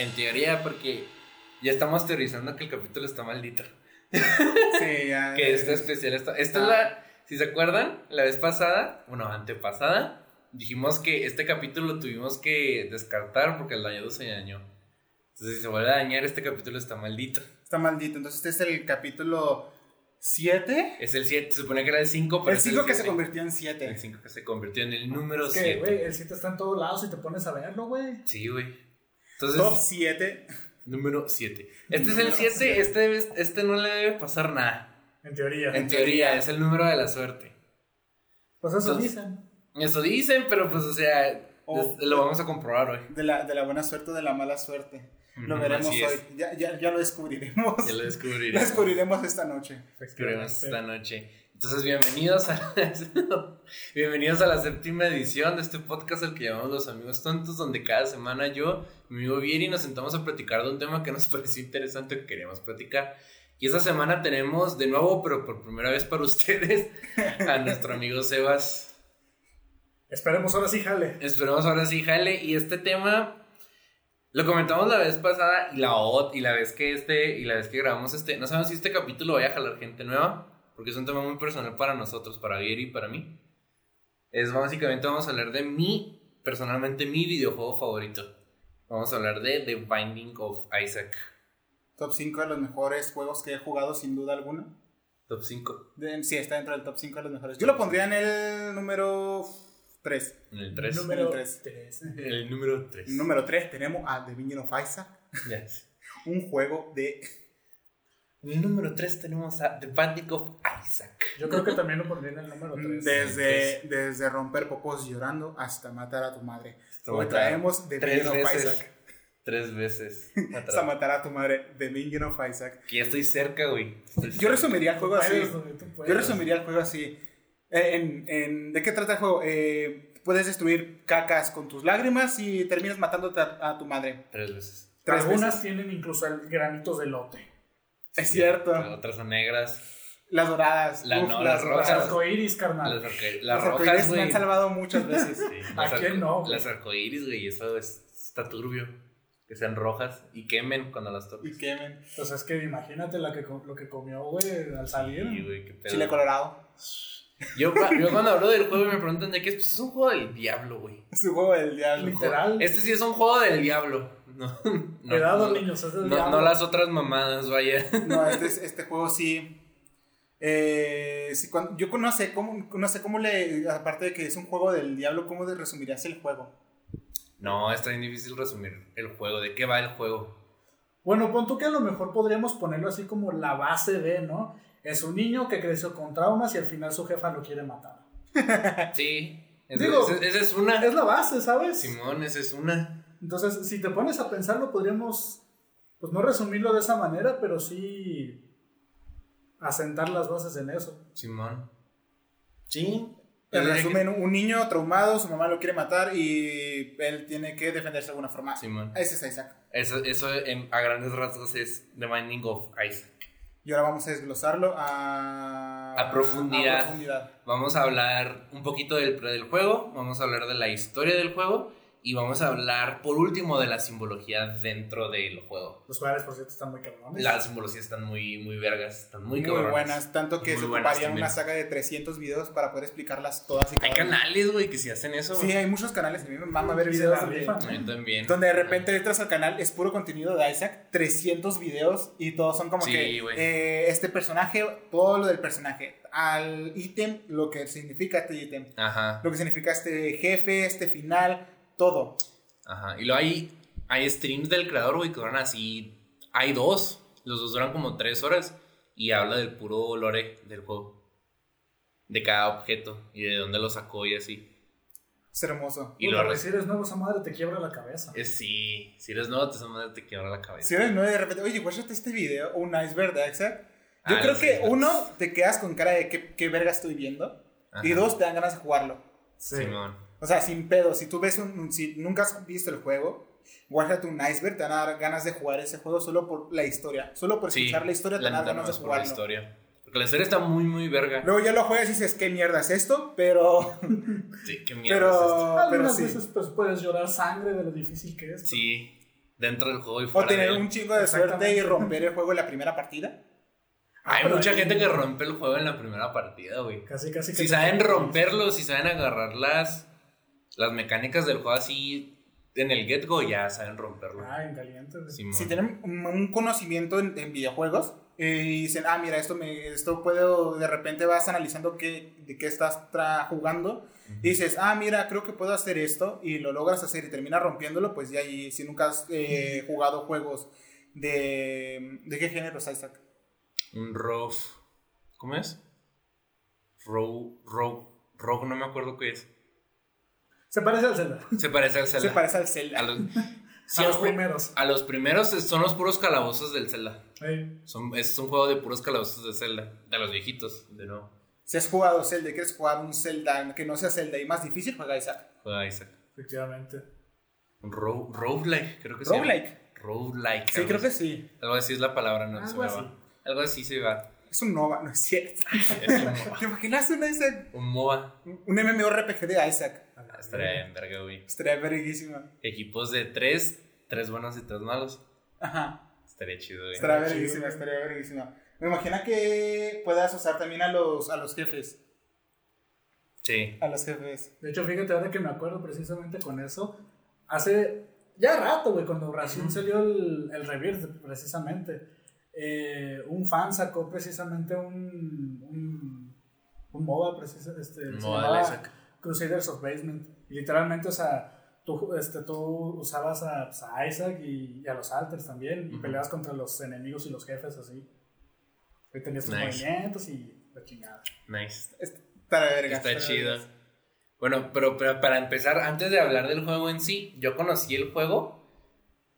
En teoría, porque ya estamos teorizando que el capítulo está maldito. Sí, ya. que este especial está. Esta es la. Si se acuerdan, la vez pasada, bueno, antepasada, dijimos que este capítulo lo tuvimos que descartar porque el dañado se dañó. Entonces, si se vuelve a dañar, este capítulo está maldito. Está maldito. Entonces, este es el capítulo 7. Es el 7, se supone que era el 5, pero El es 5 que se convirtió en El 7. 5 que se convirtió en el número Es que, 7. güey, el 7 está en todos lados y te pones a verlo, güey. Sí, güey. Entonces, Top 7. número 7. Este es el Número 7, este, este no le debe pasar nada. En teoría. En teoría, es el número de la suerte. Pues eso Entonces- dicen. Eso dicen, pero pues, o sea, lo vamos a comprobar hoy. De la, de la buena suerte o de la mala suerte. Lo veremos hoy. Ya, ya, ya lo descubriremos. Ya lo Lo descubriremos. descubriremos esta noche. Descubriremos esta noche. Entonces, bienvenidos a, bienvenidos a la séptima edición de este podcast, el que llamamos Los Amigos Tontos, donde cada semana yo, mi amigo Vieri, nos sentamos a platicar de un tema que nos pareció interesante que queríamos platicar. Y esta semana tenemos de nuevo, pero por primera vez para ustedes, a nuestro amigo Sebas. Esperemos ahora sí, jale. Esperemos ahora sí, jale. Y este tema lo comentamos la vez pasada y la y la vez que este y la vez que grabamos este. No sabemos si este capítulo vaya a jalar gente nueva, porque es un tema muy personal para nosotros, para Gary y para mí. Es básicamente vamos a hablar de mi, personalmente mi videojuego favorito. Vamos a hablar de The Binding of Isaac. Top 5 de los mejores juegos que he jugado, sin duda alguna. Top 5. De- sí, está dentro del top 5 de los mejores. Yo lo pondría en el número 3. En el 3. Número tres. 3. El número 3. Número 3 tenemos a The Binding of Isaac. Un juego de. Número 3 tenemos a The Binding of Isaac. Yo creo que también lo pondría en el número 3. Desde, desde romper popos llorando hasta matar a tu madre. Hoy traemos The Tres Binding of veces. Isaac. Tres veces. Hasta matar a tu madre. The Binding of Isaac. Que ya estoy cerca, güey. Estoy Yo resumiría el juego así. Yo resumiría el juego así. En, en- ¿De qué trata el juego? Eh, puedes destruir cacas con tus lágrimas y terminas matándote a, a tu madre. Tres veces. Tres Algunas veces. tienen incluso granitos de lote. Es cierto. Las otras son negras. Las doradas. La- uf, no, las las Los rojas. arcoíris, Las, carnal. arco- las Las rojas, arcoíris me güey. han salvado muchas veces. Sí, las ¿A quién arco- no, güey? Las arcoíris, güey. Eso es- está turbio. Que sean rojas y quemen cuando las y toques. quemen. Pues es que imagínate la que, co- lo que comió, güey, al salir. Sí, güey, qué pedo. Chile colorado. Yo, cua- yo cuando hablo del juego y me preguntan de qué es, pues es un juego del diablo, güey. Es un juego del diablo. Literal. Este sí es un juego del diablo. No, no, Cuidado, no, niños, es del no, diablo. no las otras mamadas, vaya. No, este, es- este juego sí. Eh, sí, cuando- yo no sé cómo, no sé cómo le. Aparte de que es un juego del diablo, ¿cómo resumirías el juego? No, está bien difícil resumir el juego. ¿De qué va el juego? Bueno, pon tú que a lo mejor podríamos ponerlo así como la base de, ¿no? Es un niño que creció con traumas y al final su jefa lo quiere matar. Sí. Esa Digo, esa- esa es una. Es la base, ¿sabes? Simón, esa es una. Entonces, si te pones a pensarlo, podríamos, pues no resumirlo de esa manera, pero sí asentar las bases en eso. Simón. Sí. En resumen, un niño traumado, su mamá lo quiere matar y él tiene que defenderse de alguna forma. Simón. Ese es Isaac. Eso, eso en- a grandes rasgos es The Binding of Isaac. Y ahora vamos a desglosarlo a, A profundidad. a profundidad. Vamos a hablar un poquito del, del juego, vamos a hablar de la historia del juego y vamos a hablar por último de la simbología dentro del juego. Los cuales, por cierto, están muy cabrones. Las simbologías están muy, muy vergas, están muy, Muy, cabronas. buenas, tanto que Muy se ocuparía una saga de 300 videos para poder explicarlas todas y Hay cada una. canales, güey, que si hacen eso. Sí, hay muchos canales. A mí me mama ver videos la donde, rifan. A mí también. donde de repente entras al canal, es puro contenido de Isaac, 300 videos y todos son como Sí, que güey. eh, este personaje, todo lo del personaje, al ítem, lo que significa este ítem, Ajá, lo que significa este jefe, este final, todo. ajá. Y luego hay, hay streams del creador, güey, que duran así. Hay dos. Los dos duran como tres horas. Y habla del puro lore del juego. De cada objeto. Y de dónde lo sacó y así. Es hermoso. Y güey, si eres nuevo, esa madre te quiebra la cabeza. Es sí, si eres nuevo, te, esa madre te quiebra la cabeza. Si eres nueve de repente, oye, guáchate este video, un iceberg de Isaac. Yo Ah, creo que icebergs. uno, te quedas con cara de qué, qué verga estoy viendo. Y dos, te dan ganas de jugarlo. Sí. Simón. O sea, sin pedo, si tú ves un, si nunca has visto el juego, guárdate un iceberg, te van a dar ganas de jugar ese juego solo por la historia. Solo por Sí, escuchar la historia te van a dar ganas de por la jugarlo. historia. Porque la historia está muy, muy verga. Luego ya lo juegas y dices, ¿qué mierda es esto? Pero, Sí, qué mierda es esto. pero, pero Algunas sí. veces pues, puedes llorar sangre de lo difícil que es. Sí. dentro del juego y O fuera de tener un chingo de suerte y romper el juego en la primera partida. Hay pero mucha gente que rompe el juego en la primera partida, güey. Casi, casi. Si saben romperlo, si saben agarrar las, las mecánicas del juego así en el get-go, ya saben romperlo. Ah, en caliente. Si tienen un conocimiento en, en videojuegos eh, y dicen, ah, mira, esto, me, esto puedo, de repente vas analizando qué, de qué estás tra- jugando y dices, ah, mira, creo que puedo hacer esto y lo logras hacer y terminas rompiéndolo, pues ya ahí, si nunca has eh, jugado juegos de... ¿De qué género, Isaac? Un Rogue. ¿Cómo es? Rogue. Rogue. Rogue, no me acuerdo qué es. Se parece al Zelda. Se parece al Zelda. Se parece al Zelda. A los, sí, a los ju- primeros. A los primeros son los puros calabozos del Zelda. Ey. Son, es un juego de puros calabozos de Zelda. De los viejitos, de nuevo. Si has jugado Zelda y quieres jugar un Zelda que no sea Zelda y más difícil, juega Isaac. Juega Isaac. Efectivamente. Un ro roguelike, creo que llama. Roguelike. Roguelike. Sí, creo que sí. Algo así es la palabra, no Algo se me así. va. Algo así se va. Es un Nova, no es cierto. Es un MOBA. ¿Te imaginas un Isaac? Un MOBA. Un MMORPG de Isaac. Estaría en verga, güey. Estaría verguísima. Equipos de tres, tres buenos y tres malos. Ajá. Estaría chido, güey. Estaría verguísima, estaría verguísima. Me imagino que puedas usar también a los, a los jefes. Sí. A los jefes. De hecho, fíjate, ahora que me acuerdo precisamente con eso, hace ya rato, güey, cuando recién salió el, el Rebirth, precisamente, eh, un fan sacó precisamente un, un, un MOBA, precisa- este, MOBA. Crusaders of Basement. Y literalmente, o sea, tú, este, tú usabas a, pues, a Isaac y, y a los Alters también, y Ujú. peleabas contra los enemigos y los jefes así. Y tenías tus Nice. movimientos y la chingada. Nice. Verga. Está estaría chido. Bueno, pero, pero para empezar, antes de hablar del juego en sí, yo conocí el juego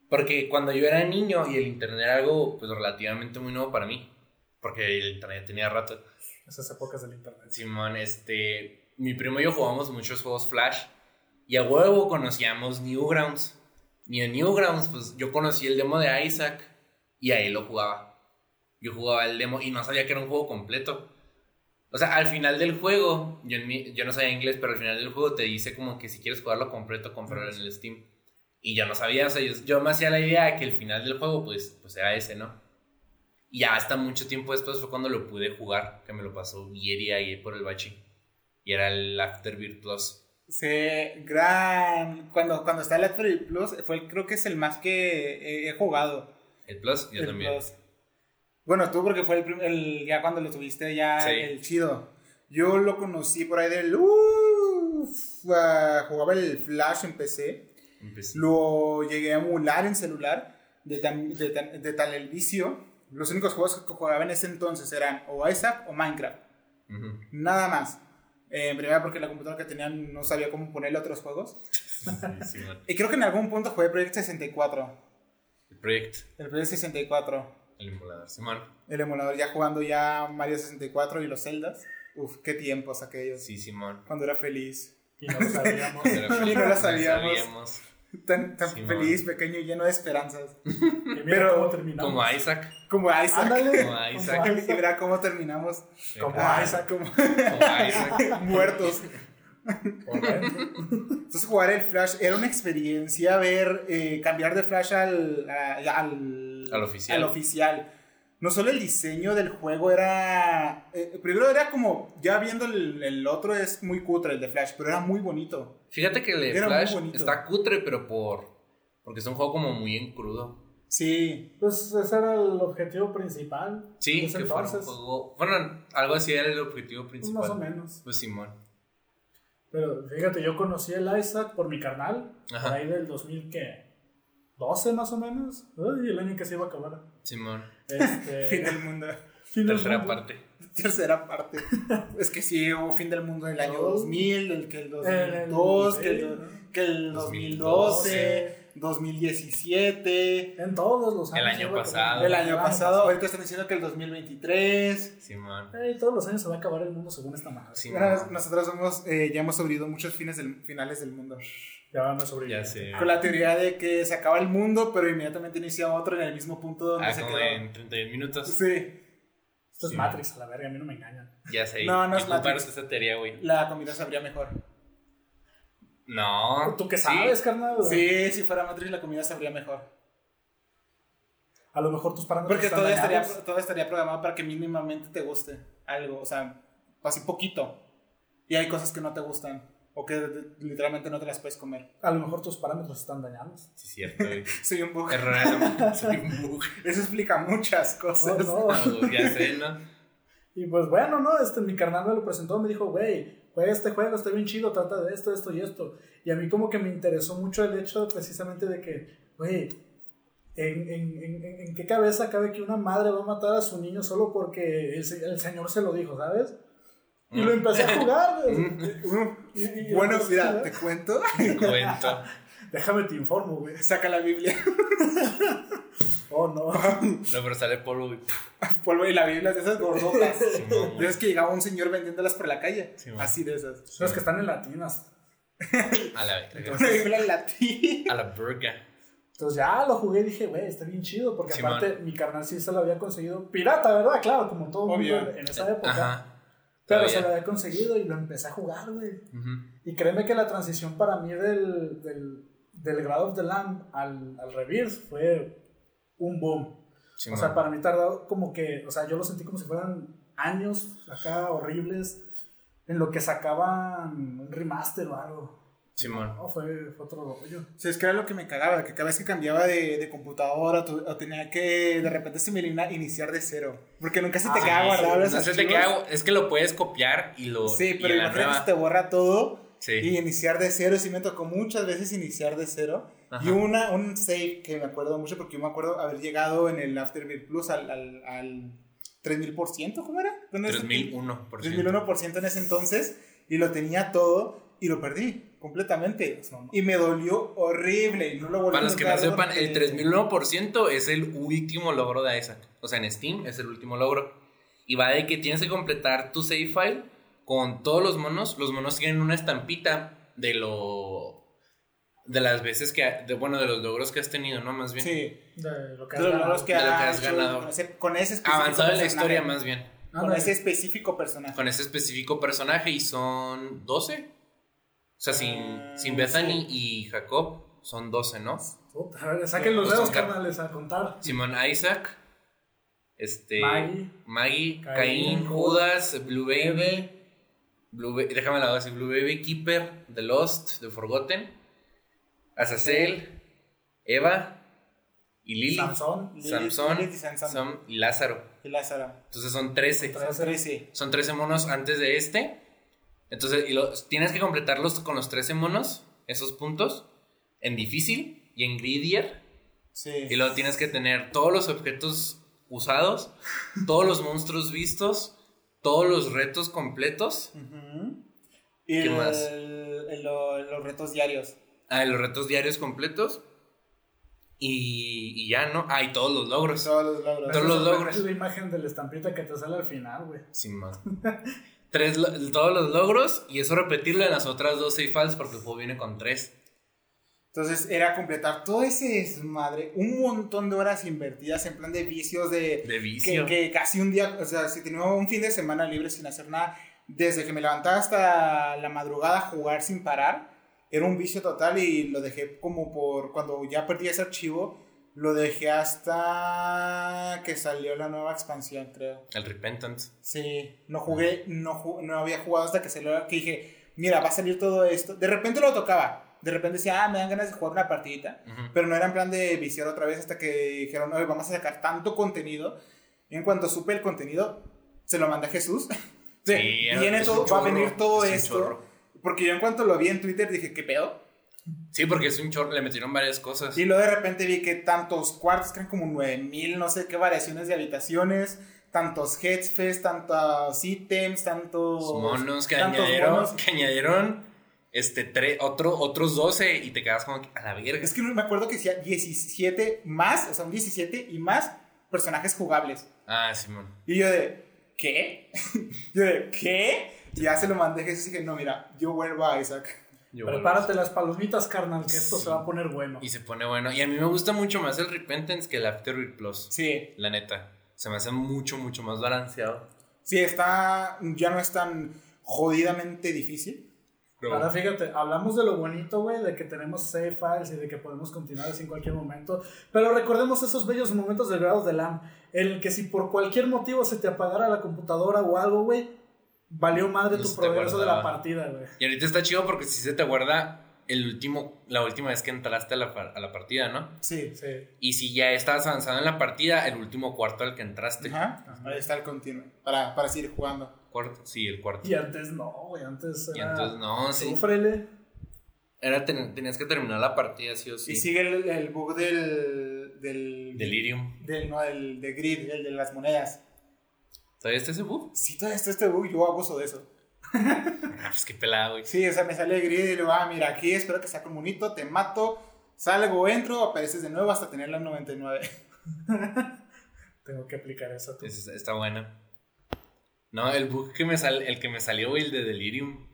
porque cuando yo era niño y el internet era algo pues relativamente muy nuevo para mí, porque el internet tenía rato. Esas épocas del internet. Simón, este, mi primo y yo jugamos muchos juegos Flash y a huevo conocíamos Newgrounds. Y en Newgrounds, pues yo conocí el demo de Isaac y ahí lo jugaba. Yo jugaba el demo y no sabía que era un juego completo. O sea, al final del juego, yo, no sabía inglés, pero al final del juego te dice como que si quieres jugarlo completo, comprarlo en el Steam. Y yo no sabía, o sea, yo, yo me hacía la idea de que el final del juego, pues, pues era ese, ¿no? Y hasta mucho tiempo después fue cuando lo pude jugar, que me lo pasó Vieri ahí por el bachi. Y era el Afterbirth Plus. Sí, gran. Cuando, cuando está el After Plus, fue el- creo que es el más que he, jugado. El Plus, yo El también. Plus. Bueno, tú porque fue el, el- ya cuando lo tuviste ya Sí. el chido. Yo lo conocí por ahí del uff, ah, jugaba el Flash en PC. Empecé. Lo llegué a emular en celular de, tan- de, tan- de tal el vicio. Los únicos juegos que jugaba en ese entonces eran o Isaac o Minecraft. Nada más. Eh, en primera porque la computadora que tenía no sabía cómo ponerle otros juegos. Sí, sí. Y creo que en algún punto jugué Project 64. El Project, El Project 64. el emulador. Simón. El emulador ya jugando ya Mario 64 y los Zeldas. Uf, qué tiempos aquellos. Sí, Simón. Cuando era feliz. Y no lo sabíamos. Y no lo no sabíamos. Tan, tan feliz, pequeño y lleno de esperanzas. Pero- cómo terminamos. Como Isaac. Como Isaac. Ándale. Como Isaac. Como Y verá cómo terminamos. Como Ah, Isaac. como Como Isaac. muertos. Correcto. Entonces jugar el Flash era una experiencia ver eh, cambiar de Flash al, al, Al oficial. al oficial. No solo el diseño del juego era... eh, primero era como, ya viendo el, el otro es muy cutre el de Flash, pero era muy bonito. Fíjate que el de Flash está cutre, pero por. Porque es un juego como muy en crudo. Sí, Pues ese era el objetivo principal. Sí, que fuera un entonces, juego. Bueno, algo así era el objetivo principal. más o menos. Pues Simón. Pero fíjate, yo conocí el Isaac por mi carnal. Ajá. Por ahí del 2000, ¿qué? 12 más o menos. Ay, el año que se iba a acabar. Simón. Este, fin del mundo. fin del Tercera mundo. parte. Tercera parte. es que sí, hubo fin del mundo en el año Oh. 2000, el que el En el 2002, que el, 2000, que el 2012, 2017. En todos los El años. año se iba a pasado. El año pasado, ahorita están diciendo que el 2023. Simón. Ey, todos los años se va a acabar el mundo según esta madre. Sí, man. nosotros hemos, eh, ya hemos sobrevivido muchos fines del, finales del mundo. Ya no sobrevive. Ya sé. Con la teoría de que se acaba el mundo, pero inmediatamente inicia otro en el mismo punto donde Ah, se como quedó. en 31 minutos. Sí, Esto es Sí. Matrix, a la verga, a mí no me engañan. Ya sé. No, no es Matrix. esa teoría, güey. la comida sabría mejor. No. ¿Tú qué Sí. sabes, carnal? Sí, si fuera Matrix, la comida sabría mejor. A lo mejor tus parámetros Porque están todo estaría, todo estaría programado para que mínimamente te guste algo, o sea, así poquito. Y hay cosas que no te gustan o que literalmente no te las puedes comer. A lo mejor tus parámetros están dañados. Sí, cierto. Soy un bug. Error Soy un bug. Eso explica muchas cosas. Oh, no. Ah, Ya sé, ¿no? Y pues bueno, ¿no? Este, mi carnal me lo presentó, me dijo, güey, juega este juego, está bien chido, trata de esto, esto y esto. Y a mí como que me interesó mucho el hecho precisamente de que, güey, ¿en, en, en, en- en qué cabeza cabe que una madre va a matar a su niño solo porque el, el señor se lo dijo, ¿sabes? Y lo empecé a jugar. Y- y- Bueno, mira, te cuento. Te cuento. Déjame te informo, güey. Saca la Biblia. Oh, no. No, pero sale polvo. Polvo y la Biblia es de esas gordotas. Simón, De esas que llegaba un señor vendiéndolas por la calle. Sí. Así de esas. Son las que están en latinas. A la verga. Una Biblia en latín. A la verga. Entonces ya lo jugué y dije, güey, está bien chido, porque aparte mi carnal sí se lo había conseguido pirata, ¿verdad? Claro, como todo Obvio. mundo en esa época. Ajá. Pero Todavía. se lo había conseguido y lo empecé a jugar, güey. Ujú. Y créeme que la transición para mí del, del, del Grad of the Lamb al, al Rebirth fue un boom. O sea, para mí tardó como que, o sea, yo lo sentí como si fueran años acá horribles en lo que sacaban un remaster o algo. Simón. No, fue, fue otro rollo. O sea, es que era lo que me cagaba, que cada vez que cambiaba de, de computadora tu- o tenía que de repente se me iba a iniciar de cero. Porque nunca se te Ah, queda sí, guardado No se te queda, es que lo puedes copiar y lo. Sí, y pero en la imagínate se te borra todo Sí. y iniciar de cero. Sí me tocó muchas veces iniciar de cero. Ajá. Y una, un save que me acuerdo mucho porque yo me acuerdo haber llegado en el Afterbeat Plus al, al, al 3000%, ¿cómo era? ¿Dónde es? 3001 por ciento. 3001% en ese entonces y lo tenía todo y lo perdí completamente. Y me dolió horrible y no lo volví Para a los que no sepan, porque- el 3001% es el último logro de Isaac. O sea, en Steam es el último logro. Y va de que tienes que completar tu save file con todos los monos. Los monos tienen una estampita de lo. de las veces que. de, bueno, de los logros que has tenido, ¿no? Más bien. Sí, De lo que has los ganado. logros que, De lo que ha has hecho ganado. Con ese, con ese específico Avanzado en la historia, más bien. Con ese específico personaje. Con ese específico personaje y son 12. O sea, sin, sin Bethany y Jacob, son 12, ¿no? Puta, a ver, saquen los Pues dedos, son car- carnales, a contar. Simón Isaac, este, Maggie. Maggie, Caín, Caín, Judas, Blue Baby, Blue Ba- déjame la base, Blue Baby, Keeper, The Lost, The Forgotten, Azazel, Eva y Lily, Sansón. Lilith- Samson, Lilith y Sansón. Sam y Lázaro. Y Lázaro. Entonces son 13. Son 13. Son 13 monos antes de este. Entonces, y los, tienes que completarlos con los 13 monos, esos puntos, en difícil y en greedier. Sí. Y luego tienes que tener todos los objetos usados, todos los monstruos vistos, todos los retos completos. Ujú. Y ¿Qué el- más? el- lo- los retos diarios. Ah, los retos diarios completos. Y, y ya, ¿no? Ah, y todos los logros. Todos los logros. Todos los logros. Es la imagen de la estampita que te sale al final, güey. Sin más. Tres, todos los logros y eso repetirlo en las otras dos save files porque el juego viene con tres. Entonces era completar todo ese desmadre, un montón de horas invertidas en plan de vicios de... De Que, vicio. que casi un día, o sea, si tenía un fin de semana libre sin hacer nada, desde que me levantaba hasta la madrugada a jugar sin parar, era un vicio total y lo dejé como por, cuando ya perdí ese archivo, lo dejé hasta que salió la nueva expansión, creo. El Repentance. Sí, no jugué, no, ju- no había jugado hasta que salió, que dije, mira, va a salir todo esto. De repente lo tocaba, de repente decía, ah, me dan ganas de jugar una partidita. Pero no era en plan de viciar otra vez hasta que dijeron, oye, vamos a sacar tanto contenido. Y en cuanto supe el contenido, se lo mandé a Jesús. Sí, viene todo, va a venir todo es esto. Porque yo en cuanto lo vi en Twitter dije, ¿qué pedo? Sí, porque es un chorro, le metieron varias cosas. Y luego de repente vi que tantos cuartos, eran como 9000, no sé qué variaciones de habitaciones, tantos headfest, tantos ítems, tantos monos que tantos añadieron, monos. que añadieron este, tre- otro, otros 12 y te quedas como que a la verga. Es que me acuerdo que decía 17 más, o sea, un 17 y más personajes jugables. Ah, Simón. Y yo de, ¿qué? yo de, ¿qué? Y ya se lo mandé a Jesús y dije, no, mira, yo vuelvo a Isaac. Yo Prepárate las palomitas, carnal, que esto se va a poner bueno. Y se pone bueno. Y a mí me gusta mucho más el Repentance que el Afterbeat Plus. Sí, La neta. Se me hace mucho, mucho más balanceado. sí, está, ya no es tan jodidamente difícil. No. Ahora fíjate, hablamos de lo bonito, güey, de que tenemos save files y de que podemos continuar así en cualquier momento. Pero recordemos esos bellos momentos del grado de LAM. El que si por cualquier motivo se te apagara la computadora o algo, güey, valió madre No tu progreso de la partida, güey. Y ahorita está chido porque si se te guarda el último, la última vez que entraste a la, a la partida, ¿no? Sí. Sí. Y si ya estás avanzado en la partida, el último cuarto al que entraste. Ajá. Ahí está el continuo. Para, para seguir jugando. Cuarto, sí, el cuarto. Y antes no, güey, antes Y era... entonces, no, sí. Súfrele. Era ten- tenías que terminar la partida, sí o sí. Y sigue el, el bug del. del Delirium. Del, no, el de grid, el de las monedas. ¿Todavía está ese bug? Sí, todavía está este bug, yo abuso de eso. Ah, pues qué pelada, güey. Sí, o sea, me sale el grid y luego, ah, mira, aquí espero que saque un monito, te mato, salgo, entro, apareces de nuevo hasta tener la 99. Tengo que aplicar eso tú. Está buena. No, el bug que me sal, el que me salió, güey, el de Delirium.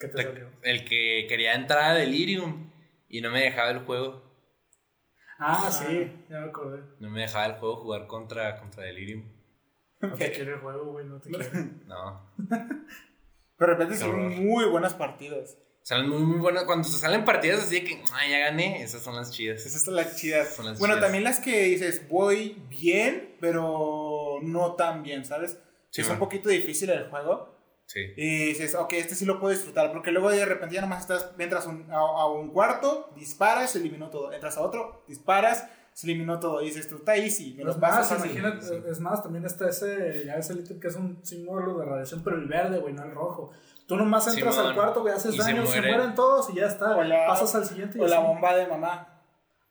¿Qué te salió? El que quería entrar a Delirium y no me dejaba el juego. Ah, sí, ya me acordé. No me dejaba el juego jugar contra, contra Delirium. No te quiere el juego, güey, no te quiere. No. Pero de repente son muy buenas partidas. Salen muy, muy buenas. Cuando se salen partidas así de que, ay, ya gané, esas son las chidas. Esas son las chidas. Son las bueno, chidas. también las que dices, voy bien, pero no tan bien, ¿sabes? Sí, es man. un poquito difícil el juego. Sí. Y dices, ok, este sí lo puedo disfrutar. Porque luego de repente ya nomás estás, entras un- a, a un cuarto, disparas, se eliminó todo. Entras a otro, disparas, se eliminó todo. Y dices, tú, está easy, me Es los más, imagínate, sí. es más, también está ese, ya ese ítem que es un símbolo de radiación, pero el verde, güey, no el rojo. Tú nomás entras al cuarto, güey, haces Y se daño, se, mueren. todos y ya está. O la- Pasas al siguiente y O la bomba de mamá,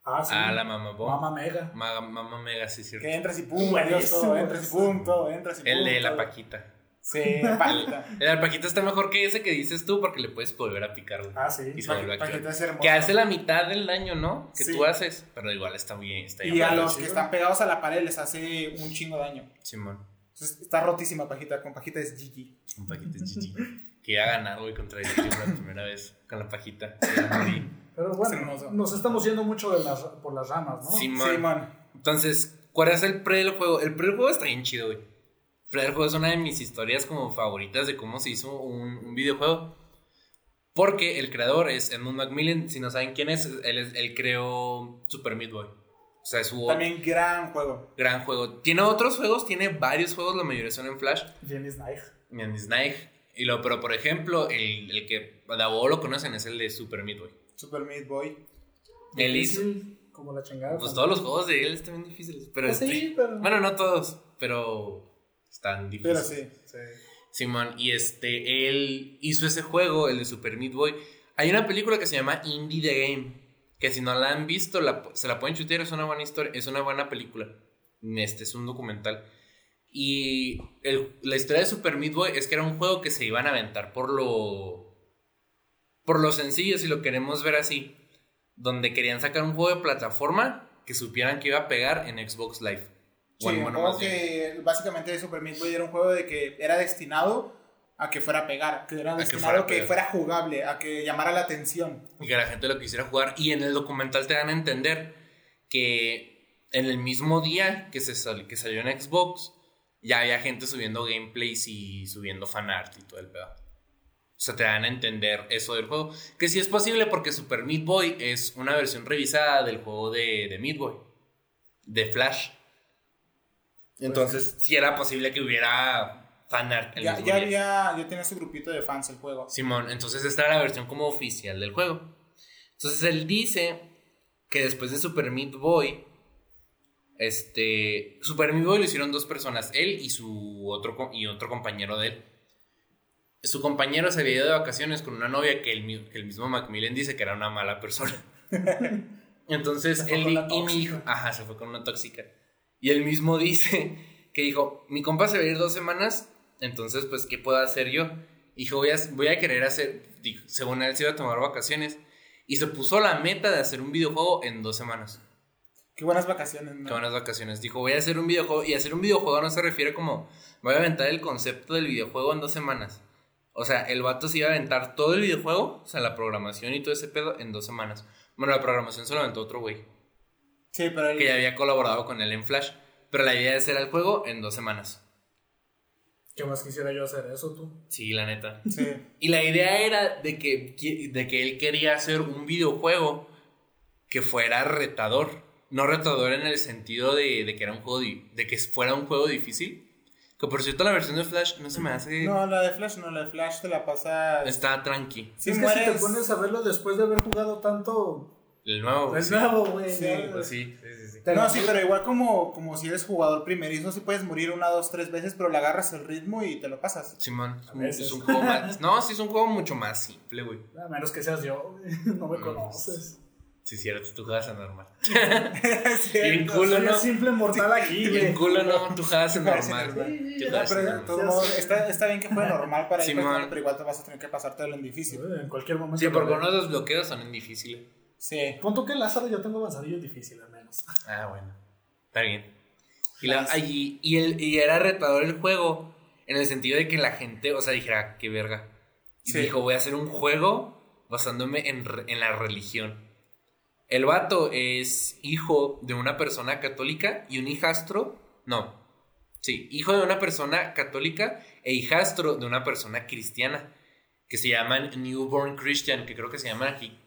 Ah, sí. Ah, la mamá bomba. Mama Mega. Maga- Mamá Mega, sí, cierto. que entras y pum, adiós todo, entras y pum, todo, entras y pum. El de la todo. Paquita. Sí, Paquita. El Paquita está mejor que ese que dices tú porque le puedes volver a picar, güey. Ah, sí. Y se vuelve a Paquita es hermoso. Que hace la mitad del daño, ¿no? Que Sí. tú haces. Pero igual está bien. Está bien Y a los que están pegados a la pared les hace un chingo de daño. Simón. Entonces, está rotísima Paquita. Con Paquita es GG. Un paquete GG. Que iba a ganar, güey, contra el la primera vez. Con la Pajita. Pero Es bueno, nos estamos yendo mucho de las, por las ramas, ¿no? Simón. Sí, man. Entonces, ¿cuál es el pre del juego? El pre del juego está bien chido, güey. Del juego es una de mis historias como favoritas de cómo se hizo un, un videojuego. Porque el creador es Edmund Macmillan. Si no saben quién es, él, es- él creó Super Meat Boy. O sea, es su También gran juego. gran juego. Tiene otros juegos, tiene varios juegos, la mayoría son en Flash. En Snake. Y lo, pero por ejemplo, el, el que de vos lo conocen es el de Super Meat Boy. Super Meat Boy. Él hizo. Como la chingada. Pues también. todos los juegos de él están bien difíciles. Pero Ah, sí, pero- Bueno, no todos, pero están Pero difíciles. sí. Sí. Simón, y este, él hizo ese juego, el de Super Meat Boy. Hay una película que se llama Indie the Game, que si no la han visto, la- se la pueden chutear, es una buena historia, es una buena película. Este es un documental. Y el- la historia de Super Meat Boy es que era un juego que se iban a aventar por lo. por lo sencillo, si lo queremos ver así. Donde querían sacar un juego de plataforma que supieran que iba a pegar en Xbox Live. Sí, un bueno, juego más bien. que básicamente Super Meat Boy era un juego de que era destinado a que fuera a pegar, que era destinado fuera a que fuera jugable, a que llamara la atención. y que la gente lo quisiera jugar. Y en el documental te dan a entender que en el mismo día que, se sal- que salió en Xbox, ya había gente subiendo gameplays y subiendo fanart y todo el pedo. O sea, te dan a entender eso del juego. Que sí es posible porque Super Meat Boy es una versión revisada del juego de, de Meat Boy, de Flash. Entonces, sí era posible que hubiera fanart el Ya, mismo ya día. había, ya tenía su grupito de fans el juego. Simón, entonces esta era la versión como oficial del juego. Entonces él dice que después de Super Meat Boy, este, Super Meat Boy lo hicieron dos personas, él y su otro, y otro compañero de él. Su compañero se había ido de vacaciones con una novia que el, que el mismo Macmillan dice que era una mala persona. Entonces él y mi hijo, ajá, se fue con una tóxica. Y él mismo dice que dijo, mi compa se va a ir dos semanas, entonces pues, ¿qué puedo hacer yo? Dijo, voy a, voy a querer hacer, dijo, según él se iba a tomar vacaciones, y se puso la meta de hacer un videojuego en dos semanas. Qué buenas vacaciones, ¿no? Qué buenas vacaciones. Dijo, voy a hacer un videojuego, y hacer un videojuego no se refiere como, voy a aventar el concepto del videojuego en dos semanas. O sea, el vato se iba a aventar todo el videojuego, o sea, la programación y todo ese pedo en dos semanas. Bueno, la programación se lo aventó otro güey Sí, pero él- que ya había colaborado con él en Flash. Pero la idea es hacer el juego en dos semanas. ¿Qué más quisiera yo hacer eso tú? Sí, la neta. Sí. Y la idea era de que, de que él quería hacer un videojuego que fuera retador. No retador en el sentido de, de que era un juego di- de que fuera un juego difícil. Que por cierto la versión de Flash no se me hace. No, la de Flash no, la de Flash te la pasas. Está tranqui. Si es que mueres. si te pones a verlo después de haber jugado tanto. El nuevo. Es sí. nuevo, güey. Sí, Pues sí, sí, sí, sí. te No, sí, pero igual como, como si eres jugador primerizo, sí puedes morir una, dos, tres veces, pero le agarras el ritmo y te lo pasas. Simón, es un- veces. es un juego más. No, sí, es un juego mucho más simple, güey. A menos que seas yo, güey. No me Mm. conoces. Sí, cierto, tú juegas a normal. Bien. Culo, Soy ¿no? el simple mortal aquí, Bien güey. culo, no, tú juegas a normal. normal. Tú Sí, juegas Pero normal. está, está bien que juegue normal para ir pero igual te vas a tener que pasártelo en difícil. En cualquier momento. Sí, lo porque uno de los bloqueos son en difíciles. Sí. Pon tú que Lázaro yo tengo avanzadillo difícil, al menos. Ah, bueno. Está bien. Y, la- y, el, y era retador el juego en el sentido de que la gente, o sea, dijera, qué verga. Y Sí. dijo, voy a hacer un juego basándome en, en la religión. El vato es hijo de una persona católica y un hijastro. No. Sí, hijo de una persona católica e hijastro de una persona cristiana. Que se llaman Newborn Christian, que creo que se llaman aquí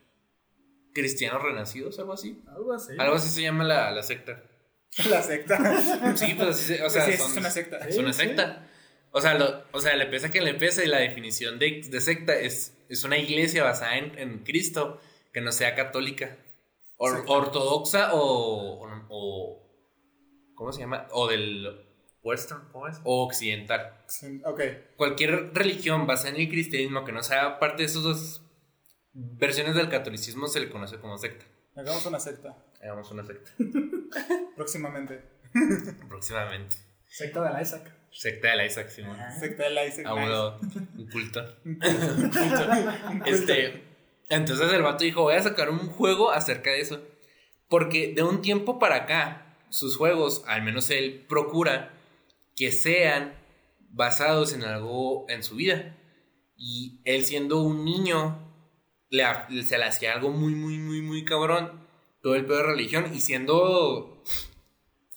cristianos renacidos, algo así. Algo así. Algo así se llama la, la secta. La secta. Sí, pues así se, o sea, sí, son- es una secta. es una secta. O sea, lo- o sea, le pesa que le pese, la definición de, de secta es, es una iglesia basada en, en Cristo que no sea católica. Or- ortodoxa o, o, ¿Cómo se llama? O del western, ¿cómo es? O occidental. Sí, ok. Cualquier religión basada en el cristianismo que no sea parte de esas dos versiones del catolicismo se le conoce como secta. Hagamos una secta. Hagamos una secta. Próximamente. Próximamente. Secta de la Isaac. Secta de la Isaac Simón. Secta de la Isaac. A Nice. uno, un culto. Este, entonces el vato dijo, voy a sacar un juego acerca de eso. Porque de un tiempo para acá, sus juegos, al menos él procura que sean basados en algo en su vida. Y él siendo un niño, le, se le hacía algo muy, muy, muy, muy cabrón. Todo el pedo de religión. Y siendo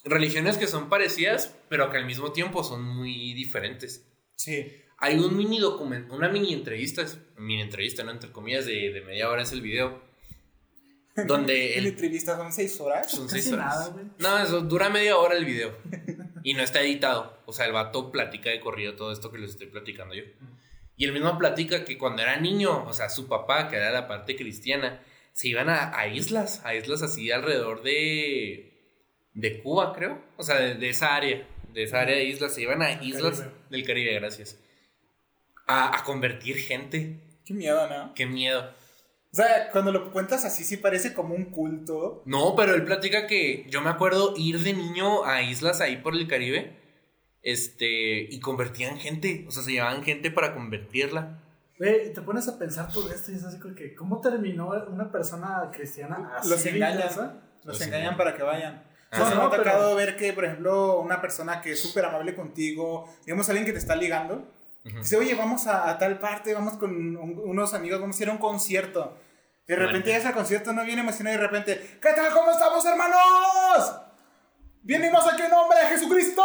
religiones que son parecidas, pero que al mismo tiempo son muy diferentes. Sí. Hay un mini documento, una mini entrevista, mini entrevista, ¿no? Entre comillas, de, de media hora es el video. Donde ¿El entrevista son seis horas? son Casi seis horas. nada. No, eso dura media hora el video. Y no está editado. O sea, el vato platica de corrido todo esto que les estoy platicando yo. Y el mismo platica que cuando era niño, o sea, su papá, que era la parte cristiana, se iban a, a islas, a islas así alrededor de, de Cuba, creo. O sea, de, de esa área, de esa área de islas, se iban a Del islas Caribe. del Caribe, gracias. A, a convertir gente. Qué miedo, ¿no? Qué miedo. O sea, cuando lo cuentas así, sí parece como un culto. No, pero él platica que yo me acuerdo ir de niño a islas ahí por el Caribe. Este, y convertían gente. O sea, se llevaban gente para convertirla. Güey, te pones a pensar todo esto y es así como que, ¿cómo terminó una persona cristiana así? Los engañan. intensa? Los Los engañan para que vayan. Ah, O sea, sí. me ha No, pero- tocado ver que, por ejemplo, una persona que es súper amable contigo, digamos alguien que te está ligando, Ujú. dice, oye, vamos a, a tal parte, vamos con un- unos amigos, vamos a ir a un concierto. De repente llegas al concierto, no viene emocionado y de repente, ¿qué tal? ¿Cómo estamos, hermanos? Venimos aquí en nombre de Jesucristo.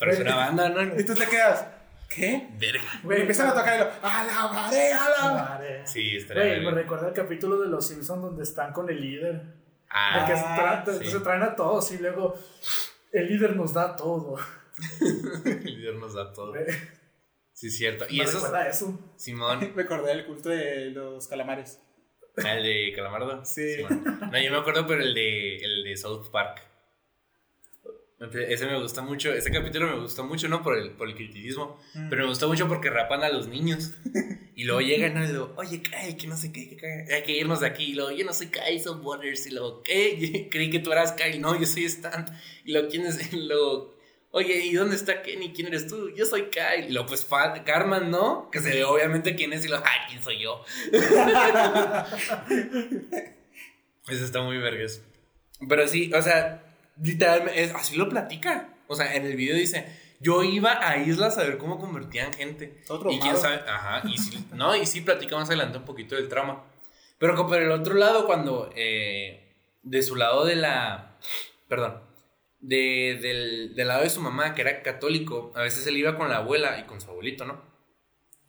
Pero es una banda, ¿no? Y tú te quedas, ¿qué? Verga. Y empiezan a tocar y lo, alabaré, alabaré. Sí, estaría Güey, me recuerda el capítulo de Los Simpsons donde están con el líder. De Ah, que se, tra- sí. se traen a todos y luego el líder nos da todo. el líder nos da todo. Me Sí, es cierto. Y me eso. Simón, Me acordé del culto de los calamares. el de Calamardo. Sí. Simón. No, yo me acuerdo, pero el de, el de South Park. Ese me gusta mucho, ese capítulo me gustó mucho, ¿no? Por el, por el criticismo. Mm. Pero me gustó mucho porque rapan a los niños. Y luego llegan ¿no? y luego, oye, Kyle, que no sé qué, que hay que irnos de aquí. Y luego, yo no soy Kyle, son Waters. Y luego, ¿qué? Creí que tú eras Kyle. No, yo soy Stan. Y luego, ¿quién es? Y luego, oye, ¿y dónde está Kenny? ¿Quién eres tú? Yo soy Kyle. Y luego, pues, Carmen, ¿no? Que se ve obviamente quién es. Y luego, ¡ay, quién soy yo! Eso está muy vergas. Pero sí, o sea, literalmente, es- así lo platica. O sea, en el video dice, yo iba a islas a ver cómo convertían gente. Todo y quién sabe, ajá, y sí, no, y sí platica más adelante un poquito del trauma. Pero como por el otro lado, cuando, eh, de su lado de la, perdón, de, del, del lado de su mamá, que era católico, a veces él iba con la abuela y con su abuelito, ¿no?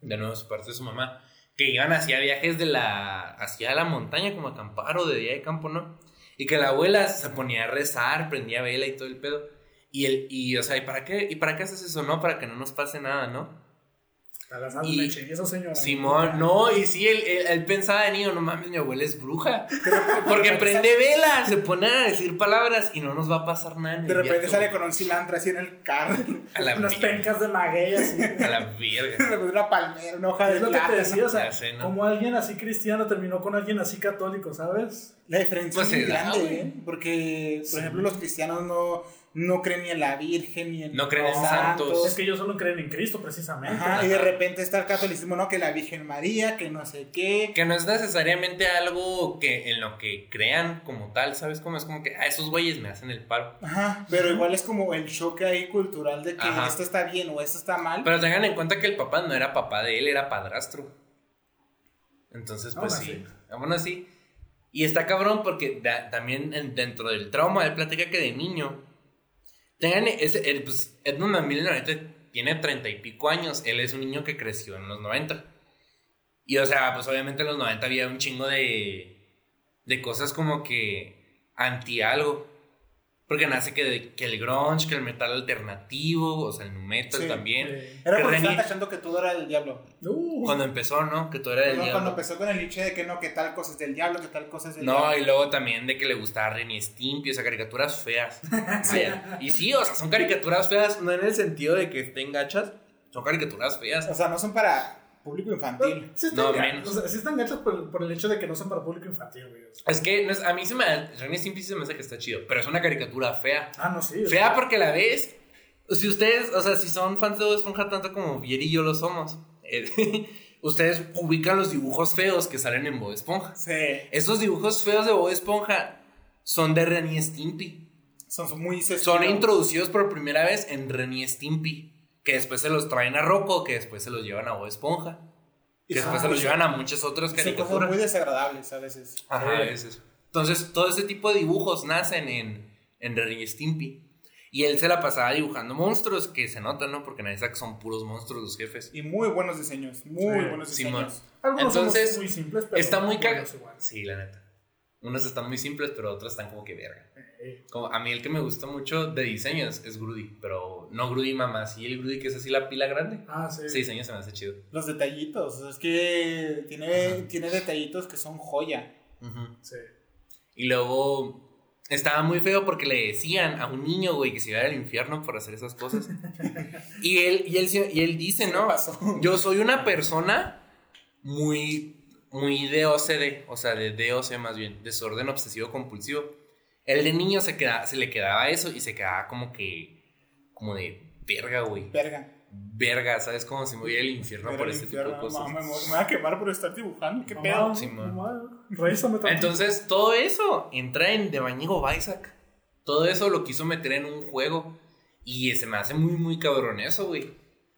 De nuevo, su parte de su mamá, que iban hacia viajes de la, hacia la montaña, como acampar o de día de campo, ¿no? Y que la abuela se ponía a rezar, prendía vela y todo el pedo. Y, el, y o sea, ¿y para qué? ¿Y para qué haces eso, no? Para que no nos pase nada, ¿no? Y, eso, señora. Simón, no, y sí, él, él, pensaba de niño, no mames, mi abuela es bruja. Porque prende vela, se pone a decir palabras y no nos va a pasar nada. De repente sale con un cilantro así en el carro. A la Unas pencas de maguey así. A la verga. una palmera, una hoja de Es lo que te decía, o sea, como alguien así cristiano terminó con alguien así católico, ¿sabes? La diferencia pues es muy grande, ¿eh? Porque, por ejemplo, los cristianos no no creen ni en la Virgen, ni en No creen en santos. Es que ellos solo creen en Cristo, precisamente. y de repente está el catolicismo, ¿no? Que la Virgen María, que no sé qué. Que no es necesariamente algo que en lo que crean como tal, ¿sabes? Como es como que, a ah, esos güeyes me hacen el paro. Ajá, pero igual es como el choque ahí cultural de que esto está bien o esto está mal. Pero tengan en cuenta que el papá no era papá de él, era padrastro. Entonces, pues sí. Bueno, sí. Y está cabrón porque también dentro del trauma, él platica que de niño Tengan ese, el, pues, Edmund Macmillan tiene treinta y pico años. Él es un niño que creció en los 90. Y o sea, pues obviamente en los 90 había un chingo de, de cosas como que anti algo. Porque nace que, que el grunge, que el metal alternativo, o sea, el nu metal también. Era porque estaban achando que todo era del diablo. Uh. Cuando empezó, ¿no? Que todo era del diablo. Cuando empezó con el hecho de que no, que tal cosa es del diablo, que tal cosa es del no, diablo. No, y luego también de que le gustaba Renny Stimpy, o sea, caricaturas feas. sí. Y sí, o sea, son caricaturas feas, no en el sentido de que estén gachas, son caricaturas feas. O sea, no son para público infantil. Sí están, no, menos. O sea, sí están hechos por, por, el hecho de que no son para público infantil, güey. Es que a mí se me. Ren Stimpy se me hace que está chido, pero es una caricatura fea. Ah, no, sí. Fea porque la ves. Si ustedes, o sea, si son fans de Bob Esponja tanto como Vier y yo lo somos, eh, ustedes ubican los dibujos feos que salen en Bob Esponja. Sí. Esos dibujos feos de Bob Esponja son de Ren y Stimpy. Son muy Son introducidos por primera vez en Ren y Stimpy. Que después se los traen a Rocco, que después se los llevan a Bob Esponja. Que después se los llevan a muchas otras caricaturas. Sí, cosas muy desagradables a veces. Ajá, a veces. Entonces, todo ese tipo de dibujos nacen en, en Ren y Stimpy. Y él se la pasaba dibujando monstruos que se notan, ¿no? Porque nadie sabe que son puros monstruos los jefes. Y muy buenos diseños, muy buenos diseños. Entonces, muy simples, pero está muy cagado. Sí, la neta. Unos están muy simples, pero otros están como que verga. Como a mí el que me gusta mucho de diseños es Grudy, pero no Grudy mamá, sí el Grudy que es así la pila grande. Ah, sí. Ese diseño se me hace chido. Los detallitos, es que tiene, tiene detallitos que son joya. Sí. Y luego estaba muy feo porque le decían a un niño, güey, que se iba al infierno por hacer esas cosas. y, él, y, él, y él dice, ¿no? Yo soy una persona muy muy de OCD, o sea, de DOC más bien, desorden obsesivo compulsivo. El de niño se, queda, se le quedaba eso y se quedaba como que, como de verga, güey. Verga. Verga, ¿sabes? Como si me voy al infierno por ese tipo de cosas. me, voy a quemar por estar dibujando, qué pedo. Sí, Entonces, todo eso entra en The Bañigo Isaac. Todo eso lo quiso meter en un juego. Y se me hace muy, muy cabrón eso, güey.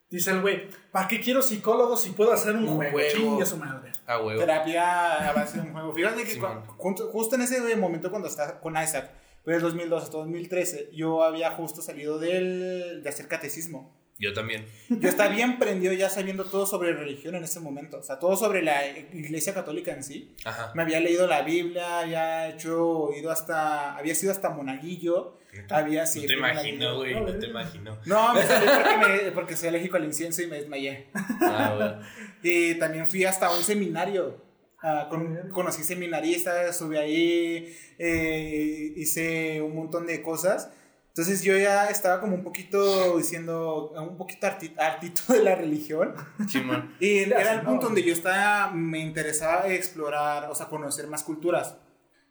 Dice el güey, ¿para qué quiero psicólogo si puedo hacer un, juego? Chingue su madre. Huevo. Terapia a base de un juego. Fíjate que justo en ese momento cuando está con Isaac, pero el 2012 hasta 2013, yo había justo salido del, de hacer catecismo. Yo también. Yo estaba bien prendido ya sabiendo todo sobre religión en ese momento. O sea, todo sobre la iglesia católica en sí. Ajá. Me había leído la Biblia, había hecho, ido hasta, había sido hasta monaguillo. Había sido. No te imagino, güey, no, te imagino. No, me salí porque, porque soy alérgico al incienso y me desmayé. Ah, bueno. y también fui hasta un seminario. Uh, con, conocí seminaristas, estuve ahí, eh, hice un montón de cosas. Entonces yo ya estaba como un poquito diciendo, un poquito artito de la religión. y era el punto donde yo estaba, me interesaba explorar, o sea, conocer más culturas.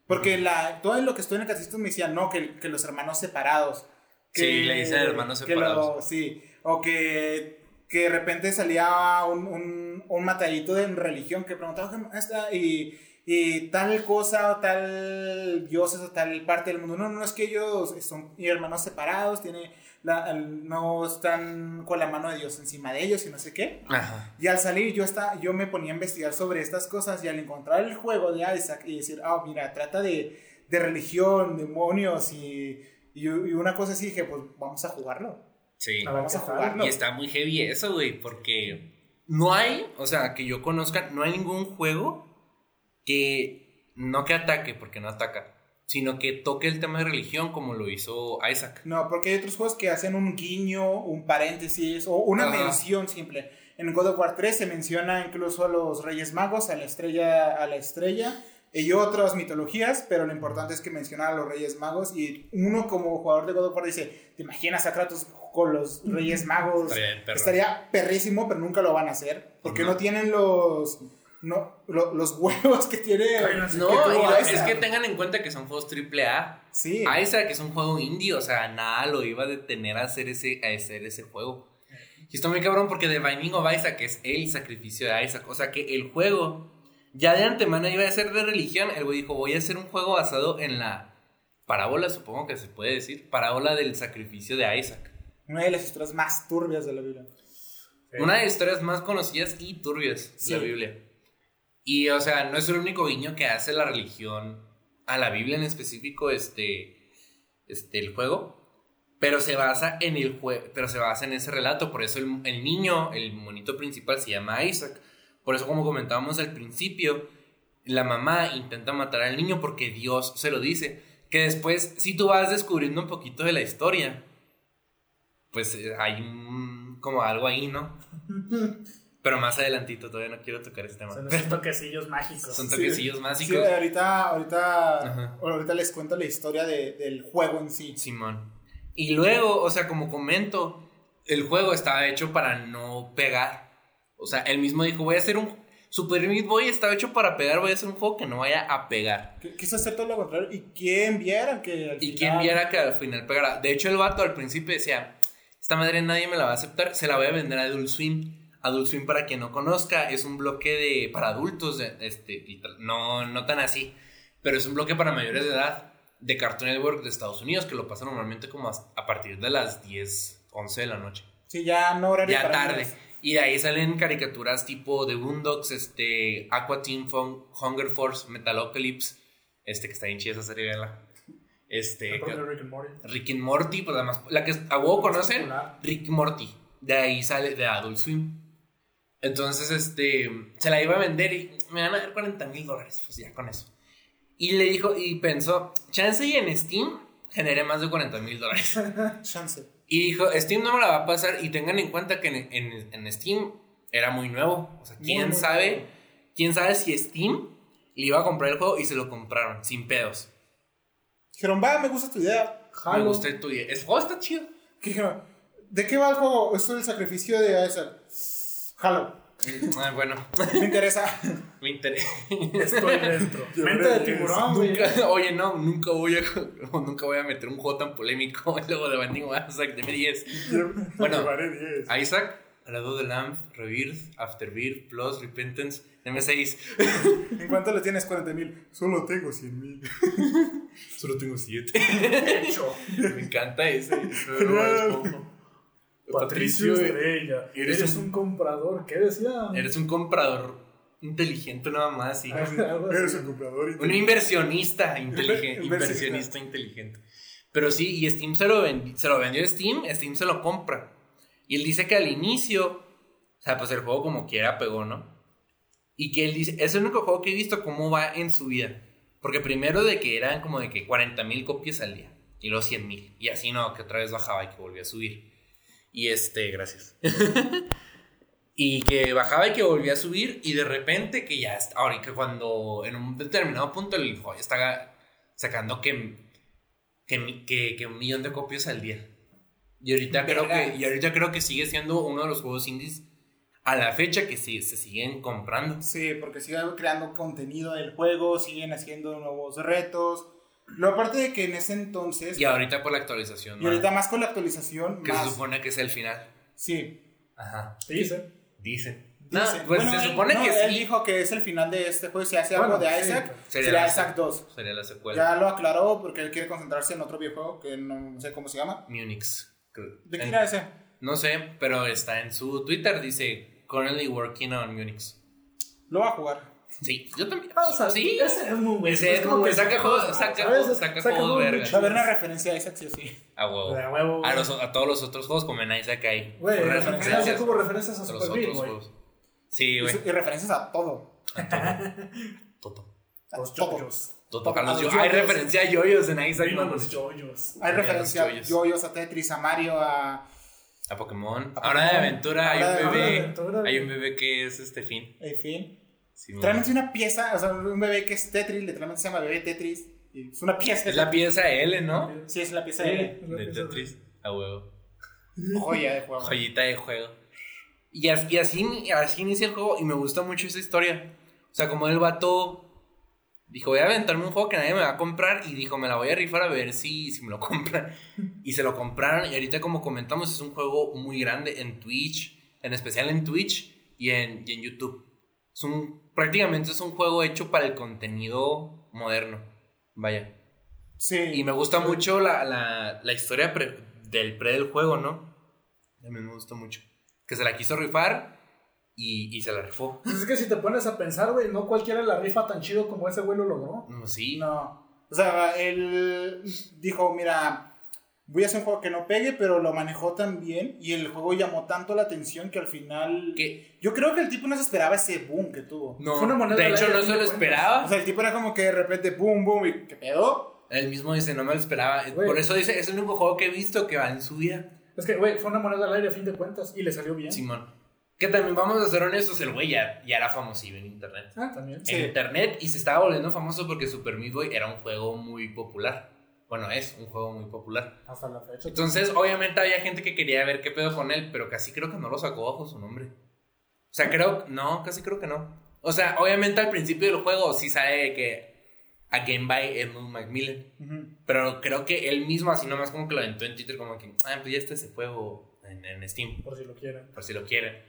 Porque la, todo lo que estoy en el catecismo me decían, no, que, que los hermanos separados. Que, sí, le dicen hermanos separados. sí, o que, que de repente salía un, un, un matadito de religión que preguntaba, y y tal cosa o tal dioses o tal parte del mundo. No, no es que ellos son hermanos separados, tiene la, no están con la mano de Dios encima de ellos y no sé qué. Y al salir yo, está, yo me ponía a investigar sobre estas cosas y al encontrar el juego de Isaac y decir, ah, mira, trata de, de religión, demonios y Y, y una cosa así dije, pues vamos a jugarlo. Sí. Vamos a jugarlo. Y está muy heavy eso, güey, porque no hay, o sea, que yo conozca, no hay ningún juego que no que ataque, porque no ataca, sino que toque el tema de religión como lo hizo Isaac. No, porque hay otros juegos que hacen un guiño, un paréntesis o una Ajá. mención simple. En God of War 3 se menciona incluso a los Reyes Magos, a la estrella, a la estrella y otras mitologías, pero lo importante es que menciona a los Reyes Magos y uno como jugador de God of War dice, ¿te imaginas a Kratos con los Reyes Magos? Estaría perrísimo, pero nunca lo van a hacer, porque no tienen los no, lo- los huevos que tiene. No, que es que tengan en cuenta que son juegos triple A. Sí. Isaac es un juego indie, o sea, nada lo iba a detener a hacer ese, a hacer ese juego. Y está muy cabrón porque The Binding of Isaac es el sacrificio de Isaac. O sea que el juego ya de antemano iba a ser de religión. El güey dijo, voy a hacer un juego basado en la parábola, supongo que se puede decir, parábola del sacrificio de Isaac. Una de las historias más turbias de la Biblia. Una de las historias más conocidas y turbias Sí. de la Biblia. Y, o sea, no es el único guiño que hace la religión a la Biblia en específico, este, este, el juego. Pero se basa en el pero se basa en ese relato. Por eso el, el niño, el monito principal, se llama Isaac. Por eso, como comentábamos al principio, la mamá intenta matar al niño porque Dios se lo dice. Que después, si tú vas descubriendo un poquito de la historia, pues eh, hay como algo ahí, ¿no? Pero más adelantito, todavía no quiero tocar ese tema. Son esos toquecillos mágicos. Son Sí. toquecillos Sí, mágicos. ahorita, ahorita, Ajá. ahorita les cuento la historia de- del juego en sí. Simón. Y luego, o sea, como comento, el juego estaba hecho para no pegar. O sea, él mismo dijo, voy a hacer un... Super Meat Boy estaba hecho para pegar, voy a hacer un juego que no vaya a pegar. Qu- Quiso hacer todo lo contrario. ¿Y quién viera que al Y final- quien viera que al final pegara. De hecho, el vato al principio decía, esta madre nadie me la va a aceptar, se la voy a vender a Adult Swim. Adult Swim, para quien no conozca, es un bloque de para adultos, este, no, no tan así, pero es un bloque para mayores de edad de Cartoon Network de Estados Unidos, que lo pasa normalmente como a, a partir de las 10, 11 de la noche. Sí, ya no horario Ya para tarde. niños. Y de ahí salen caricaturas tipo The Boondocks, este, Aqua Teen Fun- Hunger Force, Metalocalypse, este que está bien chida esa serie, vela. Este, Rick and Morty. Rick and Morty, pues además, la que a huevo conocen. Rick Morty. De ahí sale de Adult Swim. Entonces, este, se la iba a vender y me van a dar 40 mil dólares, pues ya con eso. Y le dijo, y pensó, chance y en Steam generé más de 40 mil dólares. Chance. Y dijo, Steam no me la va a pasar y tengan en cuenta que en, en- en Steam era muy nuevo. O sea, quién muy sabe, quién sabe si Steam le iba a comprar el juego y se lo compraron, sin pedos. Dijeron, va, me gusta tu idea. Me gusta tu idea. El juego está chido. ¿Qué? ¿De qué va el juego? Esto es el sacrificio de Isaac. Jalo. Ah, bueno, Me interesa. me interesa. Estoy dentro. Mente de tiburón, güey. Oye, no, nunca voy a nunca voy a meter un juego tan polémico luego de Banding Isaac de 10. Bueno, Llevaré 10. Isaac, Alado de Lamb, Rebirth, Afterbirth, Plus, Repentance, M6. ¿En cuánto le tienes 40 mil? Solo tengo 100 mil. Solo tengo 7. Hecho. Me encanta ese. ese Esponjo. Patricio Estrella. eres Eres, un- un... comprador. ¿Qué decía? Eres un comprador inteligente nada más. Así. Eres un comprador. un inversionista inteligente. Inversionista. inversionista inteligente. Pero sí, y Steam se lo, vendi- se lo vendió Steam, Steam se lo compra. Y él dice que al inicio, o sea, pues el juego como quiera pegó, ¿no? Y que él dice, es el único juego que he visto cómo va en su vida. Porque primero de que eran como de que 40 mil copias al día. Y luego 100 mil. Y así no, que otra vez bajaba y que volvía a subir. Y este, gracias. y que bajaba y que volvía a subir. Y de repente que ya, está- ahora que cuando en un determinado punto el juego está sacando que, que, que, que un millón de copias al día. Y ahorita, creo que, y ahorita creo que sigue siendo uno de los juegos indies a la fecha que sí, se siguen comprando. Sí, porque siguen creando contenido del juego, siguen haciendo nuevos retos. Lo aparte de que en ese entonces. Y ahorita por la actualización. y ahorita ¿no? más con la actualización. que más, se supone que es el final. Sí. Ajá. Dice. Dice. No, pues Bueno, se él- supone no, que él sí. dijo que es el final de este juego. Si hace Bueno, algo de sí, Isaac, Sería sería Isaac 2. Sería la secuela. Ya lo aclaró porque él quiere concentrarse en otro videojuego que no sé cómo se llama. Munix. ¿De qué era ese? No sé, pero está en su Twitter, dice currently working on Munix. Lo va a jugar. Sí, yo también. Ah, o sea, sí. ese es muy bueno. Ese es como como que saca juegos, saca juegos, saca Saca juegos verga. a haber una referencia a Isaac, sí sí. A huevo. A huevo, A, güey. los- a todos los otros juegos como en Isaac hay Güey, referencias como referencias a a los otros juegos. Sí, Y, güey. y referencias a todo. Toto. A Los todo. Toto. A A los yo- Hay yoyos. referencia a yoyos en Isaac. ¿no? los yoyos. Hay referencia a yoyos. a Tetris, a Mario, a A Pokémon. A Ahora de aventura hay un bebé. Hay un bebé que es este fin. en fin. Sí, Literalmente es una pieza, o sea, un bebé que es Tetris, literalmente se llama bebé Tetris. Y es una pieza. Es la pieza L, ¿no? Sí, es la pieza Sí. de Es la De pieza de- Tetris. A huevo. joya de juego. Joyita de juego. Y así, y así, así inicia el juego y me gusta mucho esa historia. O sea, como el vato dijo, voy a aventarme un juego que nadie me va a comprar y dijo, me la voy a rifar a ver si, si me lo compran. Y se lo compraron y ahorita como comentamos es un juego muy grande en Twitch, en especial en Twitch y en, y en YouTube. Es un, prácticamente es un juego hecho para el contenido moderno. Vaya. Sí. Y me gusta mucho la, la, la historia pre- del pre del juego, ¿no? A mí me gusta mucho. Que se la quiso rifar y, y se la rifó. Pues es que si te pones a pensar, güey, no cualquiera la rifa tan chido como ese güey lo logró. No, sí. No. O sea, él dijo, mira, voy a hacer un juego que no pegue, pero lo manejó tan bien y el juego llamó tanto la atención que al final... Yo creo que el tipo no se esperaba ese boom que tuvo. no, Fue una moneda de hecho no se lo esperaba. O sea, el tipo era como que de repente boom, boom, y ¿qué pedo? Él mismo dice, no me lo esperaba. Por eso dice, es el único juego que he visto que va en su vida. Es que, güey, fue una moneda al aire a fin de cuentas y le salió bien. Simón. Que también vamos a ser honestos, el güey ya, ya era famoso en internet. Ah, también. Sí. En internet y se estaba volviendo famoso porque Super Meat Boy era un juego muy popular. Bueno, es un juego muy popular. Hasta la fecha. Entonces, obviamente había gente que quería ver qué pedo con él, pero casi creo que no lo sacó bajo su nombre. O sea, creo, no, casi creo que no. O sea, obviamente al principio del juego sí sabe que Again by Edmund Macmillan. Ujú. Pero creo que él mismo así nomás como que lo aventó en Twitter como que, ah, pues ya está ese juego en, en Steam, Por si lo quieren. por si lo quieren.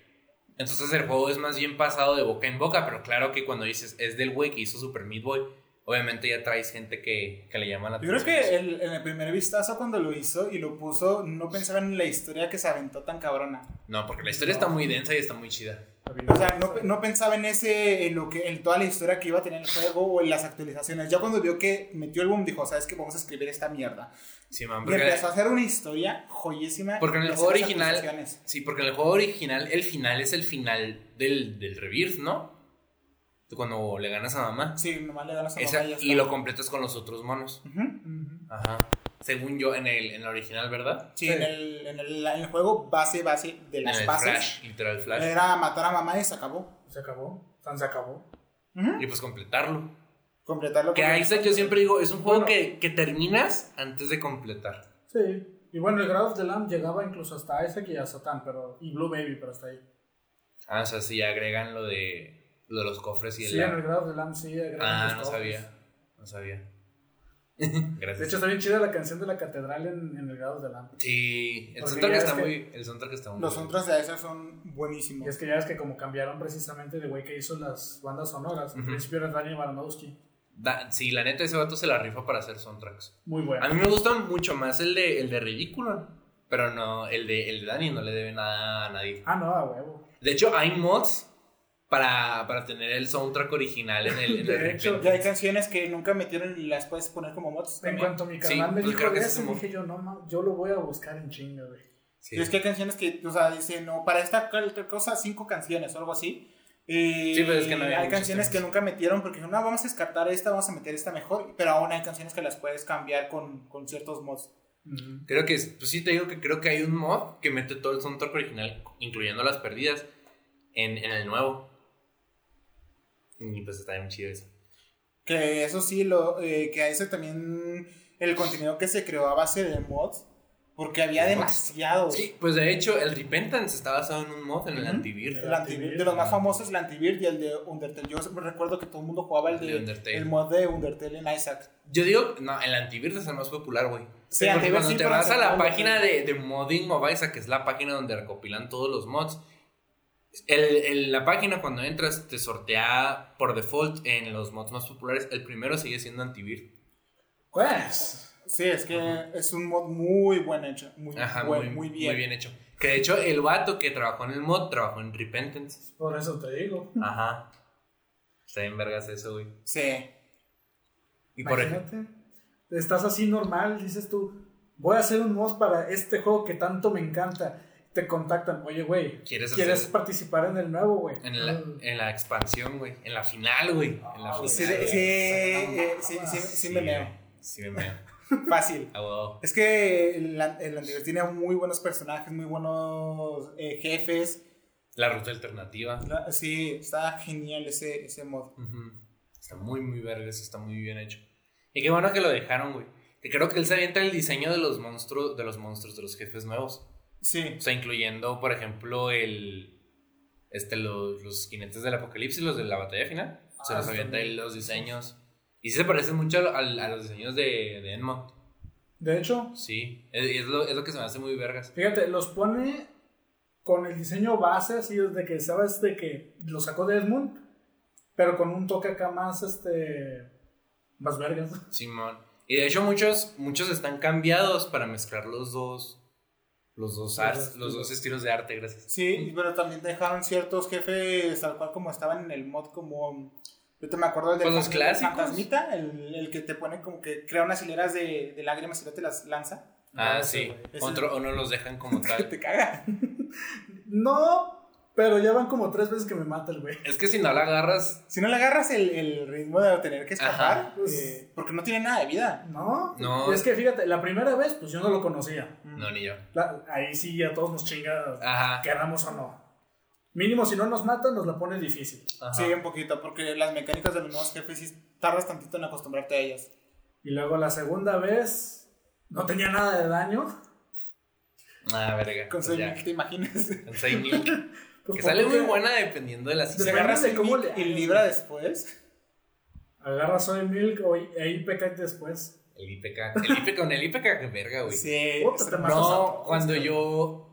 Entonces el juego es más bien pasado de boca en boca, pero claro que cuando dices es del güey que hizo Super Meat Boy, obviamente ya traes gente que, que le llama la Yo creo atención. que el- en el primer vistazo cuando lo hizo y lo puso, no pensaba en la historia que se aventó tan cabrona. No, porque la historia está muy densa y está muy chida. O sea, no, no pensaba en ese, en lo que, en toda la historia que iba a tener el juego o en las actualizaciones. Ya cuando vio que metió el boom, dijo, ¿sabes qué? Vamos a escribir esta mierda. Sí, man, Y porque, empezó a hacer una historia joyísima. porque en el juego original, sí, porque en el juego original el final es el final del, del Rebirth, ¿no? Cuando le ganas a mamá. Sí, nomás le ganas a Esa- mamá y ya y está. lo completas con los otros monos. Ujú. Ajá. Según yo, en el, en el original, ¿verdad? Sí, Sí. En, el, en, el, en el juego base, base de las en bases. Flash, literal Flash. Era matar a mamá y se acabó. Se acabó. Tan se acabó. Y pues completarlo. Completarlo. Que con- Isaac yo siempre digo, es un juego Bueno. que, que terminas antes de completar. Sí. Y bueno, el Grad of the Lamb llegaba incluso hasta Isaac y a Satan, pero. Y Blue Baby, pero hasta ahí. Ah, o sea, sí, agregan lo de, lo de los cofres y el... Sí, en el Grad of the Lamb sí ah, los no cofres. sabía. No sabía. De Gracias. hecho, está bien chida la canción de la catedral en, en el Grad of the Lamb. sí, el soundtrack está muy... El soundtrack está muy... Los otros de esas son Y buenísimos. es que ya ves que como cambiaron precisamente de güey que hizo las bandas sonoras. Al Ujú. principio era Daniel Baranowski. Da- sí, la neta, ese vato se la rifa para hacer soundtracks. Muy bueno. A mí me gusta mucho más el de, el de Ridículo. Pero no, el de, el de Dani no le debe nada a nadie. Ah, no, a huevo. De hecho, hay mods para, para tener el soundtrack original en el, en el De hecho, Repent. Ya hay canciones que nunca metieron y las puedes poner como mods. En cuanto mi Sí, carnal me pues dijo creo que ese dije yo, no, no, yo lo voy a buscar en chinga, güey. Sí. Y es que hay canciones que, o sea, dicen, no, para esta cosa, cinco canciones o algo así. Y Sí, pero es que no había hay canciones que temas. nunca metieron porque dijeron, no, vamos a descartar esta, vamos a meter esta mejor. Pero aún hay canciones que las puedes cambiar con, con ciertos mods. Creo que, es- pues sí te digo que creo que hay un mod que mete todo el soundtrack original, incluyendo las perdidas, en, en el nuevo. Y pues está bien chido eso. Que eso sí, lo, eh, que a ese también el contenido que se creó a base de mods. Porque había demasiados. Sí, pues de hecho, el Repentance está basado en un mod en el Ujú. Antivir. El Antivir, de los más famosos, el Antivir y el de Undertale. Yo recuerdo que todo el mundo jugaba el de, de Undertale. el mod de Undertale en Isaac. Yo digo, no, el Antivir es el más popular, güey. Sí, Porque Antivir cuando sí, te vas a la página de, de Modding of Isaac, que es la página donde recopilan todos los mods, el, el- la página cuando entras te sortea por default en los mods más populares. El primero sigue siendo Antivir. Pues, Sí, es que es un mod muy buen hecho. Muy, Ajá, buen- muy, muy bien. muy bien hecho. Que de hecho, el vato que trabajó en el mod trabajó en Repentance. por eso te digo. Ajá. Está bien vergas eso, güey. Sí. Y por ejemplo. Imagínate, estás así normal, dices tú, voy a hacer un mod para este juego que tanto me encanta. Te contactan, oye, güey, ¿Quieres ¿quieres, hacer- participar en el nuevo, güey? En la, en la expansión, güey. En la final, güey. En la Ah, final. Sí, güey. sí, sí, eh, sí, sí, sí Sí, me meo. Sí, me meo. Fácil. Ah, huevo. Es que el, el anterior tiene muy buenos personajes, muy buenos eh, jefes. La ruta alternativa. La- Sí, está genial ese, ese mod. Ujú. Está muy, muy vergas. Está muy bien hecho. Y qué bueno que lo dejaron, güey. Que creo que él se avienta el diseño de los monstruos, de los monstruos, de los jefes nuevos. Sí. O sea, incluyendo, por ejemplo, el. Este, los, los jinetes del apocalipsis, los de la batalla final. se Ah, los avienta también. él los diseños. Y sí se parecen mucho a, a- a los diseños de, de. De hecho, Sí. Es, es lo, es lo que se me hace muy vergas. fíjate, los pone con el diseño base, así desde que sabes de que lo sacó Desmond, pero con un toque acá más, este, más vergas. Simón. Y de hecho, muchos, muchos están cambiados para mezclar los dos. Los dos, arts- los dos estilos de arte, gracias. Sí, pero también dejaron ciertos jefes tal cual como estaban en el mod, como. Yo te me acuerdo del de Pues los clásicos. fantasmita, el, el que te pone como que crea unas hileras de, de lágrimas y no te las lanza. Ah, ese, sí. Otro, o no los dejan como tal. te caga. No, pero ya van como tres veces que me mata el güey. es que si no la agarras, Si no le agarras el, el ritmo de tener que escapar, Ajá. Pues- eh, porque no tiene nada de vida. No, No. Es que fíjate, la primera vez, pues yo no lo conocía. no, ni yo. La- ahí sí a todos nos chinga, Ajá. queramos o no. Mínimo, si no nos matan, nos la pone difícil. Ajá. Sí, un poquito, porque las mecánicas de los nuevos jefes sí tardas tantito en acostumbrarte a ellas. Y luego la segunda vez, no tenía nada de daño. Ah, verga. Con pues Soy ya. Milk, ¿te imaginas? Con Soy Milk. Pues que sale muy buena dependiendo de la Si agarras de el cómo Milk le y hagas, libra después, Agarra Soy Milk o e IPK después. El IPK. El IPK, con el IPK, que verga, güey. sí. Puta, te No, cuando yo.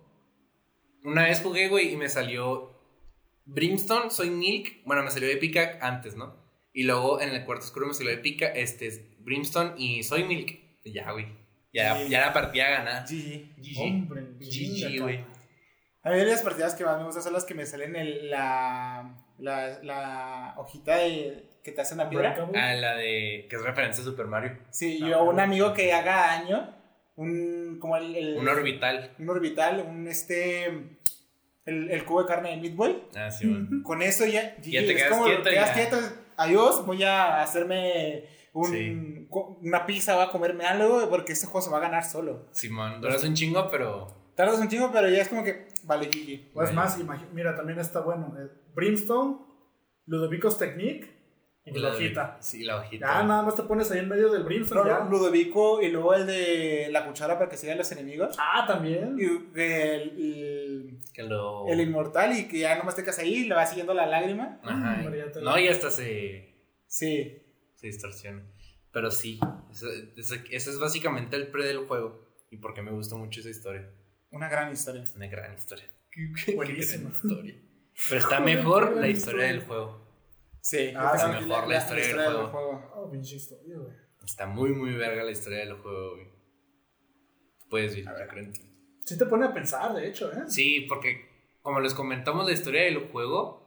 Una vez jugué, güey, y me salió. Brimstone, soy Milk. Bueno, me salió Epica antes, ¿no? Y luego en el cuarto oscuro me salió Epica, este es Brimstone y soy Milk. Y ya, güey. Ya, Sí. ya la partida ganada. GG. GG. Hombre, GG, güey. A mí las partidas que más me gustan son las que me salen en la, la, la hojita de, que te hacen la piedra. Ah, la de. que es referencia a Super Mario. Sí, Ah, yo un bueno. amigo que haga daño, un, como el, el- Un orbital. un orbital, un este, el, el cubo de carne de Meat Boy. Ah, sí, güey. Con eso ya, Ya te es quedas como, quieto te quedas ya. quieto. Adiós, voy a hacerme un, Sí. una pizza, voy a comerme algo porque este juego se va a ganar solo. Simón, duras un chingo, pero. Tardas un chingo, pero ya es como que, vale, GG. O es más, mira, también está bueno. eh, Brimstone, Ludovicos Technique y la hojita. Sí, la hojita. Ya nada más te pones ahí en medio del Brimstone. No, ya. Ludovico y luego el de la cuchara para que sigan los enemigos. Ah, también. Y el, el, Que lo. el inmortal y que ya nomás te quedas ahí y le va siguiendo la lágrima. Ajá. Hombre, ya te No, y hasta se. Sí. se distorsiona. Pero sí, ese, ese- ese es básicamente el pre del juego. Y por qué me gusta mucho esa historia. Una gran historia. Una gran historia. Qué Buenísima. gran historia. Pero está mejor qué la historia del juego. Sí. Ah, está sí, mejor la historia del juego. Oh, pinche historia, güey. Está muy, muy verga la historia del juego, güey. Puedes ir, A ver. yo creo en ti. Sí te pone a pensar, de hecho, ¿eh? Sí, porque como les comentamos, la historia del juego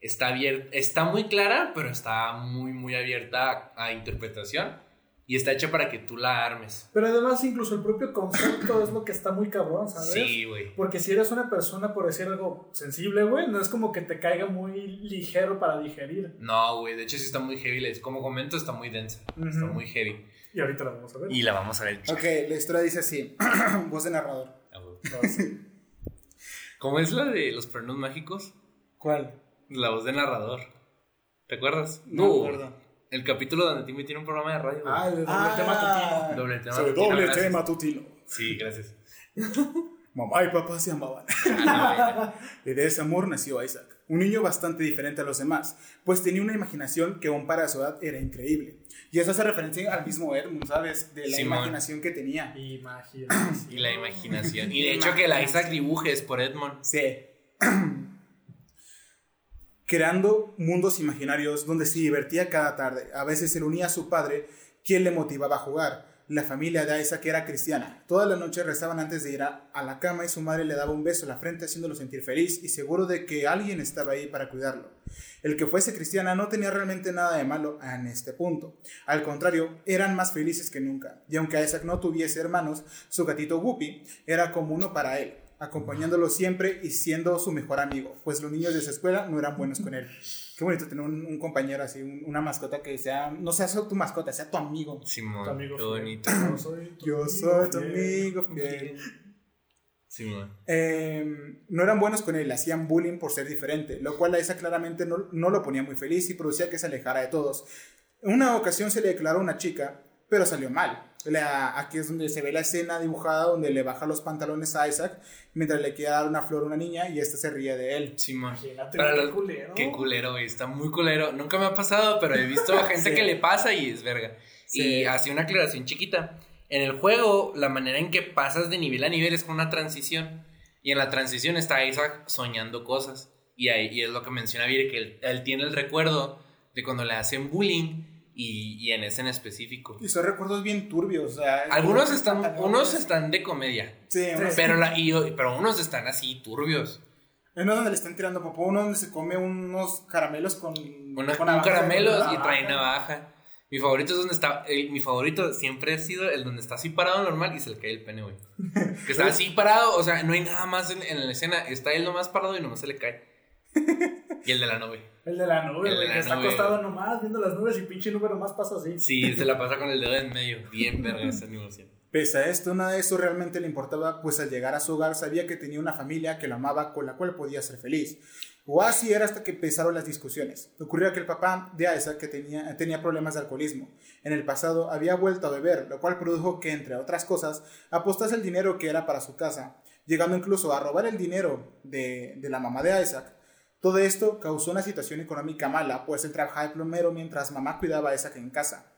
está abierta, está muy clara, pero está muy, muy abierta a, a interpretación. Y está hecha para que tú la armes. Pero además, incluso el propio concepto es lo que está muy cabrón, ¿sabes? Sí, güey. Porque si eres una persona, por decir algo sensible, güey, no es como que te caiga muy ligero para digerir. No, güey, de hecho sí está muy heavy. les- Como comento, está muy densa. Está muy heavy. Y ahorita la vamos a ver. Y la vamos a ver. Ok, la historia dice así. Voz de narrador. Ah, güey. ¿Cómo es la de los pernos mágicos? ¿Cuál? La voz de narrador. ¿Te acuerdas? No me acuerdo. El capítulo donde Timmy tiene un programa de radio. güey. Ah, el doble Ah. tema matutino. doble tema. Sobre matutino, doble gracias. tema matutino. Sí, gracias. Mamá y papá se amaban. Ah, Y de ese amor nació Isaac, un niño bastante diferente a los demás, pues tenía una imaginación que aún para su edad era increíble. Y eso hace referencia al mismo Edmund, ¿sabes? De la Simón. imaginación que tenía. Imaginación. y la imaginación. Y de hecho que la Isaac dibuje es por Edmond. Sí. Creando mundos imaginarios donde se divertía cada tarde. A veces se le unía a su padre, quien le motivaba a jugar. La familia de Isaac era cristiana. Toda la noche rezaban antes de ir a, la cama y su madre le daba un beso en la frente haciéndolo sentir feliz y seguro de que alguien estaba ahí para cuidarlo. El que fuese cristiana no tenía realmente nada de malo en este punto. Al contrario, eran más felices que nunca. Y aunque Isaac no tuviese hermanos, su gatito Whoopi era como uno para él acompañándolo siempre y siendo su mejor amigo, pues los niños de su escuela no eran buenos con él. Qué bonito tener un, compañero así, una mascota que sea, no sea solo tu mascota, sea tu amigo. Simón, tu amigo qué bonito. Yo soy tu, Yo soy tu amigo fiel. Simón. Eh, no eran buenos con él, hacían bullying por ser diferente, lo cual a esa claramente no, no lo ponía muy feliz y producía que se alejara de todos. En una ocasión se le declaró a una chica, pero salió mal aquí es donde se ve la escena dibujada donde le baja los pantalones a Isaac mientras le quiere dar una flor a una niña y esta se ríe de él. Sí, Imagínate, qué culero. Qué culero, güey. Está muy culero. Nunca me ha pasado, pero he visto a gente que le pasa y es verga. Y así una aclaración chiquita. En el juego, la manera en que pasas de nivel a nivel es con una transición. Y en la transición está Isaac soñando cosas. Y, ahí, y es lo que menciona Vire, que él, él tiene el recuerdo de cuando le hacen bullying y, en ese en específico. Y son recuerdos bien turbios. O sea, Algunos están, unos están de comedia. Sí, pero, la, pero unos están así turbios. Uno donde le están tirando popó, uno donde se come unos caramelos con. Una, con caramelos y trae navaja. Mi favorito es donde está. mi favorito siempre ha sido el donde está así parado normal y se le cae el pene, güey. que está así parado, o sea, no hay nada más en, en la escena. Está él nomás parado y nomás se le cae. Y el de la nube. El de la nube, güey, que está acostado nomás viendo las nubes y pinche nube nomás pasa así. Sí, se la pasa con el dedo en medio. Bien verga esa animación. Pese a esto, nada de eso realmente le importaba, pues al llegar a su hogar sabía que tenía una familia que lo amaba, con la cual podía ser feliz. O así era hasta que empezaron las discusiones. Ocurrió que el papá de Isaac, que tenía, tenía problemas de alcoholismo, en el pasado había vuelto a beber, lo cual produjo que, entre otras cosas, apostase el dinero que era para su casa, llegando incluso a robar el dinero de, de la mamá de Isaac todo esto causó una situación económica mala, pues él trabajaba de plomero mientras mamá cuidaba a Isaac en casa.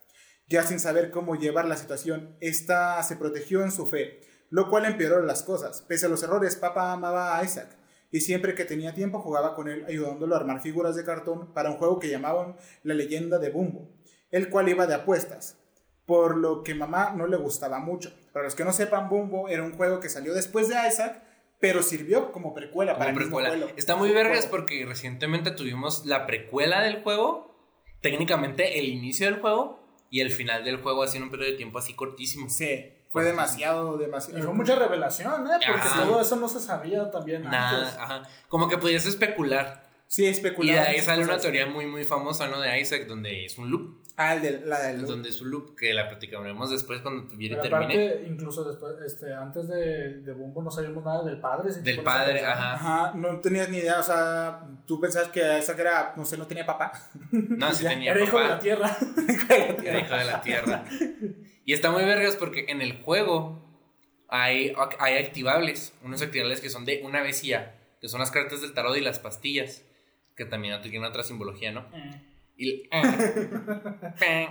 Ya sin saber cómo llevar la situación, esta se protegió en su fe, lo cual empeoró las cosas. Pese a los errores, papá amaba a Isaac y siempre que tenía tiempo jugaba con él ayudándolo a armar figuras de cartón para un juego que llamaban La leyenda de Bumbo, el cual iba de apuestas, por lo que mamá no le gustaba mucho. Para los que no sepan, Bumbo era un juego que salió después de Isaac pero sirvió como precuela para precuela. Está muy vergas porque recientemente tuvimos la precuela del juego, técnicamente el inicio del juego y el final del juego así en un periodo de tiempo así cortísimo. Sí. Fue demasiado, demasiado. Y fue mucha revelación, ¿eh? Porque todo eso no se sabía también Nada, ajá. Como que podías especular. Sí, especular. Y de ahí sale una teoría muy, muy famosa, ¿no? De Isaac, donde es un loop. Ah, el de, la del loop. Donde es un loop, que la platicaremos después cuando tuviera y termine. incluso después, este, antes de, de Bumbo no sabíamos nada del padre. del padre, ajá. Ajá, no tenías ni idea, o sea, tú pensabas que Isaac era, no sé, no tenía papá. No, sí tenía era hijo de la tierra. era hijo de la tierra. Y está muy vergas porque en el juego hay, hay activables, unos activables que son de una vez que son las cartas del tarot y las pastillas que también tiene otra simbología, ¿no? Eh. Y, eh.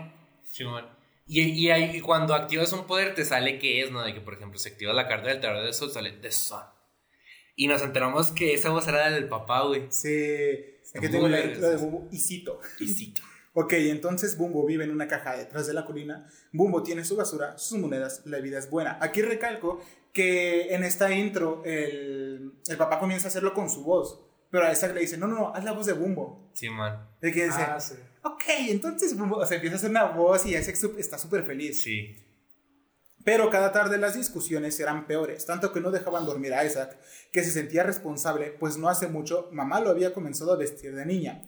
y, y, cuando activas un poder te sale que es, ¿no? De que, por ejemplo, se activa la carta del tarot del sol, sale The Sun. Y nos enteramos que esa voz era la del papá, güey. Sí. Que tengo la letra de Bumbo. Isito. Isito. ok, entonces Bumbo vive en una caja detrás de la colina. Bumbo tiene su basura, sus monedas, la vida es buena. Aquí recalco que en esta intro el, el papá comienza a hacerlo con su voz. Pero a esa le dice, no, no, no, haz la voz de Bumbo. Sí, man. El que dice, ah, sí. ok, entonces Bumbo, o sea, empieza a hacer una voz y Isaac está súper feliz. Sí. Pero cada tarde las discusiones eran peores, tanto que no dejaban dormir a Isaac, que se sentía responsable, pues no hace mucho mamá lo había comenzado a vestir de niña,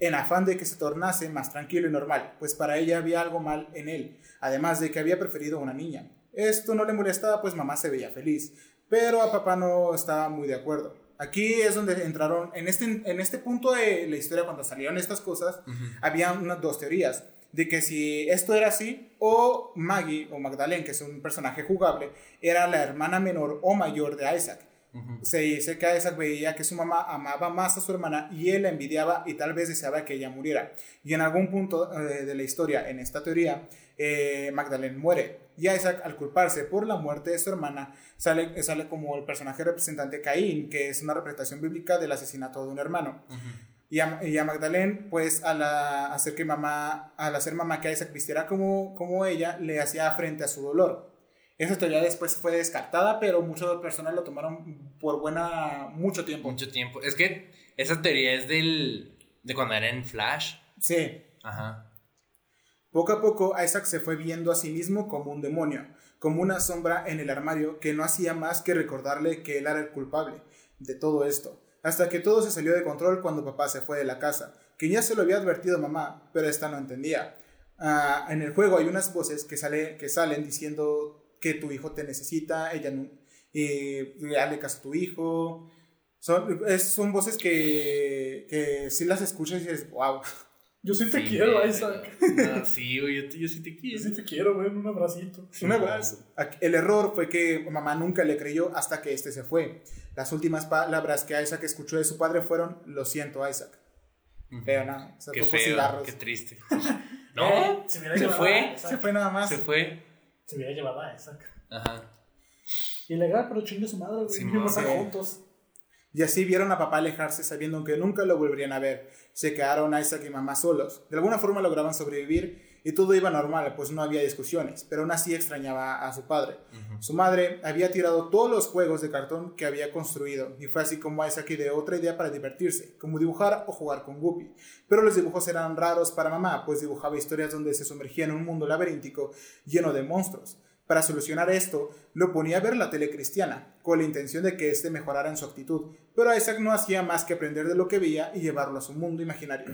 en afán de que se tornase más tranquilo y normal, pues para ella había algo mal en él, además de que había preferido una niña. Esto no le molestaba, pues mamá se veía feliz, pero a papá no estaba muy de acuerdo. Aquí es donde entraron, en este, en este punto de la historia, cuando salieron estas cosas, había unas dos teorías. De que si esto era así, o Maggie, o Magdalene, que es un personaje jugable, era la hermana menor o mayor de Isaac. Se dice que Isaac veía que su mamá amaba más a su hermana y él la envidiaba y tal vez deseaba que ella muriera. Y en algún punto eh, de la historia, en esta teoría, eh, Magdalene muere. Y Isaac, al culparse por la muerte de su hermana, sale, sale como el personaje representante Caín, que es una representación bíblica del asesinato de un hermano. Y a, y a Magdalene, pues al hacer que mamá, al hacer mamá que Isaac vistiera como, como ella, le hacía frente a su dolor. Esa teoría después fue descartada, pero muchas personas lo tomaron por buena mucho tiempo. Mucho tiempo. Es que esa teoría es del de cuando era en Flash. Sí. Ajá. Poco a poco Isaac se fue viendo a sí mismo como un demonio, como una sombra en el armario que no hacía más que recordarle que él era el culpable de todo esto hasta que todo se salió de control cuando papá se fue de la casa, que ya se lo había advertido mamá, pero esta no entendía. Ah, en el juego hay unas voces que, sale, que salen diciendo que tu hijo te necesita, ella no, y dale caso a tu hijo. Son, son voces que, que si las escuchas y dices, wow. Yo sí te quiero, Isaac. sí, güey, yo, sí te quiero. Yo sí te quiero, güey, un abracito. un abrazo. El error fue que mamá nunca le creyó hasta que este se fue. Las últimas palabras que Isaac escuchó de su padre fueron, lo siento, Isaac. No. Se qué feo, qué triste. no, ¿Eh? se, se fue. Se fue nada más. Se fue. Se hubiera llevado a Isaac. Ajá. Ilegal, pero chingue su madre, güey. Sí, juntos. Y así vieron a papá alejarse sabiendo que nunca lo volverían a ver. Se quedaron Isaac y mamá solos. De alguna forma lograban sobrevivir y todo iba normal, pues no había discusiones, pero aún así extrañaba a su padre. Su madre había tirado todos los juegos de cartón que había construido y fue así como Isaac ideó otra idea para divertirse, como dibujar o jugar con Guppy. Pero los dibujos eran raros para mamá, pues dibujaba historias donde se sumergía en un mundo laberíntico lleno de monstruos. Para solucionar esto, lo ponía a ver la tele cristiana, con la intención de que éste mejorara en su actitud, pero Isaac no hacía más que aprender de lo que veía y llevarlo a su mundo imaginario.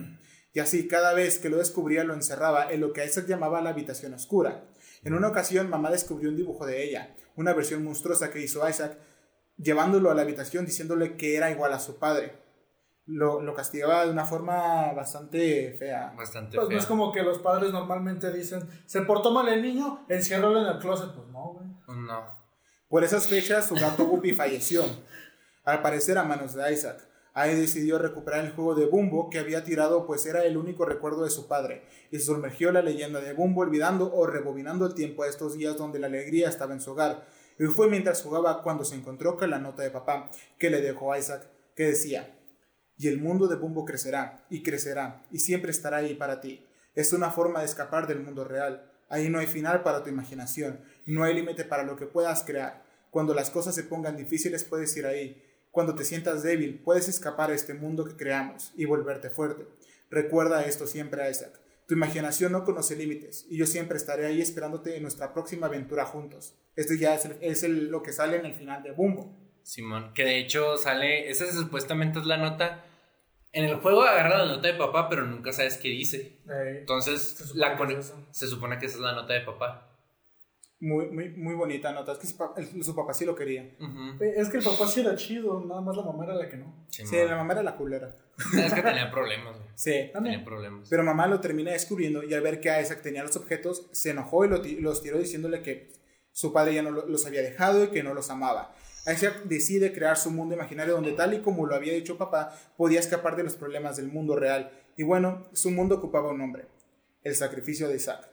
Y así, cada vez que lo descubría, lo encerraba en lo que Isaac llamaba la habitación oscura. En una ocasión, mamá descubrió un dibujo de ella, una versión monstruosa que hizo Isaac, llevándolo a la habitación diciéndole que era igual a su padre lo, lo, castigaba de una forma bastante fea. Bastante pues fea. no es como que los padres normalmente dicen, se portó mal el niño, enciérralo en el closet. Pues no, güey. No. Por esas fechas, su gato Guppy falleció, al parecer a manos de Isaac. Ahí decidió recuperar el juego de Bumbo que había tirado pues era el único recuerdo de su padre y sumergió la leyenda de Bumbo olvidando o rebobinando el tiempo a estos días donde la alegría estaba en su hogar. Y fue mientras jugaba cuando se encontró con la nota de papá que le dejó Isaac que decía y el mundo de Bumbo crecerá y crecerá y siempre estará ahí para ti. Es una forma de escapar del mundo real. Ahí no hay final para tu imaginación, no hay límite para lo que puedas crear. Cuando las cosas se pongan difíciles puedes ir ahí. Cuando te sientas débil puedes escapar a este mundo que creamos y volverte fuerte. Recuerda esto siempre, Isaac. Tu imaginación no conoce límites y yo siempre estaré ahí esperándote en nuestra próxima aventura juntos. Esto ya es, lo que sale en el final de Bumbo. Simón, que de hecho sale, esa supuestamente es la nota. En el juego agarra la nota de papá, pero nunca sabes qué dice. Entonces, se la se supone que esa es la nota de papá. Muy, muy, muy bonita nota. Es que su papá, sí lo quería. Eh, es que el papá sí era chido, nada más la mamá era la que no. Sí, la mamá era la culera. Es que tenía problemas. Sí, tenía problemas. Pero mamá lo termina descubriendo y al ver que Isaac tenía los objetos, se enojó y los tiró diciéndole que su padre ya no los había dejado y que no los amaba. Isaac decide crear su mundo imaginario donde tal y como lo había dicho papá, podía escapar de los problemas del mundo real. Y bueno, su mundo ocupaba un nombre, el sacrificio de Isaac.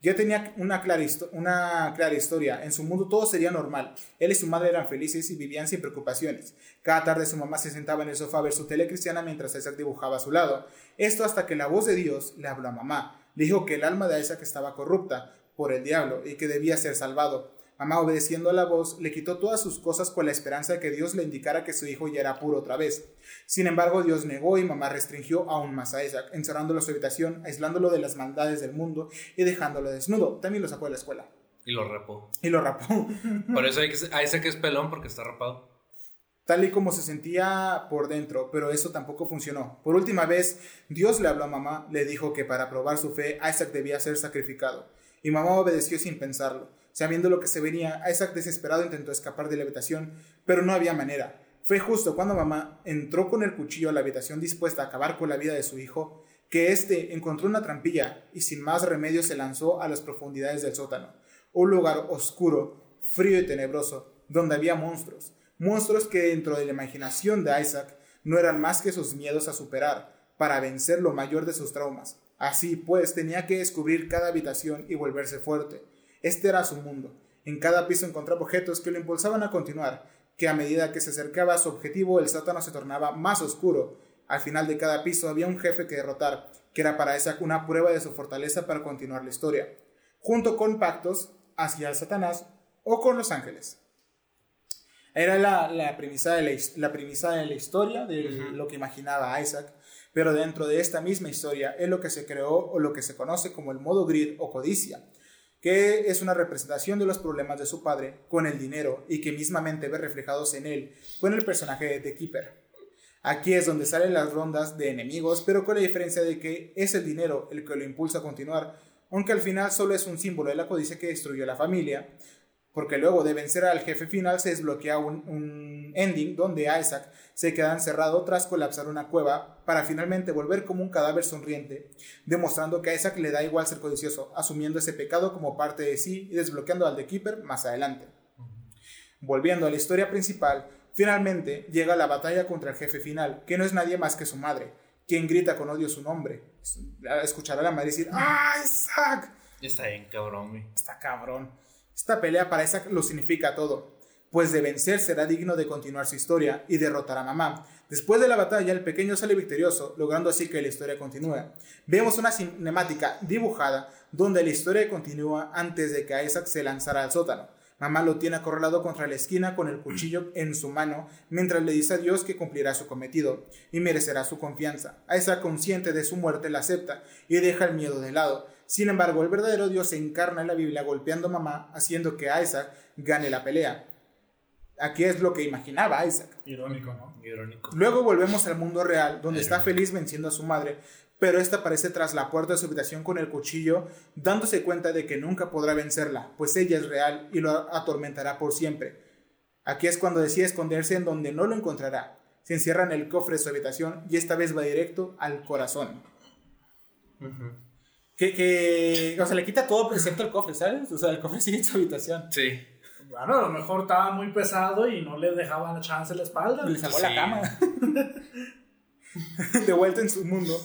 Ya tenía una clara, una clara historia. En su mundo todo sería normal. Él y su madre eran felices y vivían sin preocupaciones. Cada tarde su mamá se sentaba en el sofá a ver su tele cristiana mientras Isaac dibujaba a su lado. Esto hasta que la voz de Dios le habló a mamá. Le dijo que el alma de Isaac estaba corrupta por el diablo y que debía ser salvado. Mamá, obedeciendo a la voz, le quitó todas sus cosas con la esperanza de que Dios le indicara que su hijo ya era puro otra vez. Sin embargo, Dios negó y mamá restringió aún más a Isaac, encerrándolo en su habitación, aislándolo de las maldades del mundo y dejándolo desnudo. También lo sacó de la escuela. Y lo rapó. Y lo rapó. Por eso hay que, a ese que es pelón porque está rapado. Tal y como se sentía por dentro, pero eso tampoco funcionó. Por última vez, Dios le habló a mamá, le dijo que para probar su fe, Isaac debía ser sacrificado. Y mamá obedeció sin pensarlo. Sabiendo lo que se venía, Isaac desesperado intentó escapar de la habitación, pero no había manera. Fue justo cuando mamá entró con el cuchillo a la habitación dispuesta a acabar con la vida de su hijo, que éste encontró una trampilla y sin más remedio se lanzó a las profundidades del sótano, un lugar oscuro, frío y tenebroso, donde había monstruos, monstruos que dentro de la imaginación de Isaac no eran más que sus miedos a superar, para vencer lo mayor de sus traumas. Así pues, tenía que descubrir cada habitación y volverse fuerte. Este era su mundo. En cada piso encontraba objetos que lo impulsaban a continuar, que a medida que se acercaba a su objetivo el sótano se tornaba más oscuro, Al final de cada piso había un jefe que derrotar, que era para esa una prueba de su fortaleza para continuar la historia, junto con pactos hacia Satanás o con los ángeles. Era la, premisa, de la, la, premisa de la historia, de lo que imaginaba Isaac, pero dentro de esta misma historia es lo que se creó o lo que se conoce como el modo grid o codicia, que es una representación de los problemas de su padre con el dinero y que mismamente ve reflejados en él con el personaje de The Keeper. Aquí es donde salen las rondas de enemigos, pero con la diferencia de que es el dinero el que lo impulsa a continuar, aunque al final solo es un símbolo de la codicia que destruyó la familia, porque luego de vencer al jefe final se desbloquea un, ending donde Isaac se queda encerrado tras colapsar una cueva para finalmente volver como un cadáver sonriente, demostrando que a Isaac le da igual ser codicioso, asumiendo ese pecado como parte de sí y desbloqueando al The Keeper más adelante. Volviendo a la historia principal, finalmente llega la batalla contra el jefe final, que no es nadie más que su madre, quien grita con odio su nombre. Escuchará a la madre decir, ¡Ah, Isaac! Está bien cabrón, Está cabrón. Esta pelea para Isaac lo significa todo, pues de vencer será digno de continuar su historia y derrotar a mamá. Después de la batalla, el pequeño sale victorioso, logrando así que la historia continúe. Vemos una cinemática dibujada donde la historia continúa antes de que Isaac se lanzara al sótano. Mamá lo tiene acorralado contra la esquina con el cuchillo en su mano, mientras le dice a Dios que cumplirá su cometido y merecerá su confianza. Isaac, consciente de su muerte, la acepta y deja el miedo de lado. Sin embargo, el verdadero Dios se encarna en la Biblia golpeando a mamá, haciendo que Isaac gane la pelea. Aquí es lo que imaginaba Isaac. Irónico, ¿no? Irónico. Luego volvemos al mundo real, donde está feliz venciendo a su madre, pero esta aparece tras la puerta de su habitación con el cuchillo, dándose cuenta de que nunca podrá vencerla, pues ella es real y lo atormentará por siempre. Aquí es cuando decide esconderse en donde no lo encontrará. Se encierra en el cofre de su habitación y esta vez va directo al corazón que, que, o sea, le quita todo excepto el cofre, ¿sabes? O sea, el cofre sigue en su habitación. Sí. Bueno, a lo mejor estaba muy pesado y no le dejaba la chance en la espalda. Le sacó la cama. de vuelta en su mundo,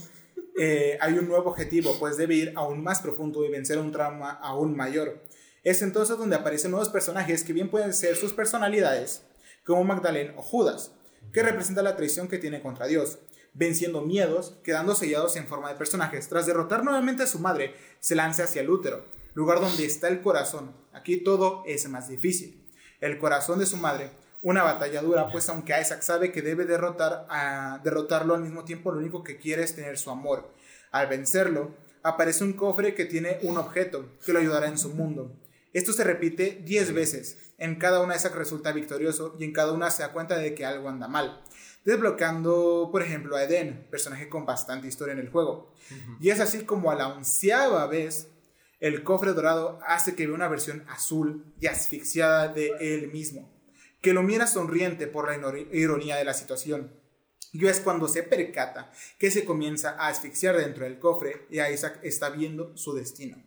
eh, hay un nuevo objetivo, pues debe ir aún más profundo y vencer un trauma aún mayor. Es entonces donde aparecen nuevos personajes que bien pueden ser sus personalidades, como Magdalene o Judas, que representa la traición que tiene contra Dios venciendo miedos, quedando sellados en forma de personajes. Tras derrotar nuevamente a su madre, se lanza hacia el útero, lugar donde está el corazón. Aquí todo es más difícil. El corazón de su madre, una batalla dura, pues aunque Isaac sabe que debe derrotar a derrotarlo al mismo tiempo, lo único que quiere es tener su amor. Al vencerlo, aparece un cofre que tiene un objeto que lo ayudará en su mundo. Esto se repite 10 veces. En cada una Isaac resulta victorioso y en cada una se da cuenta de que algo anda mal desbloqueando, por ejemplo, a Eden, personaje con bastante historia en el juego. Y es así como a la onceava vez, el cofre dorado hace que vea una versión azul y asfixiada de él mismo, que lo mira sonriente por la ironía de la situación. Y es cuando se percata que se comienza a asfixiar dentro del cofre y Isaac está viendo su destino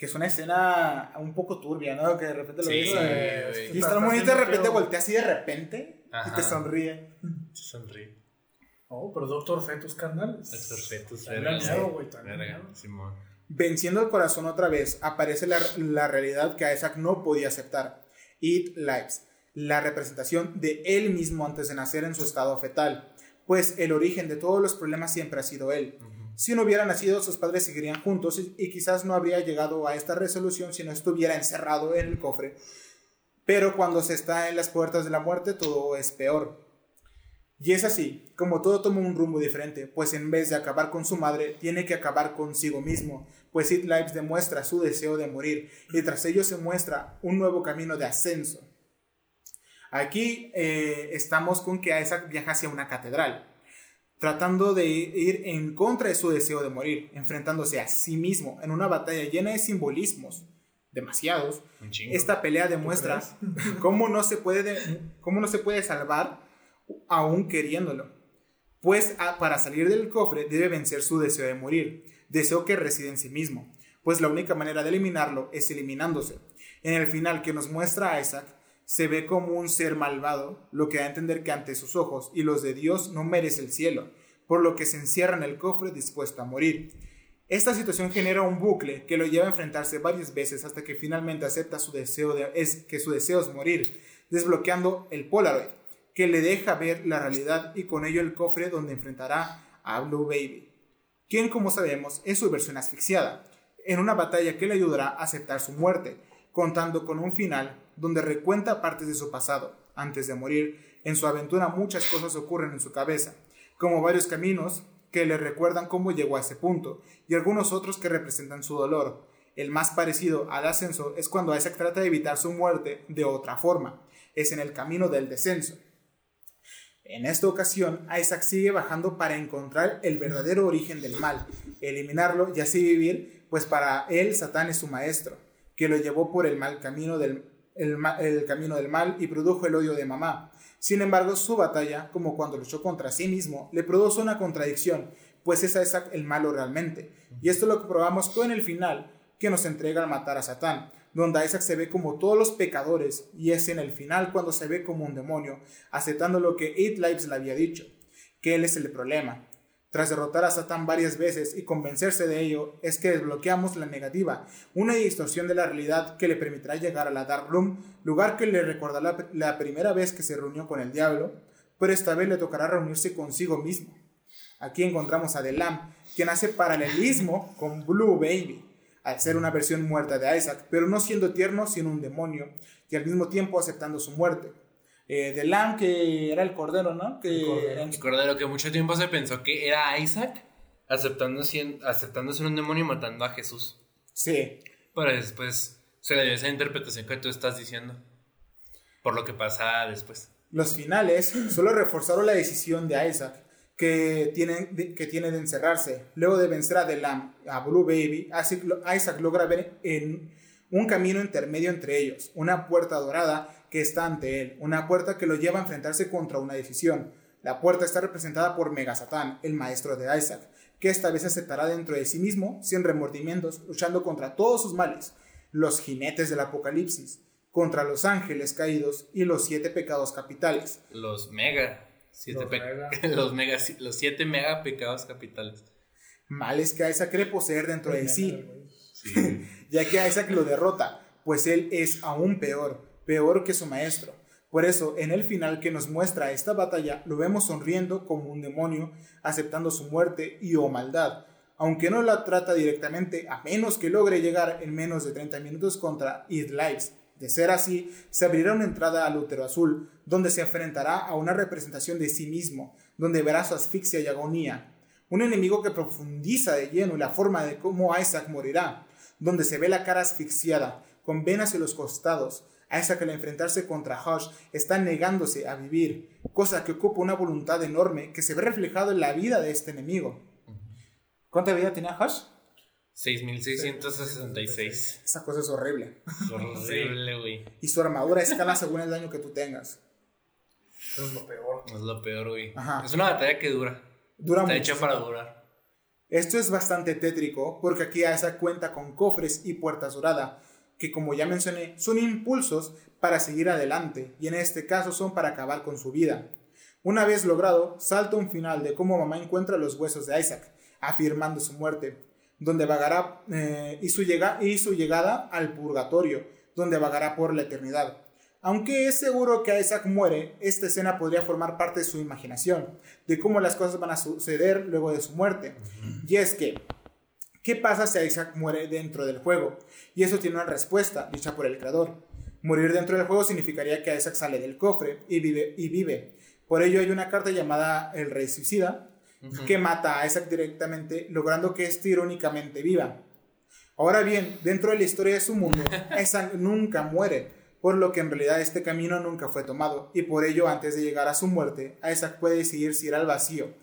que es una escena un poco turbia, ¿no? Que de repente lo ves y está muy de repente voltea así de repente y te sonríe. Se sonríe. Oh, pero Doctor Fetus, carnal. Doctor Fetus, Simón. Venciendo el corazón otra vez, aparece la, la realidad que Isaac no podía aceptar. Eat Lives, la representación de él mismo antes de nacer en su estado fetal, pues el origen de todos los problemas siempre ha sido él. Si no hubiera nacido, sus padres seguirían juntos y, quizás no habría llegado a esta resolución si no estuviera encerrado en el cofre. Pero cuando se está en las puertas de la muerte, todo es peor. Y es así, como todo toma un rumbo diferente, pues en vez de acabar con su madre, tiene que acabar consigo mismo, pues It Lives demuestra su deseo de morir, y tras ello se muestra un nuevo camino de ascenso. Aquí eh, estamos con que Isaac viaja hacia una catedral, tratando de ir en contra de su deseo de morir, enfrentándose a sí mismo en una batalla llena de simbolismos, demasiados. Esta pelea demuestra cómo no, se puede, cómo no se puede salvar aún queriéndolo. Pues para salir del cofre debe vencer su deseo de morir, deseo que reside en sí mismo, pues la única manera de eliminarlo es eliminándose. En el final que nos muestra a Isaac, se ve como un ser malvado, lo que da a entender que ante sus ojos y los de Dios no merece el cielo, por lo que se encierra en el cofre dispuesto a morir. Esta situación genera un bucle que lo lleva a enfrentarse varias veces hasta que finalmente acepta su deseo de, es, que su deseo es morir, desbloqueando el Polaroid, que le deja ver la realidad y con ello el cofre donde enfrentará a Blue Baby, quien como sabemos es su versión asfixiada, en una batalla que le ayudará a aceptar su muerte, contando con un final donde recuenta partes de su pasado. Antes de morir, en su aventura muchas cosas ocurren en su cabeza, como varios caminos que le recuerdan cómo llegó a ese punto, y algunos otros que representan su dolor. El más parecido al ascenso es cuando Isaac trata de evitar su muerte de otra forma, es en el camino del descenso. En esta ocasión, Isaac sigue bajando para encontrar el verdadero origen del mal, eliminarlo y así vivir, pues para él Satán es su maestro, que lo llevó por el mal camino del, el camino del mal y produjo el odio de mamá. Sin embargo, su batalla, como cuando luchó contra sí mismo, le produjo una contradicción, pues es Isaac el malo realmente. Y esto lo comprobamos con el final que nos entrega al matar a Satán donde Isaac se ve como todos los pecadores y es en el final cuando se ve como un demonio, aceptando lo que Eight Lives le había dicho, que él es el problema. Tras derrotar a Satán varias veces y convencerse de ello, es que desbloqueamos la negativa, una distorsión de la realidad que le permitirá llegar a la Dark Room, lugar que le recordará la, primera vez que se reunió con el diablo, pero esta vez le tocará reunirse consigo mismo. Aquí encontramos a The Lamb, quien hace paralelismo con Blue Baby, al ser una versión muerta de Isaac, pero no siendo tierno, sino un demonio, y al mismo tiempo aceptando su muerte. Eh, de Lam, que era el cordero, ¿no? Que, el, cordero. que mucho tiempo se pensó que era Isaac, aceptándose, aceptándose un demonio y matando a Jesús. Sí. Pero después se le dio esa interpretación que tú estás diciendo, por lo que pasa después. Los finales solo reforzaron la decisión de Isaac que tiene, que tiene de encerrarse. Luego de vencer a The a Blue Baby, Isaac logra ver en un camino intermedio entre ellos, una puerta dorada que está ante él, una puerta que lo lleva a enfrentarse contra una decisión. La puerta está representada por Megasatán, el maestro de Isaac, que esta vez aceptará dentro de sí mismo, sin remordimientos, luchando contra todos sus males, los jinetes del apocalipsis, contra los ángeles caídos y los siete pecados capitales. Los mega los, mega. los, siete mega pecados capitales. Males que Isaac cree poseer dentro de sí. ya que Isaac lo derrota, pues él es aún peor, peor que su maestro. Por eso, en el final que nos muestra esta batalla, lo vemos sonriendo como un demonio, aceptando su muerte y o maldad, aunque no la trata directamente, a menos que logre llegar en menos de 30 minutos contra It Lives, de ser así, se abrirá una entrada al útero azul, donde se enfrentará a una representación de sí mismo, donde verá su asfixia y agonía. Un enemigo que profundiza de lleno la forma de cómo Isaac morirá, donde se ve la cara asfixiada, con venas en los costados. Isaac al enfrentarse contra Hush está negándose a vivir, cosa que ocupa una voluntad enorme que se ve reflejado en la vida de este enemigo. ¿Cuánta vida tenía Hush? 6666. Esa cosa es horrible. Horrible, güey. Y su armadura escala según el daño que tú tengas. Eso es lo peor. Es lo peor, güey. Es una batalla que dura. Dura Está hecha para durar. Esto es bastante tétrico porque aquí esa cuenta con cofres y puertas doradas, que como ya mencioné, son impulsos para seguir adelante y en este caso son para acabar con su vida. Una vez logrado, salta un final de cómo mamá encuentra los huesos de Isaac, afirmando su muerte donde vagará eh, y, su llega, y su llegada al purgatorio, donde vagará por la eternidad. Aunque es seguro que Isaac muere, esta escena podría formar parte de su imaginación, de cómo las cosas van a suceder luego de su muerte. Y es que, ¿qué pasa si Isaac muere dentro del juego? Y eso tiene una respuesta, dicha por el creador. Morir dentro del juego significaría que Isaac sale del cofre y vive, y vive. Por ello hay una carta llamada El Rey Suicida, que mata a Isaac directamente, logrando que éste irónicamente viva. Ahora bien, dentro de la historia de su mundo, Isaac nunca muere, por lo que en realidad este camino nunca fue tomado, y por ello antes de llegar a su muerte, Isaac puede decidir si ir al vacío,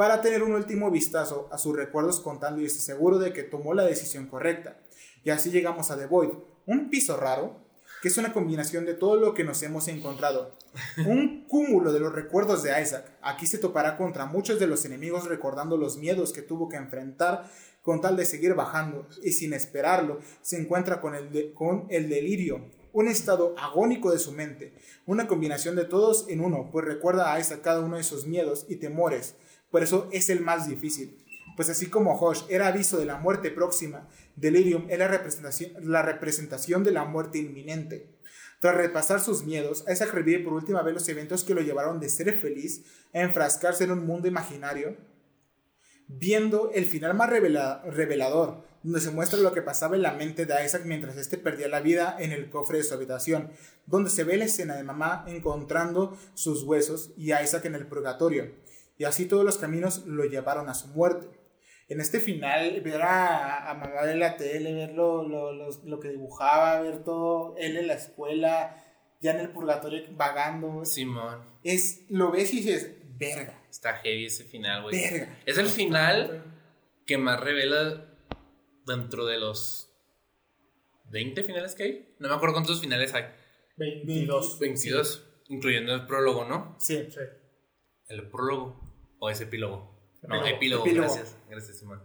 para tener un último vistazo a sus recuerdos contando y estar seguro de que tomó la decisión correcta. Y así llegamos a The Void, un piso raro, que es una combinación de todo lo que nos hemos encontrado. Un cúmulo de los recuerdos de Isaac. Aquí se topará contra muchos de los enemigos recordando los miedos que tuvo que enfrentar con tal de seguir bajando y sin esperarlo se encuentra con el, con el delirio, un estado agónico de su mente, una combinación de todos en uno, pues recuerda a Isaac cada uno de sus miedos y temores, por eso es el más difícil. Pues así como Hosh era aviso de la muerte próxima, Delirium es la representación, la representación de la muerte inminente. Tras repasar sus miedos, Isaac revive por última vez los eventos que lo llevaron de ser feliz a enfrascarse en un mundo imaginario, viendo el final más revela- revelador, donde se muestra lo que pasaba en la mente de Isaac mientras éste perdía la vida en el cofre de su habitación, donde se ve la escena de mamá encontrando sus huesos y Isaac en el purgatorio, y así todos los caminos lo llevaron a su muerte. En este final, ver a, a mamá en la tele, ver lo, lo- los- lo que dibujaba, ver todo él en la escuela, ya en el purgatorio vagando, Simón. es, lo ves y dices, verga, Está heavy ese final, güey. verga. Es el final que más revela dentro de los 20 finales que hay. No me acuerdo cuántos finales hay. 22. 22, incluyendo el prólogo, ¿no? Sí. Sí. El prólogo o es epílogo. No, Epílogo. epílogo, Epílogo. gracias. Gracias, Simón.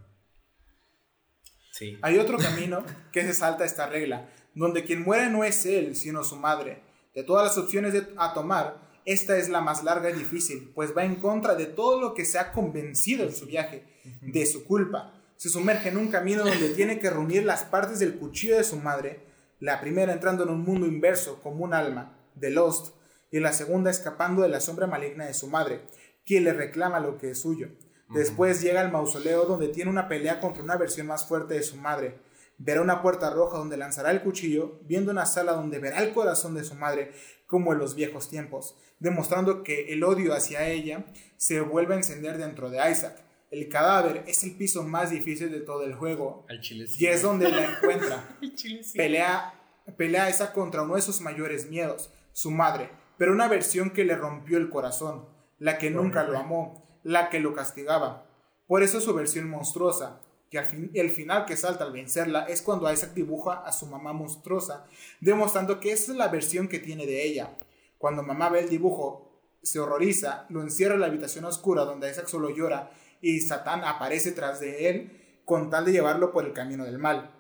Sí. Hay otro camino que se salta esta regla, donde quien muere no es él, sino su madre. De todas las opciones de- a tomar, esta es la más larga y difícil, pues va en contra de todo lo que se ha convencido en su viaje, de su culpa. Se sumerge en un camino donde tiene que reunir las partes del cuchillo de su madre, la primera entrando en un mundo inverso como un alma, de Lost, y la segunda escapando de la sombra maligna de su madre, quien le reclama lo que es suyo. Después llega al mausoleo donde tiene una pelea contra una versión más fuerte de su madre. Verá una puerta roja donde lanzará el cuchillo, viendo una sala donde verá el corazón de su madre como en los viejos tiempos, demostrando que el odio hacia ella se vuelve a encender dentro de Isaac. El cadáver es el piso más difícil de todo el juego Al chile sí. y es donde la encuentra. Al chile sí. Pelea, pelea esa contra uno de sus mayores miedos, su madre, pero una versión que le rompió el corazón, la que nunca lo amó, la que lo castigaba. Por eso su versión monstruosa, que al fin, el final que salta al vencerla es cuando Isaac dibuja a su mamá monstruosa, demostrando que esa es la versión que tiene de ella. Cuando mamá ve el dibujo, se horroriza, lo encierra en la habitación oscura donde Isaac solo llora y Satán aparece tras de él con tal de llevarlo por el camino del mal.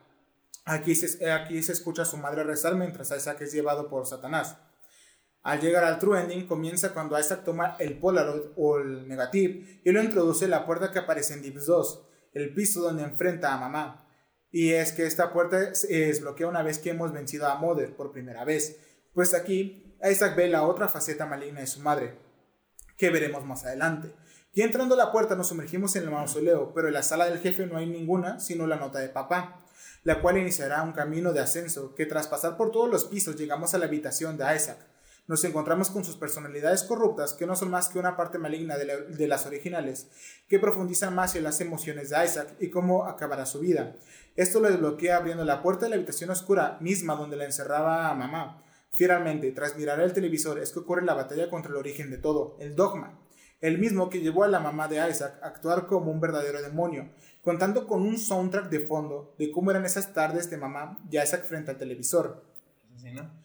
Aquí se, aquí se escucha a su madre rezar mientras Isaac es llevado por Satanás. Al llegar al true ending comienza cuando Isaac toma el Polaroid o el Negative y lo introduce en la puerta que aparece en Dips 2, el piso donde enfrenta a mamá. Y es que esta puerta se desbloquea una vez que hemos vencido a Mother por primera vez, pues aquí Isaac ve la otra faceta maligna de su madre, que veremos más adelante. Y entrando a la puerta nos sumergimos en el mausoleo, pero en la sala del jefe no hay ninguna, sino la nota de papá, la cual iniciará un camino de ascenso que tras pasar por todos los pisos llegamos a la habitación de Isaac. Nos encontramos con sus personalidades corruptas, que no son más que una parte maligna de, la- de las originales, que profundizan más en las emociones de Isaac y cómo acabará su vida. Esto lo desbloquea abriendo la puerta de la habitación oscura misma donde la encerraba a mamá. Finalmente, tras mirar el televisor, es que ocurre la batalla contra el origen de todo, el dogma, el mismo que llevó a la mamá de Isaac a actuar como un verdadero demonio, contando con un soundtrack de fondo de cómo eran esas tardes de mamá y Isaac frente al televisor. ¿no?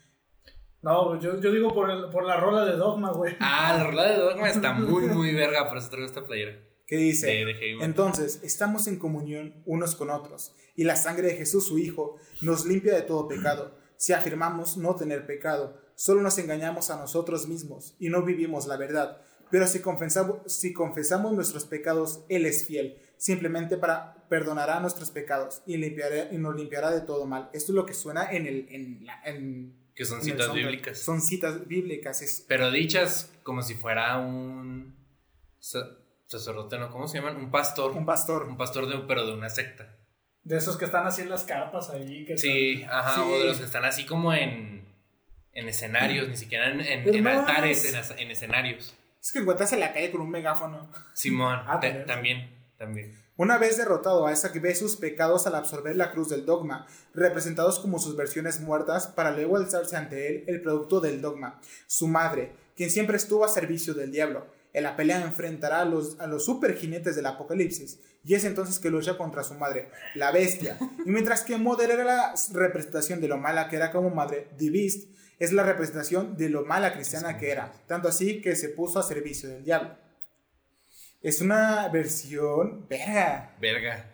No, yo, yo digo por, el, por la rola de Dogma, güey. Ah, la rola de Dogma está muy, muy verga, por eso traigo esta playera. que dice, De- de Heyman. entonces estamos en comunión unos con otros, y la sangre de Jesús su Hijo nos limpia de todo pecado. Si afirmamos no tener pecado, solo nos engañamos a nosotros mismos y no vivimos la verdad. Pero si confesamos, si confesamos nuestros pecados, Él es fiel, simplemente para perdonará nuestros pecados y, limpiará, y nos limpiará de todo mal. Esto es lo que suena en el... En la- en- Que son citas bíblicas. Son citas bíblicas. Es, Pero dichas como si fuera un sa- sacerdote, ¿no? ¿Cómo se llaman? Un pastor. un pastor. Un pastor, de, pero de una secta. De esos que están así en las carpas ahí. Que Sí, ajá, Sí. o de los que están así como en, en escenarios, ni siquiera en, en- altares, en, en escenarios. Es que encuentras en la calle con un megáfono. Simón, Ah, también, también. Una vez derrotado a Isaac ve sus pecados al absorber la cruz del dogma, representados como sus versiones muertas, para luego alzarse ante él el producto del dogma, su madre, quien siempre estuvo a servicio del diablo. En la pelea enfrentará a los, a los super jinetes del apocalipsis, y es entonces que lucha contra su madre, la bestia. Y mientras que Mother era la representación de lo mala que era como madre, The Beast es la representación de lo mala cristiana que era, tanto así que se puso a servicio del diablo. Es una versión, verga, Verga.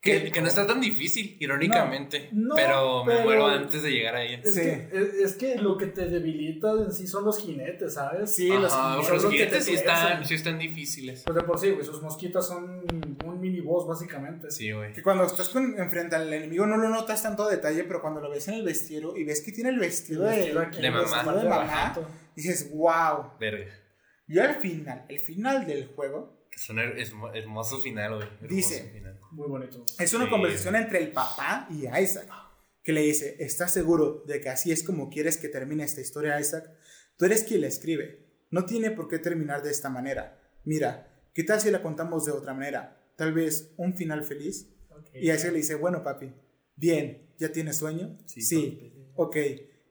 Que, no está tan difícil, irónicamente. No, no, pero me pero- muero antes de llegar a ella. Es, Sí. que, es, es que lo que te debilita en sí son los jinetes, ¿sabes? Sí, los Ajá, jinetes. los son lo que jinetes te sí están, sí están difíciles. Pues de por sí, güey, sus mosquitas son un mini boss, básicamente. Sí, güey. Que cuando estás con, enfrente al enemigo no lo notas tanto a detalle, pero cuando lo ves en el vestido y ves que tiene el vestido, El vestido de, aquí, de el mamá. vestido de mamá, dices, wow. Verga. Y al final, el final del juego, Que es un her- hermo- hermoso final, güey. Hermoso Dice. final. Muy bonito. es una Sí. conversación entre el papá y Isaac, que le dice, ¿estás seguro de que así es como quieres que termine esta historia, Isaac? Tú eres quien la escribe. No tiene por qué terminar de esta manera. Mira, ¿qué tal si la contamos de otra manera? Tal vez un final feliz. Y Isaac le dice, bueno, papi, bien, ¿ya tienes sueño? Sí, Ok,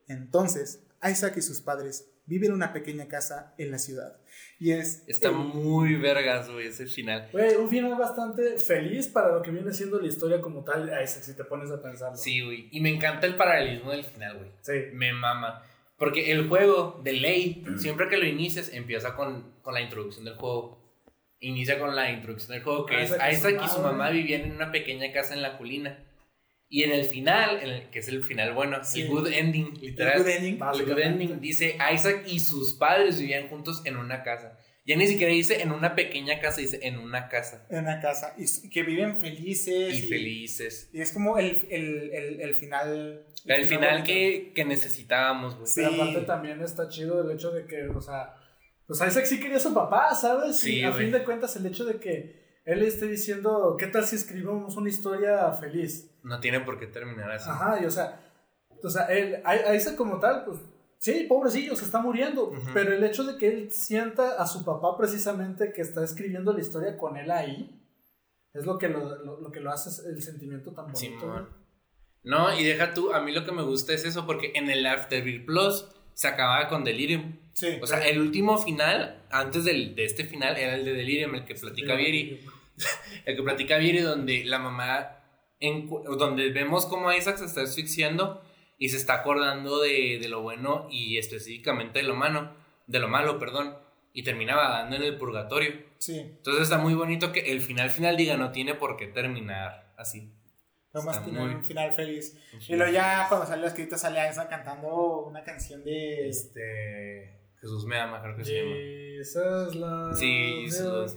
entonces, Isaac y sus padres viven en una pequeña casa en la ciudad. Y es... Está el- muy vergas, güey, ese final. Güey, un final bastante feliz para lo que viene siendo la historia como tal, si te pones a pensarlo. Sí, güey. Y me encanta el paralelismo del final, güey. Sí. Me mama. Porque el juego de ley, siempre que lo inicias, empieza con, con la introducción del juego. Inicia con la introducción del juego, que Isaac es y su Isaac y su mamá vivían en una pequeña casa en la colina. Y en el final, en el- que es el final bueno, Sí. el good ending, literal. good ending. El good ending dice Isaac y sus padres vivían juntos en una casa. Ya ni siquiera dice en una pequeña casa, dice en una casa. En una casa. Y que viven felices. Y felices. Y es como el, el, el, el final... El final que, que necesitábamos, güey. Sí. Pero aparte también está chido el hecho de que, o sea, pues Isaac sí quería a su papá, ¿sabes? Sí, y a fin de cuentas el hecho de que él esté diciendo, ¿qué tal si escribimos una historia feliz? No tiene por qué terminar así. Ajá, y o sea, o sea, él, a, Isaac como tal, pues sí, pobrecillo, se está muriendo, pero el hecho de que él sienta a su papá precisamente que está escribiendo la historia con él ahí, es lo que lo, lo, lo que lo hace el sentimiento tan bonito. Simón. No, y deja tú, a mí lo que me gusta es eso, porque en el Afterbeat Plus se acababa con Delirium. Sí. O sea, el último final, antes del, de este final, era el de Delirium, el que platica Vieri. El que platica Vieri, donde la mamá, encu- donde vemos cómo Isaac se está asfixiando y se está acordando de, de lo bueno y específicamente de lo malo, de lo malo, perdón, y termina vagando en el purgatorio. Sí. Entonces está muy bonito que el final final diga no tiene por qué terminar así. Está tener muy- un final feliz. Sí. Y luego ya cuando sale la escrita sale Isaac cantando una canción de... Este. Jesús me ama, creo que se llama. Loves Sí,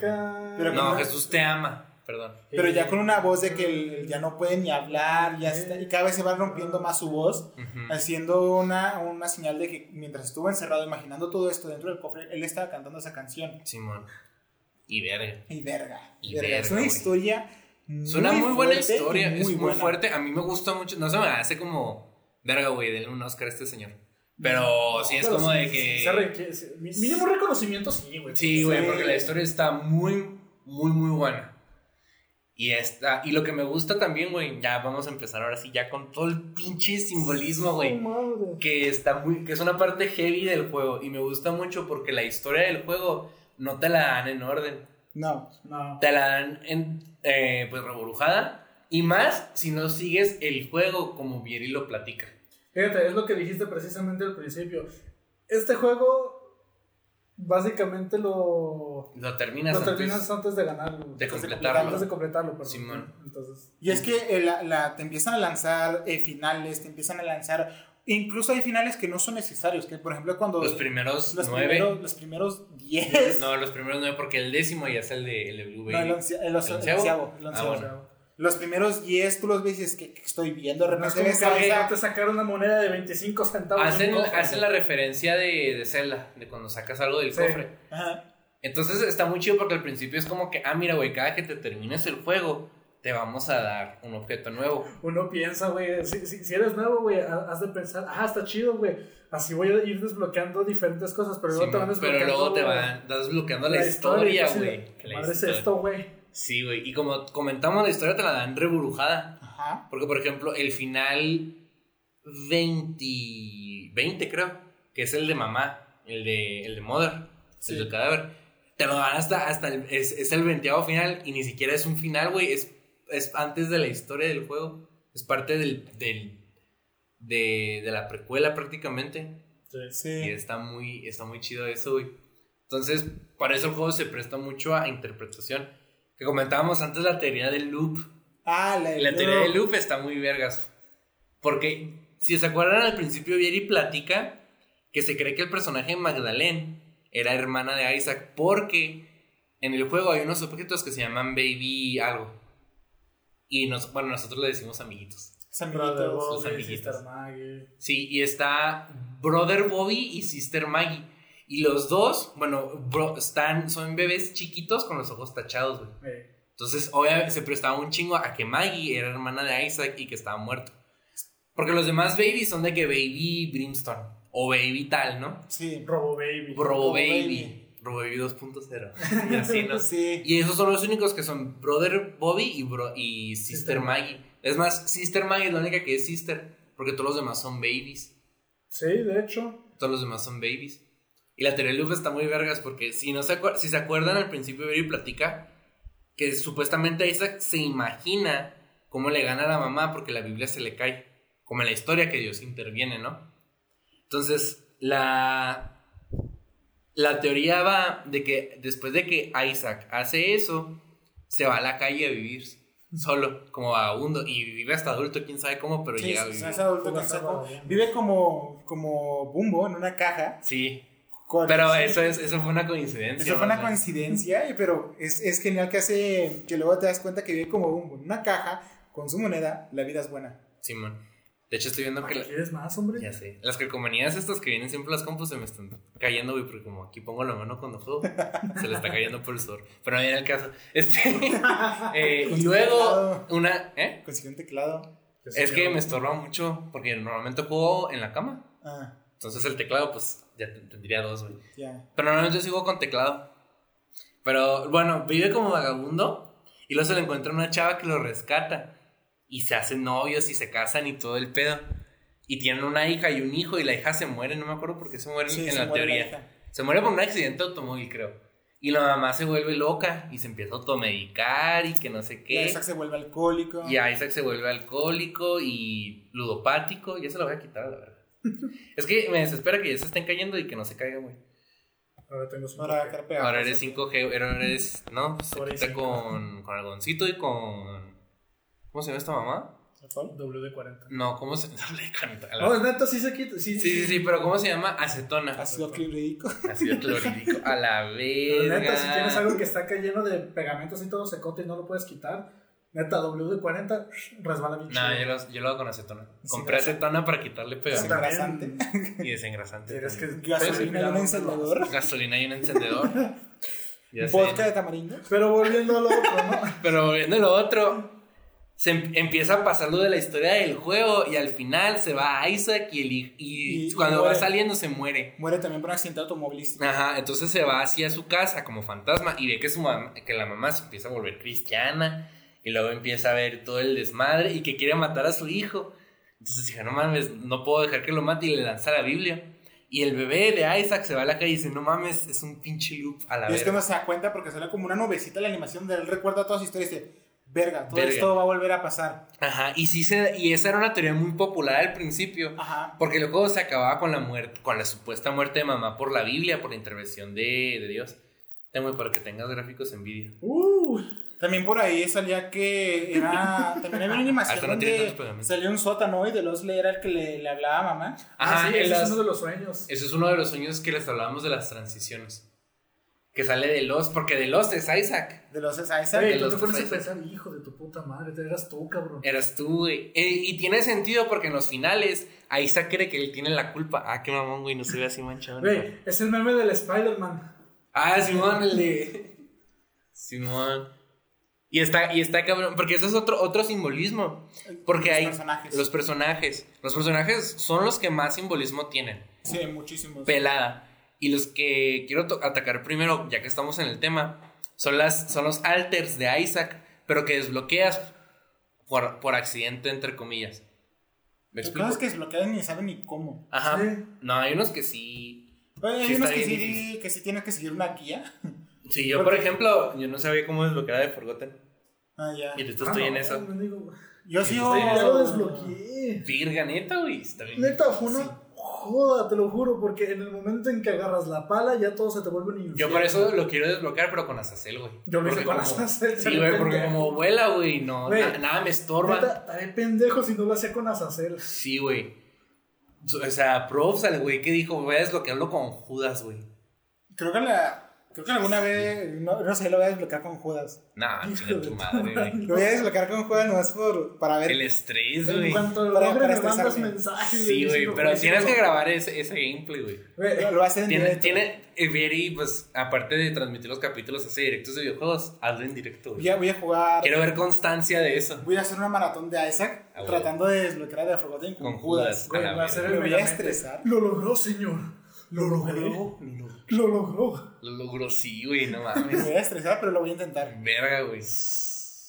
God. Pero No, Jesús te ama, perdón. Pero ya con una voz de que él ya no puede ni hablar, ya está, y cada vez se va rompiendo más su voz, haciendo una, una señal de que mientras estuvo encerrado imaginando todo esto dentro del cofre, él estaba cantando esa canción. Simón. Y verga. Y verga. Y verga. verga, es una güey. historia. Suena muy, buena historia, es muy buena. fuerte. A mí me gusta mucho. No se me hace como. Verga, güey, denle un Oscar a este señor. Pero sí es Pero como sí, de que. se requiere- mínimo reconocimiento, sí, güey. Sí, güey, porque la historia está muy, muy, muy buena. Y esta, y lo que me gusta también, güey, ya vamos a empezar ahora sí, ya con todo el pinche simbolismo, güey. Que está muy que es una parte heavy del juego y me gusta mucho porque la historia del juego no te la dan en orden No. No. te la dan en eh, pues reborujada y más si no sigues el juego como Vieri lo platica Fíjate, es lo que dijiste precisamente al principio. Este juego, básicamente lo, lo terminas lo antes. terminas antes de ganar. de completarlo. Antes de completarlo, perdón. Simón. Entonces, Y es que eh, la, la- te empiezan a lanzar eh, finales, te empiezan a lanzar. Incluso hay finales que no son necesarios. Que por ejemplo, cuando. los primeros los nueve primeros, los primeros 10. no los primeros nueve porque el décimo ya es el de, el de Blue No, el once- el once- ¿El el onceavo? onceavo, el Ah, onceavo. bueno. Los primeros 10 tú los ves y dices que, que estoy viendo. De no es repente como ves que a te sacaron una moneda de 25 centavos. hacen, un cofre, hacen la referencia de, de Zelda de cuando sacas algo del Sí. cofre Ajá. Entonces está muy chido porque al principio es como que, ah, mira, güey, cada que te termines el juego, te vamos a dar un objeto nuevo. Uno piensa, güey, si, si, si eres nuevo, güey, ha- has de pensar, ah, está chido, güey. Así voy a ir desbloqueando diferentes cosas, pero luego Sí, te van pero desbloqueando. luego te la- van desbloqueando la, la historia, güey. ¿Qué es esto, güey? Sí, güey. Y como comentamos, la historia te la dan reburujada. Ajá. Porque, por ejemplo, el final 20, 20 creo, que es el de mamá, el de, el de Mother, Sí. el del cadáver. Te lo dan hasta, hasta el, es, es el 20 final y ni siquiera es un final, güey. Es, es antes de la historia del juego. Es parte del, del, de, de la precuela prácticamente. Y Sí. está muy, está muy chido eso, güey. Entonces, para eso el juego se presta mucho a interpretación. Que comentábamos antes la teoría del loop. Ah, la, la teoría del loop está muy vergas. Porque, si se acuerdan, al principio Vieri platica que se cree que el personaje de Magdalene era hermana de Isaac porque en el juego hay unos objetos que se llaman Baby algo. Y nos, bueno, nosotros le decimos amiguitos. Brother amiguitos. sus Bobby, amiguitos. Sister Maggie. Sí, y está Brother Bobby y Sister Maggie. Y los dos, bueno, bro- están, son bebés chiquitos con los ojos tachados, güey. Entonces, obviamente, se prestaba un chingo a que Maggie era hermana de Isaac y que estaba muerto. Porque los demás babies son de que Baby Brimstone o Baby tal, ¿no? Sí. Robo Baby. Robo Robo Baby. Baby. Robo Baby 2.0. Y así, ¿no? Sí. Y esos son los únicos que son Brother Bobby y, bro- y Sister Sister Maggie. Es más, Sister Maggie es la única que es Sister. Porque todos los demás son babies. Sí, de hecho. Todos los demás son babies. Y la teoría de Luffy está muy vergas porque si, no se, acuer- si se acuerdan al principio Barry platica que supuestamente Isaac se imagina cómo le gana a la mamá porque la Biblia se le cae. Como en la historia que Dios interviene, ¿no? Entonces, la, la teoría va de que después de que Isaac hace eso, se va a la calle a vivir solo, como vagabundo, y vive hasta adulto, quién sabe cómo, pero Sí, llega a vivir. es adulto sábado. Vive como, como Bumbo en una caja. Sí, pero eso, es, eso fue una coincidencia. Eso fue una coincidencia, pero es, es genial que hace que luego te das cuenta que vive como una caja con su moneda. La vida es buena. Simón. De hecho, estoy viendo ¿Para que. la- quieres más, hombre? Ya sé. Las calcomanías estas que vienen siempre las compus se me están cayendo, güey, porque como aquí pongo la mano cuando juego, se le está cayendo por el sudor. Pero no viene el caso. Este. eh, y luego, una. ¿Eh? Consiguió un teclado. Es que me estorba mucho porque normalmente juego en la cama. Ah, Entonces el teclado, pues ya te- tendría dos, güey. Pero normalmente sigo con teclado. Pero bueno, vive como vagabundo y luego se le encuentra una chava que lo rescata. Y se hacen novios y se casan y todo el pedo. Y tienen una hija y un hijo y la hija se muere, no me acuerdo por qué se muere Sí, en se la muere teoría. se muere por un accidente de automóvil, creo. Y la mamá se vuelve loca y se empieza a automedicar y que no sé Y qué. Isaac se vuelve alcohólico. Y Isaac se vuelve alcohólico y ludopático. Ya se lo voy a quitar, la verdad. Es que me desespera que ya se estén cayendo y que no se caiga, güey. Ahora tengo su Ahora carpea. Ahora eres 5G, ahora eres. No, se Ahora quita es con, con algoncito y con. ¿Cómo se llama esta mamá? WD-40. No, ¿cómo se llama? No, neta, sí se quita. Sí, Sí, sí, sí, pero ¿cómo se llama? Acetona. Ácido clorhídrico. Ácido clorhídrico. A la Pero verga. neta, si tienes algo que está lleno de pegamentos y todo secote y no lo puedes quitar, neta, WD-40 resbala bien No, chido. yo lo, yo lo hago con acetona. Compré acetona para quitarle pegamento Desengrasante. y desengrasante. Tienes que-. Gasolina y un encendedor. Gasolina y un encendedor. Ya sé. Vodka de tamarindo. Pero volviendo a lo otro, ¿no? Pero volviendo a lo otro, se em- empieza a pasar lo de la historia del juego y al final se va a Isaac y, el, y Y- y cuando va saliendo se muere. Muere también por un accidente automovilístico. Ajá, entonces se va hacia su casa como fantasma y ve que, su que la mamá se empieza a volver cristiana y luego empieza a ver todo el desmadre y que quiere matar a su hijo. Entonces dije, no mames, no puedo dejar que lo mate y le lanza la Biblia. Y el bebé de Isaac se va a la calle y dice, no mames, es un pinche loop a la Y es que no se da cuenta porque sale como una nubecita la animación de él recuerda toda su historia y dice, verga, todo Verga. esto va a volver a pasar. Ajá, y sí se, y esa era una teoría muy popular al principio. Ajá. Porque el juego se acababa con la muerte, con la supuesta muerte de mamá por la Biblia, por la intervención de, de Dios. Tengo para que tengas gráficos en vídeo. Uh, También por ahí salía que era. También había una animación no donde salía un sótano y de los era el que le, le hablaba a mamá. Ajá, ah, sí, ese las- es uno de los sueños. Eso es uno de los sueños que les hablábamos de las transiciones. Que sale de Lost, porque de Lost es Isaac. De los esa. Güey, de tú los te pones a Isaac. pensar, hijo de tu puta madre, eras tú, cabrón. Eras tú, güey. Eh, y tiene sentido porque en los finales Isaac cree que él tiene la culpa. Ah, qué mamón, güey, no se ve así manchado. Güey, es el meme del Spider-Man. Ah, Simón, el de. Simón. Y está, y está cabrón, porque ese es otro, otro simbolismo. Porque Los hay personajes. los personajes. Los personajes son los que más simbolismo tienen. Sí, muchísimos. Pelada. Y los que quiero atacar primero, ya que estamos en el tema, son, las, son los alters de Isaac, pero que desbloqueas por, por accidente, entre comillas. ¿Me Hay explico? cosas que desbloquean ni saben ni cómo. Ajá. Sí. No, hay unos que sí. Oye, hay Sí, unos que sí, que sí tienes que seguir una guía. Sí, yo, por ejemplo, yo no sabía cómo desbloquear de Forgotten. Ah, ya. Y ahorita Ah, estoy en no, eso. Yo sí. En Ya lo desbloqueé. Virga, neta, güey. Está bien. Neta, fue una joda, te lo juro, porque en el momento en que agarras la pala, ya todo se te vuelve un Yo infierno. por eso lo quiero desbloquear, pero con Azazel, güey. Yo lo hice con como- Azazel, Sí, güey, porque como vuela, güey, no, na- nada me estorba. Neta, estaré pendejo si no lo hacía con Azazel. Sí, güey. O sea, props al güey que dijo, voy a desbloquearlo con Judas, güey. Creo que la. Creo que alguna vez, no, no sé, lo voy a desbloquear con Judas. Nah, chinga tu madre, güey. Lo voy a desbloquear con Judas nomás por, para ver. El estrés, En güey. cuanto lo Para- logre, para me mandas mensajes. Sí, güey, pero tienes que grabar ese, ese gameplay, güey. Lo, lo hace en Tiene, directo. tiene, eh, Vieri, pues, aparte de transmitir los capítulos, hace directos de videojuegos, hazlo en directo, güey. Voy a, voy a jugar. Quiero ver constancia de eso. Voy a hacer una maratón de Isaac Ah, tratando de desbloquear a The Forgotten con, Con Judas. Judas. güey, a la va a ser verga. el Me voy a estresar. Lo logró, señor. Lo logró. Lo logró. Lo logró, sí, güey, no Me mames. voy a estresar, pero lo voy a intentar. Verga, güey.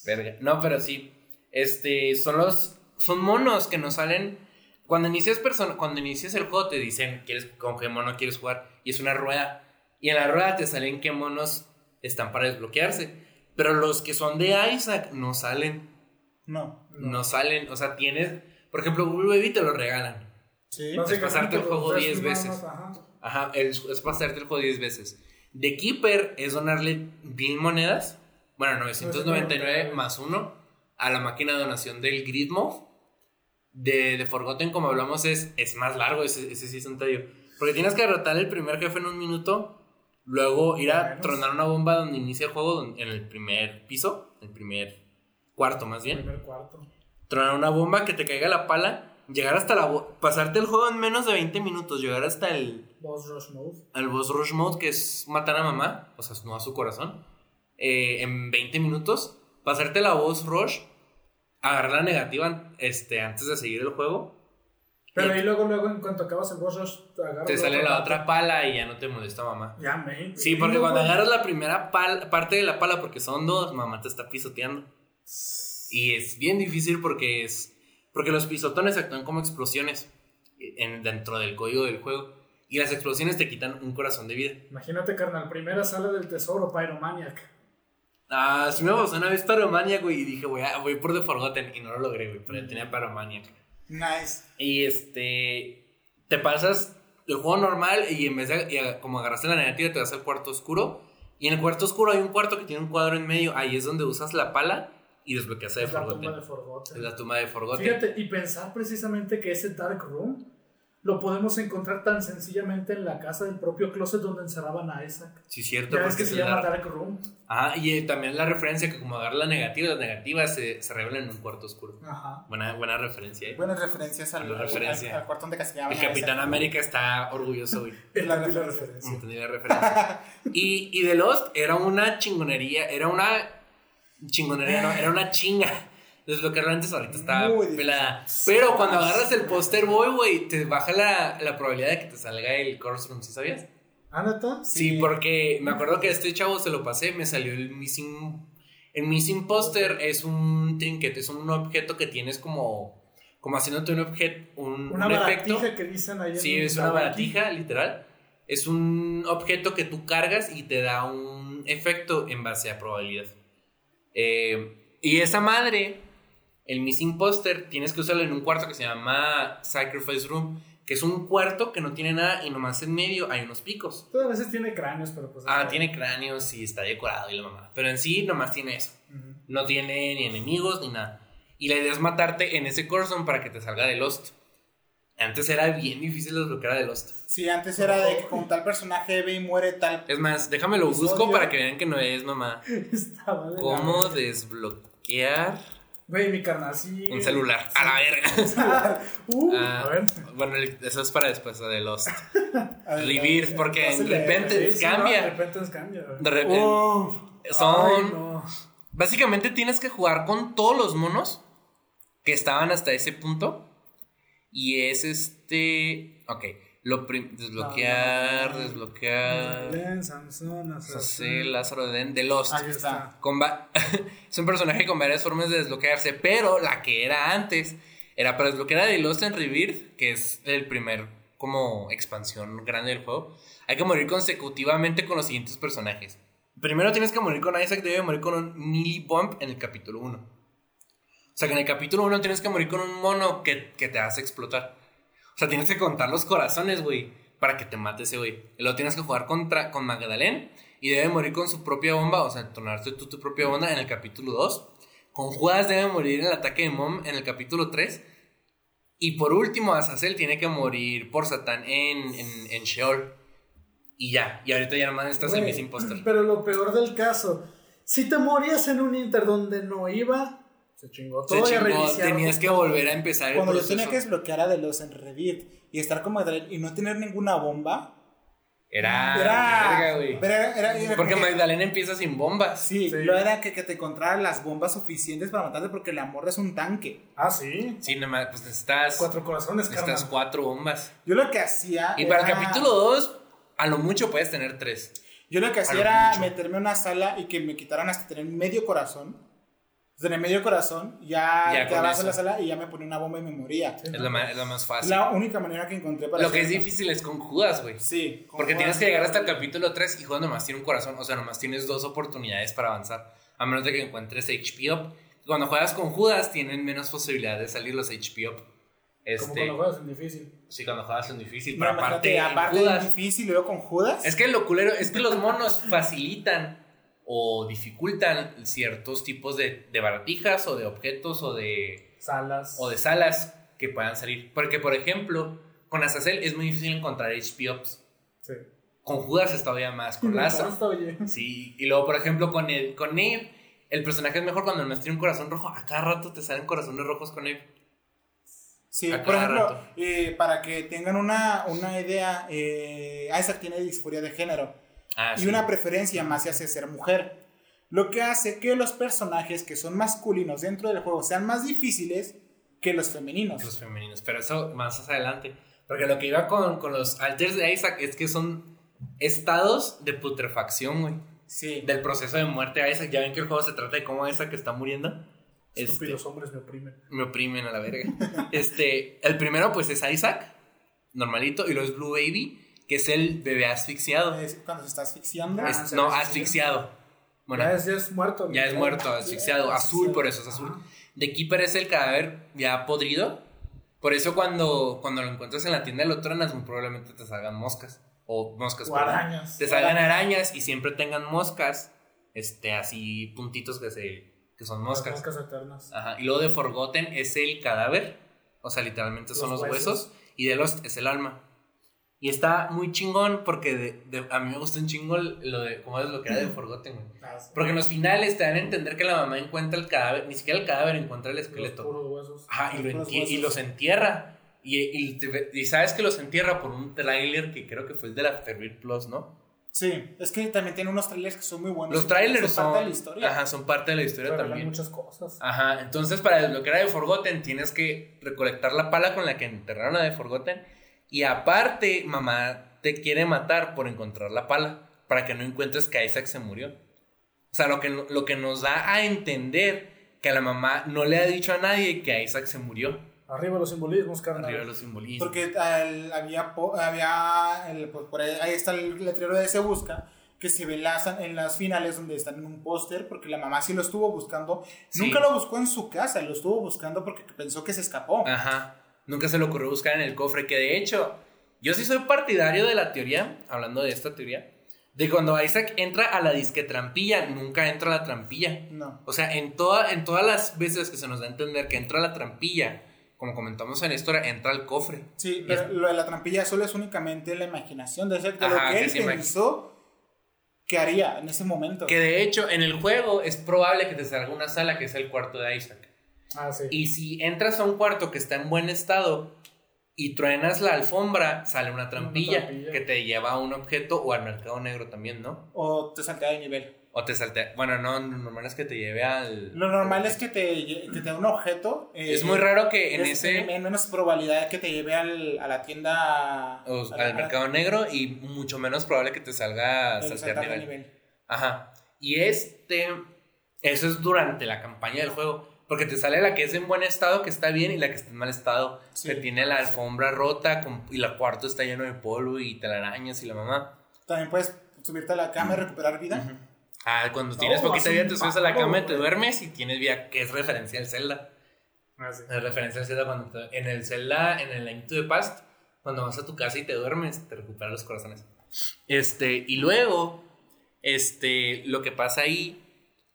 Verga. No, pero sí. Este, son los. Son monos que nos salen. Cuando inicias, persona, cuando inicias el juego, te dicen quieres, con qué mono quieres jugar. Y es una rueda. Y en la rueda te salen qué monos están para desbloquearse. Pero los que son de Isaac no salen. No. No, salen. O sea, tienes. Por ejemplo, Google Baby te lo regalan. Sí. Básicamente, pasarte el juego los 10 nada veces. ajá. Ajá, el- es pasarte el juego 10 veces. De Keeper es donarle mil monedas. Bueno, 999 más uno a la máquina de donación del Gridmove. De, de Forgotten, como hablamos, es, es más largo ese, ese sí es un tallo. Porque tienes que derrotar el primer jefe en un minuto. Luego ir a tronar una bomba donde inicia el juego, en el primer piso, el primer cuarto más bien Primer cuarto. tronar una bomba, que te caiga la pala, llegar hasta la... pasarte el juego en menos de 20 minutos, llegar hasta el, Boss Rush Mode. al boss rush mode, que es matar a mamá, o sea, no a su corazón, eh, en 20 minutos, pasarte la boss rush, agarrar la negativa este, antes de seguir el juego, Pero Y- ahí luego, luego, en cuanto acabas el Boss Rush, te agarras te sale la parte. otra pala y ya no te molesta mamá. Ya, me. Sí, porque cuando agarras la primera pal- parte de la pala, porque son dos, mamá te está pisoteando. Y es bien difícil porque es. Porque los pisotones actúan como explosiones en, dentro del código del juego. Y las explosiones te quitan un corazón de vida. Imagínate, carnal, primera sala del tesoro, Pyromaniac. Ah, sí me pasó una vez Pyromaniac, güey, y dije, voy, a- voy por The Forgotten. Y no lo logré, güey, pero ya tenía Pyromaniac. Nice. Y este. Te pasas el juego normal y en vez de. y como agarraste la negativa, te vas al cuarto oscuro. Y en el cuarto oscuro hay un cuarto que tiene un cuadro en medio. Ahí es donde usas la pala y desbloqueas Es la de Forgotten. Es la tumba de Forgotten. Fíjate, y pensar precisamente que ese Dark Room lo podemos encontrar tan sencillamente en la casa del propio closet donde encerraban a Isaac. Sí, cierto. Ya ves porque que se es llama la- Dark Room. Ajá, y eh, también la referencia que como agarra la negativa, las negativas se, se revelan en un cuarto oscuro. Ajá. Buena, buena referencia, ¿eh? Buenas referencias al, Buena referencia. al, al cuarto donde castigaban. El a Capitán Isaac. América está orgulloso. Es la la referencia. referencia. Entendí la referencia. Y, y The Lost era una chingonería, era una chingonería, no, era una chinga. Desbloquearlo antes ahorita está pelada. Pero cuando agarras el poster boy, güey, te baja la, la probabilidad de que te salga el Chorus Room, ¿sí sabías? ¿Ah, neta? Sí, porque me acuerdo que a este chavo se lo pasé, me salió el missing. El missing poster es un trinket, es un objeto que tienes como. Como haciéndote un objeto. Un, Una un efecto. baratija que dicen ahí Sí, es una wiki. baratija, literal. Es un objeto que tú cargas y te da un efecto en base a probabilidad. Eh, y esa madre, el missing poster, tienes que usarlo en un cuarto que se llama Sacrifice Room, que es un cuarto que no tiene nada y nomás en medio hay unos picos. Todo a veces tiene cráneos, pero pues. Ah, está- tiene cráneos y está decorado y la mamá. Pero en sí nomás tiene eso. No tiene ni enemigos ni nada. Y la idea es matarte en ese Corson para que te salga de Lost. Antes era bien difícil desbloquear a de Lost. Sí, antes era de que con tal personaje ve y muere tal. Es más, déjame lo busco para que vean que no es mamá. Estaba de ¿Cómo desbloquear Güey, mi carnal, sí. un celular? A la verga. Uh, Ah, a ver. Bueno, eso es para después de Lost. Rebirth, porque de repente Sí, sí, no, cambia. de repente nos cambia. De repente. Son. Ay, no. Básicamente tienes que jugar con todos los monos que estaban hasta ese punto. Y es este. Ok. Lo desbloquear, Ah, desbloquear. Belén, Sansón. Lázaro de, de Lost. Ahí está. Es un personaje con varias formas de desbloquearse, pero la que era antes era para desbloquear a The Lost en Rebirth, que es el primer como expansión grande del juego. Hay que morir consecutivamente con los siguientes personajes. Primero tienes que morir con Isaac, debe morir con un melee bump en el capítulo 1. O sea que en el capítulo 1 tienes que morir con un mono que, que te hace explotar. O sea, tienes que contar los corazones, güey, para que te mate ese güey. Luego tienes que jugar contra, con Magdalene y debe morir con su propia bomba, o sea, tornarte tú tu propia bomba en el capítulo 2. Con Judas debe morir en el ataque de Mom en el capítulo 3. Y por último, Azazel tiene que morir por Satán en, en, en Sheol. Y ya, y ahorita ya nomás estás en Güey, Miss Imposter. Pero lo peor del caso, si te morías en un Inter donde no iba, se chingó Se todo. a chingó, reiniciar tenías que volver a empezar el Cuando yo proceso. tenía que desbloquear a de los en Revit y estar como Adriel y no tener ninguna bomba, Era, era, verga, güey. era, era- era Porque Magdalena empieza sin bombas. Sí, Sí. lo era que, que te encontraran las bombas suficientes para matarte porque la morra es un tanque. Ah, sí. Sí, nomás, pues necesitas, Cuatro corazones, necesitas carnal. cuatro bombas. Yo lo que hacía. Y para el capítulo 2, a lo mucho puedes tener tres. Yo lo que hacía lo era mucho. meterme en una sala y que me quitaran hasta tener medio corazón. Tener medio corazón, ya, Ya eso. en la sala y ya me ponía una bomba y me moría. Es la, ma- es la más fácil. la única manera que encontré para Lo que es difícil es con Judas, güey. Sí. Porque como- tienes que llegar hasta el capítulo 3 y Judas nomás tiene un corazón. O sea, nomás tienes dos oportunidades para avanzar. A menos de que encuentres HP up. Cuando juegas con Judas, tienen menos posibilidad de salir los HP up. Como Este, cuando juegas en difícil. sí, cuando juegas es difícil. Pero Pero aparte, en aparte Judas- es difícil y luego con Judas. Es que lo culero es que los monos facilitan o dificultan ciertos tipos de, de baratijas o de objetos o de, Salas. o de salas que puedan salir. Porque, por ejemplo, con Azazel es muy difícil encontrar HP ups. Sí. Con Judas es todavía más. Con oye. Sí. Y luego, por ejemplo, con el, con Eve, el personaje es mejor cuando el tiene un corazón rojo. A cada rato te salen corazones rojos con Eve. Sí, por ejemplo, rato. eh, para que tengan una, una idea, eh, Isaac tiene disforia de género Ah, y sí. una preferencia más hacia ser mujer. Lo que hace que los personajes que son masculinos dentro del juego sean más difíciles que los femeninos. Los femeninos. Pero eso más adelante. Porque lo que iba con, con los alters de Isaac es que son estados de putrefacción, güey. Sí. Del proceso de muerte de Isaac. Ya ven que el juego se trata de cómo Isaac está muriendo. Este, Estúpidos hombres me oprimen. me oprimen a la verga. este, el primero, pues es Isaac, normalito. Y luego es Blue Baby, que es el bebé asfixiado. Es cuando se está asfixiando. Ah, Es- no, asfixiado. Bueno, ya, es, ya es muerto. ya es muerto, asfixiado. Azul, por eso es azul. De Keeper es el cadáver ya podrido. Por eso cuando, cuando lo encuentras en la tienda de Lotranas, muy probablemente te salgan moscas. O moscas, O perdón. arañas. Te salgan arañas y siempre tengan moscas. Este, así puntitos que se. que son Las moscas. moscas eternas. Ajá. Y luego de Forgotten es el cadáver. O sea, literalmente son los, Los huesos. huesos. Y de Lost es el alma. Y está muy chingón porque de- de- a mí me gusta un chingo lo de cómo es lo que era de Forgotten, güey. Ah, sí. Porque en los finales te dan a entender que la mamá encuentra el cadáver, ni siquiera el cadáver encuentra el Los esqueleto. puros huesos. Ajá, y, lo Los y entierra. Y, y te- y sabes que los entierra por un tráiler que creo que fue el de la Afterbirth Plus, ¿no? Sí, es que también tiene unos trailers que son muy buenos. Los trailers son, parte de la historia. Ajá, son parte de la historia Revelan también. muchas cosas. Ajá, entonces para desbloquear a The Forgotten tienes que recolectar la pala con la que enterraron a The Forgotten. Y aparte, mamá te quiere matar por encontrar la pala. Para que no encuentres que Isaac se murió. O sea, lo que, lo que nos da a entender que la mamá no le ha dicho a nadie que Isaac se murió. Arriba los simbolismos, carnal. Arriba de los simbolismos. Porque al- había, po- había el- pues, por ahí, ahí está el letrero de Se Busca, que se ve en las, en las finales donde están en un póster, porque la mamá sí lo estuvo buscando. Sí. Nunca lo buscó en su casa, lo estuvo buscando porque pensó que se escapó. Ajá. Nunca se le ocurrió buscar en el cofre. Que de hecho, yo sí soy partidario de la teoría, hablando de esta teoría, de cuando Isaac entra a la disque trampilla, nunca entra a la trampilla. No. O sea, en, toda, en todas las veces que se nos da a entender que entra a la trampilla, como comentamos en la historia, entra al cofre. Sí, pero es- lo de la trampilla solo es únicamente la imaginación de, ese- de Ajá, lo que que él pensó que haría en ese momento. Que de hecho, en el juego es probable que te salga una sala que es el cuarto de Isaac. Ah, sí. Y si entras a un cuarto que está en buen estado y truenas la alfombra, sale una trampilla, trampilla. que te lleva a un objeto o al mercado negro también, ¿no? O te saltea de nivel. O te saltea. Bueno, no, lo normal es que te lleve al. Lo normal es que te, que te dé un objeto. eh, Es muy raro que en es- ese. En menos probabilidad que te lleve al, a la tienda. o- a la- al mercado negro y mucho menos probable que te salga saltear nivel. nivel. Ajá. Y este. Eso es durante la campaña del juego. Porque te sale la que es en buen estado, que está bien, y la que está en mal estado. Sí. Que tiene la alfombra rota con- y la cuarto está lleno de polvo y telarañas y la mamá. También puedes subirte a la cama y recuperar vida. Ah, cuando No, tienes poquita vida te subes a la cama y te duermes y tienes vida, que es referencia al Zelda. Ah, sí. Es referencia al Zelda cuando te- en el Zelda, en el Link to the Past, cuando vas a tu casa y te duermes, te recuperan los corazones. Este, y luego, este, lo que pasa ahí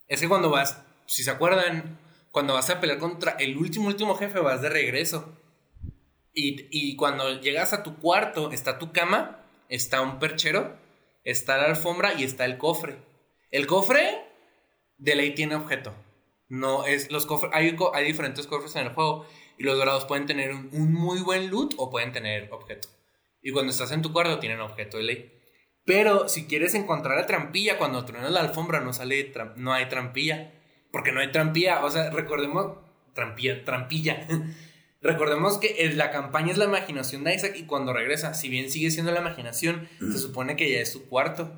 es que cuando vas, si se acuerdan, cuando vas a pelear contra el último, último jefe, vas de regreso. Y, y cuando llegas a tu cuarto, está tu cama, está un perchero está la alfombra y está el cofre. El cofre de ley tiene objeto. No es los cofres, hay, hay diferentes cofres en el juego y los dorados pueden tener un, muy buen loot o pueden tener objeto. Y cuando estás en tu cuarto tienen objeto de ley. Pero si quieres encontrar la trampilla, cuando truenas la alfombra no sale, no hay trampilla. Porque no hay trampilla. O sea, recordemos, trampilla, trampilla. recordemos que el- la campaña es la imaginación de Isaac y cuando regresa, si bien sigue siendo la imaginación, se supone que ya es su cuarto.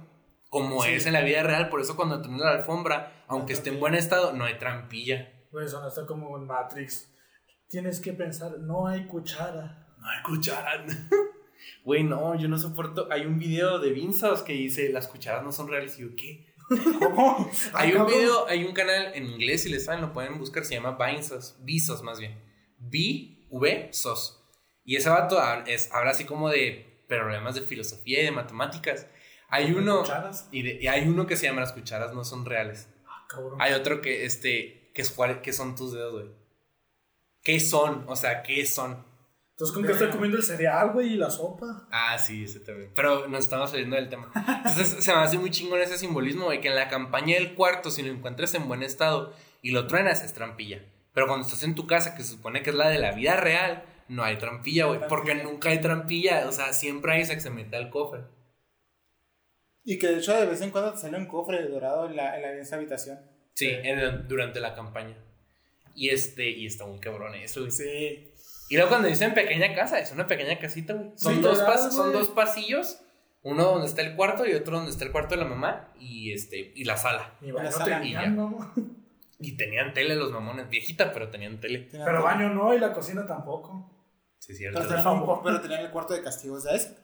Como Sí. es en la vida real, por eso cuando truena la alfombra, aunque esté en buen estado, no hay trampilla. Güey, son hasta como en Matrix. Tienes que pensar, no hay cuchara. No hay cucharas. Güey, no, yo no soporto. Hay un video de Vinzos que dice las cucharas no son reales. Y yo, ¿qué? ¿Cómo? Hay un video, hay un canal en inglés, si les saben, lo pueden buscar, se llama Vinzos, Visos más bien. V, SOS. Y ese vato es, habla así como de problemas de filosofía y de matemáticas. Hay uno, ¿Cucharas? y, de- y hay uno que se llama las cucharas no son reales. Ah, cabrón. Hay otro que, este, que es cuál, que son tus dedos, güey. ¿Qué son? O sea, ¿qué son? Entonces, ¿con qué estoy comiendo el cereal, güey, y la sopa? Ah, sí, ese también. Pero nos estamos saliendo del tema. Entonces se me hace muy chingón ese simbolismo, güey, que en la campaña del cuarto, si lo encuentras en buen estado y lo truenas, es trampilla. Pero cuando estás en tu casa, que se supone que es la de la vida real, no hay trampilla, güey. Porque nunca hay trampilla. O sea, siempre Isaac se mete al cofre. Y que de hecho de vez en cuando te sale un cofre dorado en, la, en, la, esa habitación. Sí, en- durante la campaña. Y este, y está muy cabrón eso, güey. Sí. Y luego cuando dicen pequeña casa, es una pequeña casita, güey. Son, Sí, dos, ¿verdad, pas- son dos pasillos. Uno donde está el cuarto y otro donde está el cuarto de la mamá y este y la sala. Y baño sala, y ya. tenían, ¿no? Y tenían tele los mamones, viejita, pero tenían tele. Pero baño no, y la cocina tampoco. Sí, es cierto. Pero Pues tenían, un- pero tenían el cuarto de castigos de ese.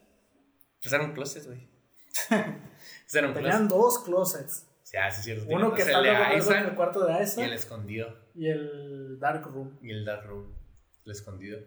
era un closet, güey. Pues era un Tenían closet. dos closets. Sí, ah, sí, es cierto. Uno Tenían que dos, está el de luego, luego en el Isaac cuarto de y el Isaac escondido. y el Dark Room. Y el dark room. El escondido.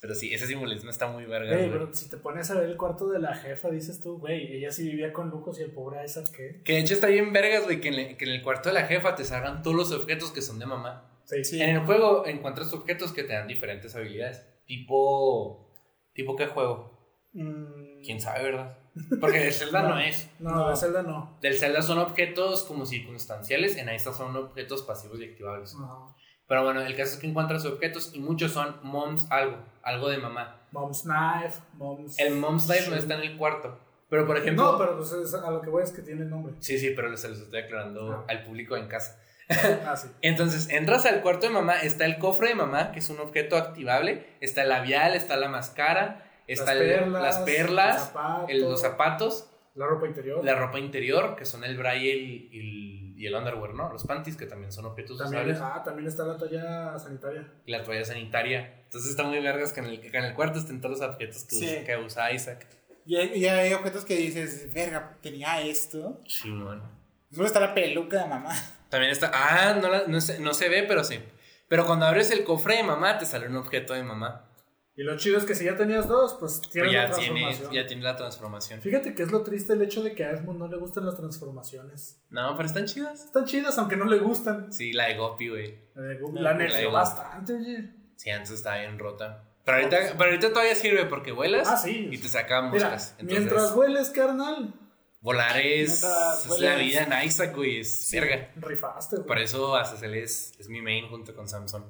Pero sí, ese simbolismo está muy verga, Güey, pero si te pones a ver el cuarto de la jefa, dices tú, güey, ella sí vivía con lujos y el pobre Isaac, ¿qué? Que de hecho está bien vergas, güey, que, en el- que en el cuarto de la jefa te salgan todos los objetos que son de mamá. Sí, Sí. En el juego encuentras objetos que te dan diferentes habilidades. Tipo. ¿Tipo qué juego? Mm, Quién sabe, ¿verdad? Porque de Zelda no, No. es. No, No. de Zelda no. Del Zelda son objetos como circunstanciales, en esta son objetos pasivos y activables. Ajá. Pero bueno, el caso es que encuentras objetos y muchos son moms algo, algo de mamá. Mom's Knife, Mom's. El mom's life no está en el cuarto. Pero por ejemplo. No, pero pues es- a lo que voy es que tiene el nombre. Sí, sí, pero se los estoy aclarando Ah. al público en casa. Ah, sí. Entonces, entras al cuarto de mamá, está el cofre de mamá, que es un objeto activable, está el labial, está la máscara, está Las el- perlas, las perlas, los zapatos. el- los zapatos, La ropa interior. la ropa interior, que son el bra y el, y el, underwear, ¿no? Los panties, que también son objetos También, usables, ah, también está la toalla sanitaria. y la toalla sanitaria. Entonces, está muy vergas que en el, que en el cuarto estén todos los objetos que, Sí. usa, que usa Isaac. y, hay, y hay objetos que dices, verga, tenía esto. Sí, bueno. Solo está la peluca de mamá. También está. Ah, no, la- no, se, no se ve, pero sí. Pero cuando abres el cofre de mamá, te sale un objeto de mamá. Y lo chido es que si ya tenías dos, pues Pues tienes la ya, tiene, transformación. ya tiene la transformación. Fíjate que es lo triste el hecho de que a Edmund no le gustan las transformaciones. No, pero están chidas. Están chidas, aunque no le gustan. Sí, la de Gopi, güey. La La de nerfeó Goku. bastante, oye. Sí, antes estaba bien rota. Pero ahorita, pero ahorita todavía sirve porque vuelas Ah, sí. y te saca Mira, moscas. Entonces, mientras hueles, carnal, volar es, la vueles. vida en Isaac, güey. Es verga. rifaste, güey. Por eso Azazel es, es mi main junto con Samsung.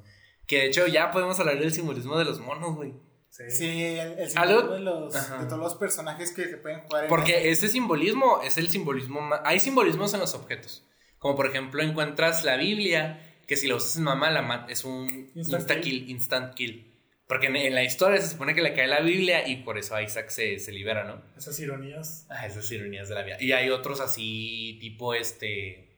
Que de hecho ya podemos hablar del simbolismo de los monos, güey. Sí. Sí, el, el símbolo de, los, de todos los personajes que se pueden jugar en Porque ese simbolismo es el simbolismo más... Hay simbolismos en los objetos. Como por ejemplo encuentras la Biblia, que si la usas en mamá la es un Instant insta kill, instant kill. Porque en, en la historia se supone que le cae la Biblia y por eso Isaac se, se libera, ¿no? Esas ironías. Ah, esas ironías de la vida. Y hay otros así, tipo este...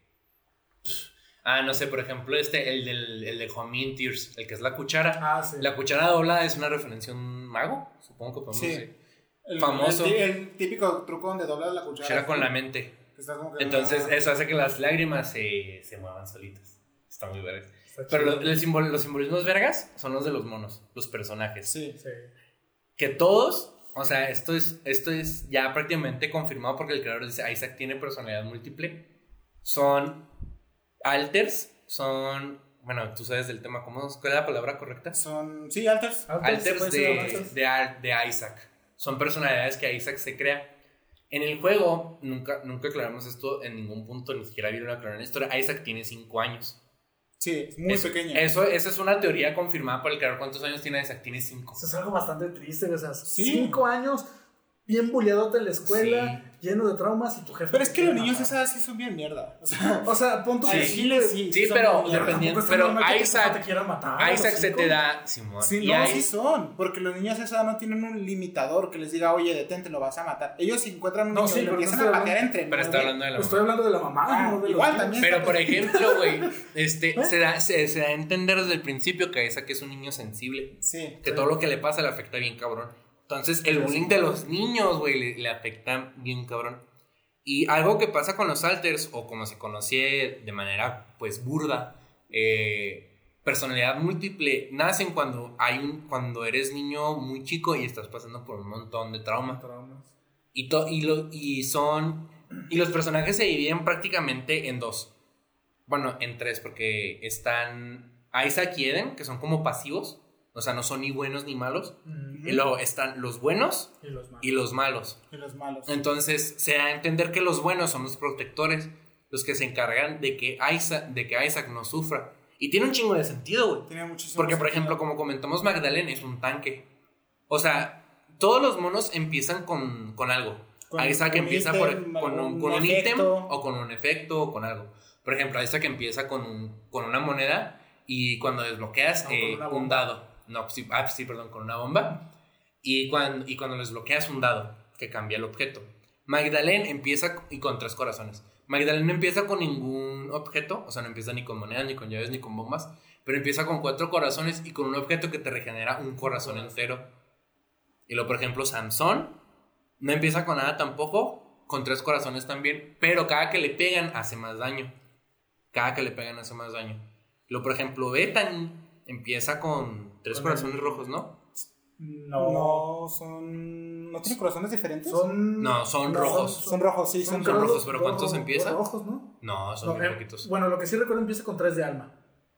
Ah, no sé, por ejemplo, este, el del el de Joaquin Tears, el que es la cuchara. Ah, sí. La cuchara doblada es una referencia a un mago, supongo que podemos Sí. decir. el, famoso. El, el típico truco donde doblas la cuchara. Cuchara con la mente. Que está como que- Entonces, eso hace que las lágrimas se, se muevan solitas. Está muy verga. Está Pero chido. lo- el simbol- los simbolismos vergas son los de los monos, los personajes. Sí. Sí. Que todos, o sea, esto es, esto es ya prácticamente confirmado porque el creador dice Isaac tiene personalidad múltiple. Son alters, son. Bueno, tú sabes del tema, ¿cómo ¿cuál es la palabra correcta? Son. Sí, alters. Alters, Alters de, alters. de, Isaac. Son personalidades que Isaac se crea. En el juego, nunca, nunca aclaramos esto en ningún punto, ni siquiera vieron aclarar en la historia. Isaac tiene 5 años. Sí, es muy Eso- pequeño. Eso, esa es una teoría confirmada por el creador. ¿Cuántos años tiene Isaac? Tiene 5. Eso es algo bastante triste, o sea, Sí. cinco años bien bulleadote en la escuela, lleno de traumas y tu jefe. Pero es que los niños de esa edad sí son bien mierda. O sea, O sea, punto Sí. que al chile sí. Sí, son pero dependiendo- pero tu Isaac- te quiera matar Isaac se te da, Simón. Sí, no, ahí- sí son, porque los niños de esa edad no tienen un limitador que les diga, oye, detente, lo vas a matar. Ellos si encuentran un No, niño sí, y lo pero no empiezan estoy a patear hablando- entre Pero está nueve. hablando de la Estoy mamá. hablando de la mamá, Ah, no de los igual también. Pero por ejemplo, güey, este, ¿Eh? se, da, se, se da a entender desde el principio que Isaac es un niño sensible. Sí. Que Sí. todo lo que le pasa le afecta bien cabrón. Entonces, el bullying de los niños, güey, le, le afecta bien cabrón. Y algo que pasa con los alters, o como se conoce de manera, pues, burda, eh, personalidad múltiple, nacen cuando, hay un, cuando eres niño muy chico y estás pasando por un montón de trauma. Traumas. Y, to- y, lo- y son. Y los personajes se dividen prácticamente en dos. Bueno, en tres, porque están Isaac y Eden, que son como pasivos. O sea, no son ni buenos ni malos. Ujú. Y luego están los buenos Y los malos. y los malos. Y los malos. Entonces se da a entender que los buenos son los protectores, los que se encargan de que Isaac, de que Isaac no sufra. Y tiene un chingo de sentido, güey. Tiene muchísimo Porque, por sentido. ejemplo, como comentamos, Magdalene es un tanque. O sea, todos los monos empiezan con, con algo. Con Isaac un empieza por, con un, con un ítem o con un efecto o con algo. Por ejemplo, Isaac empieza con, un, con una moneda y cuando desbloqueas No, con eh, un dado. No, sí, ah, sí, perdón, con una bomba. Y cuando, y cuando desbloqueas un dado que cambia el objeto. Magdalene empieza y con tres corazones. Magdalene no empieza con ningún objeto, o sea, no empieza ni con monedas, ni con llaves, ni con bombas, pero empieza con cuatro corazones y con un objeto que te regenera un corazón entero. Y luego, por ejemplo, Sansón no empieza con nada tampoco, con tres corazones también, pero cada que le pegan hace más daño. Cada que le pegan hace más daño. Luego, por ejemplo, Bethany empieza con tres Con corazones el- rojos, ¿no? No. No, son. ¿No tienen corazones diferentes? Son. No, son rojos. Son rojos, sí, son, son rojos, pero ¿cuántos ro- empieza? dos rojos, ¿no? No, son No, bien eh, poquitos. bueno, lo que sí recuerdo empieza con tres de alma.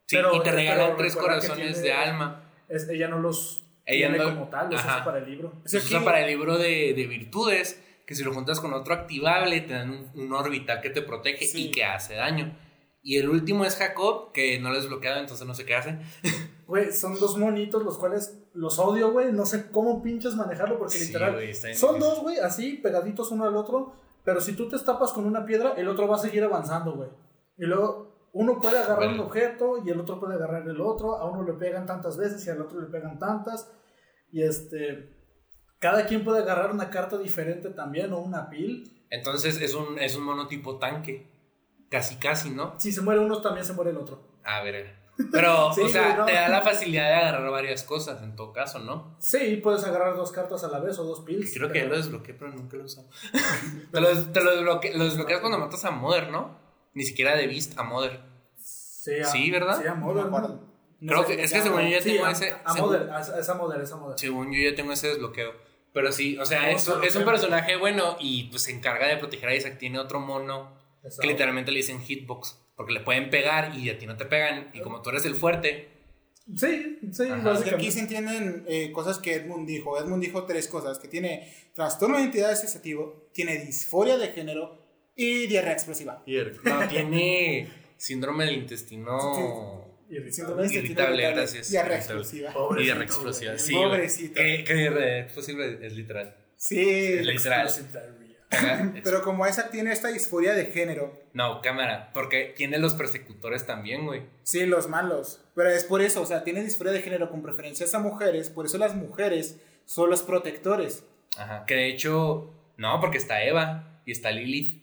Sí, pero- y te regalan pero tres corazones tiene- de alma. Es, ella no los Ella tiene no- como tal, los hace para el libro. Se Sí, usa aquí- para el libro de, de virtudes, que si lo juntas con otro activable, te dan un, un orbital que te protege Sí. y que hace daño. Y el último es Jacob, que no lo he desbloqueado, entonces no sé qué hace. Güey, son dos monitos los cuales los odio, güey. No sé cómo pinches manejarlo porque Sí, literal. bien son dos, güey, así pegaditos uno al otro. Pero si tú te estapas con una piedra, el otro va a seguir avanzando, güey. Y luego uno puede agarrar Bueno. un objeto y el otro puede agarrar el otro. A uno le pegan tantas veces y al otro le pegan tantas. Y este. Cada quien puede agarrar una carta diferente también o una pil. Entonces es un, es un monotipo tanque. Casi, casi, ¿no? Si se muere uno, también se muere el otro. A ver. Pero, Sí, o sea, no. te da la facilidad de agarrar varias cosas en todo caso, ¿no? Sí, puedes agarrar dos cartas a la vez o dos pills. Creo que ya lo desbloqueé, pero nunca lo he usado. te lo, te lo desbloque- lo desbloqueas cuando matas a Mother, ¿no? Ni siquiera de Beast a Mother. Sí, a- Sí, ¿verdad? Sí, a Mother. ¿no? No Creo sé, que- es que según yo ya Sí, tengo a, ese. a según- Mother, a, esa Mother, esa Mother. Según yo ya tengo ese desbloqueo. Pero sí, o sea, es, un personaje bueno y pues se encarga de proteger a Isaac. Tiene otro mono que literalmente le dicen hitbox. Porque le pueden pegar y a ti no te pegan. Y como tú eres el fuerte, Sí, sí, básicamente. aquí se entienden eh, cosas que Edmund dijo. Edmund dijo tres cosas: que tiene trastorno de identidad asociativo, tiene disforia de género y diarrea explosiva. no, tiene síndrome del intestino Irritable. Síndrome de intestino irritable, irritable, gracias. Diarrea explosiva. Y Pobrecito, diarrea explosiva. Sí. Pobrecito. Que, que diarrea explosiva es literal. Sí, Es literal. Pero como Isaac tiene esta disforia de género, No, cámara. Porque tiene los persecutores también, güey. sí, los malos. Pero es por eso, o sea, tiene disforia de género con preferencias a mujeres, por eso las mujeres son los protectores. Ajá. Que de hecho, no, porque está Eva y está Lilith.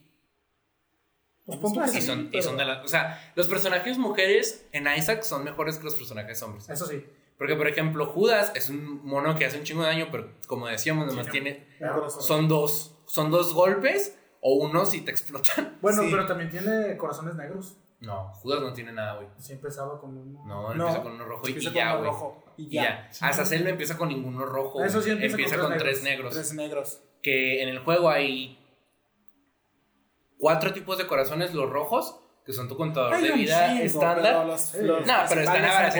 Pues Y son, y son de la, o sea, los personajes mujeres en Isaac son mejores que los personajes hombres. Eso sí. Porque, por ejemplo, Judas es un mono que hace un chingo de daño, pero como decíamos, nomás Sí, tiene. Claro. Son dos. Son dos golpes o uno si te explotan. Bueno, Sí. pero también tiene corazones negros. No, Judas no tiene nada, güey. Sí empezaba con uno. No, No, empieza con uno rojo y, Empieza ya, güey. rojo y ya. ya. Azazel no empieza con ninguno rojo. Eso sí, güey. empieza con con, tres tres negros. Tres negros. Que en el juego hay cuatro tipos de corazones, los rojos, que son tu contador Hay de vida chingo, estándar. pero los- Sí. los No, pero está en la principales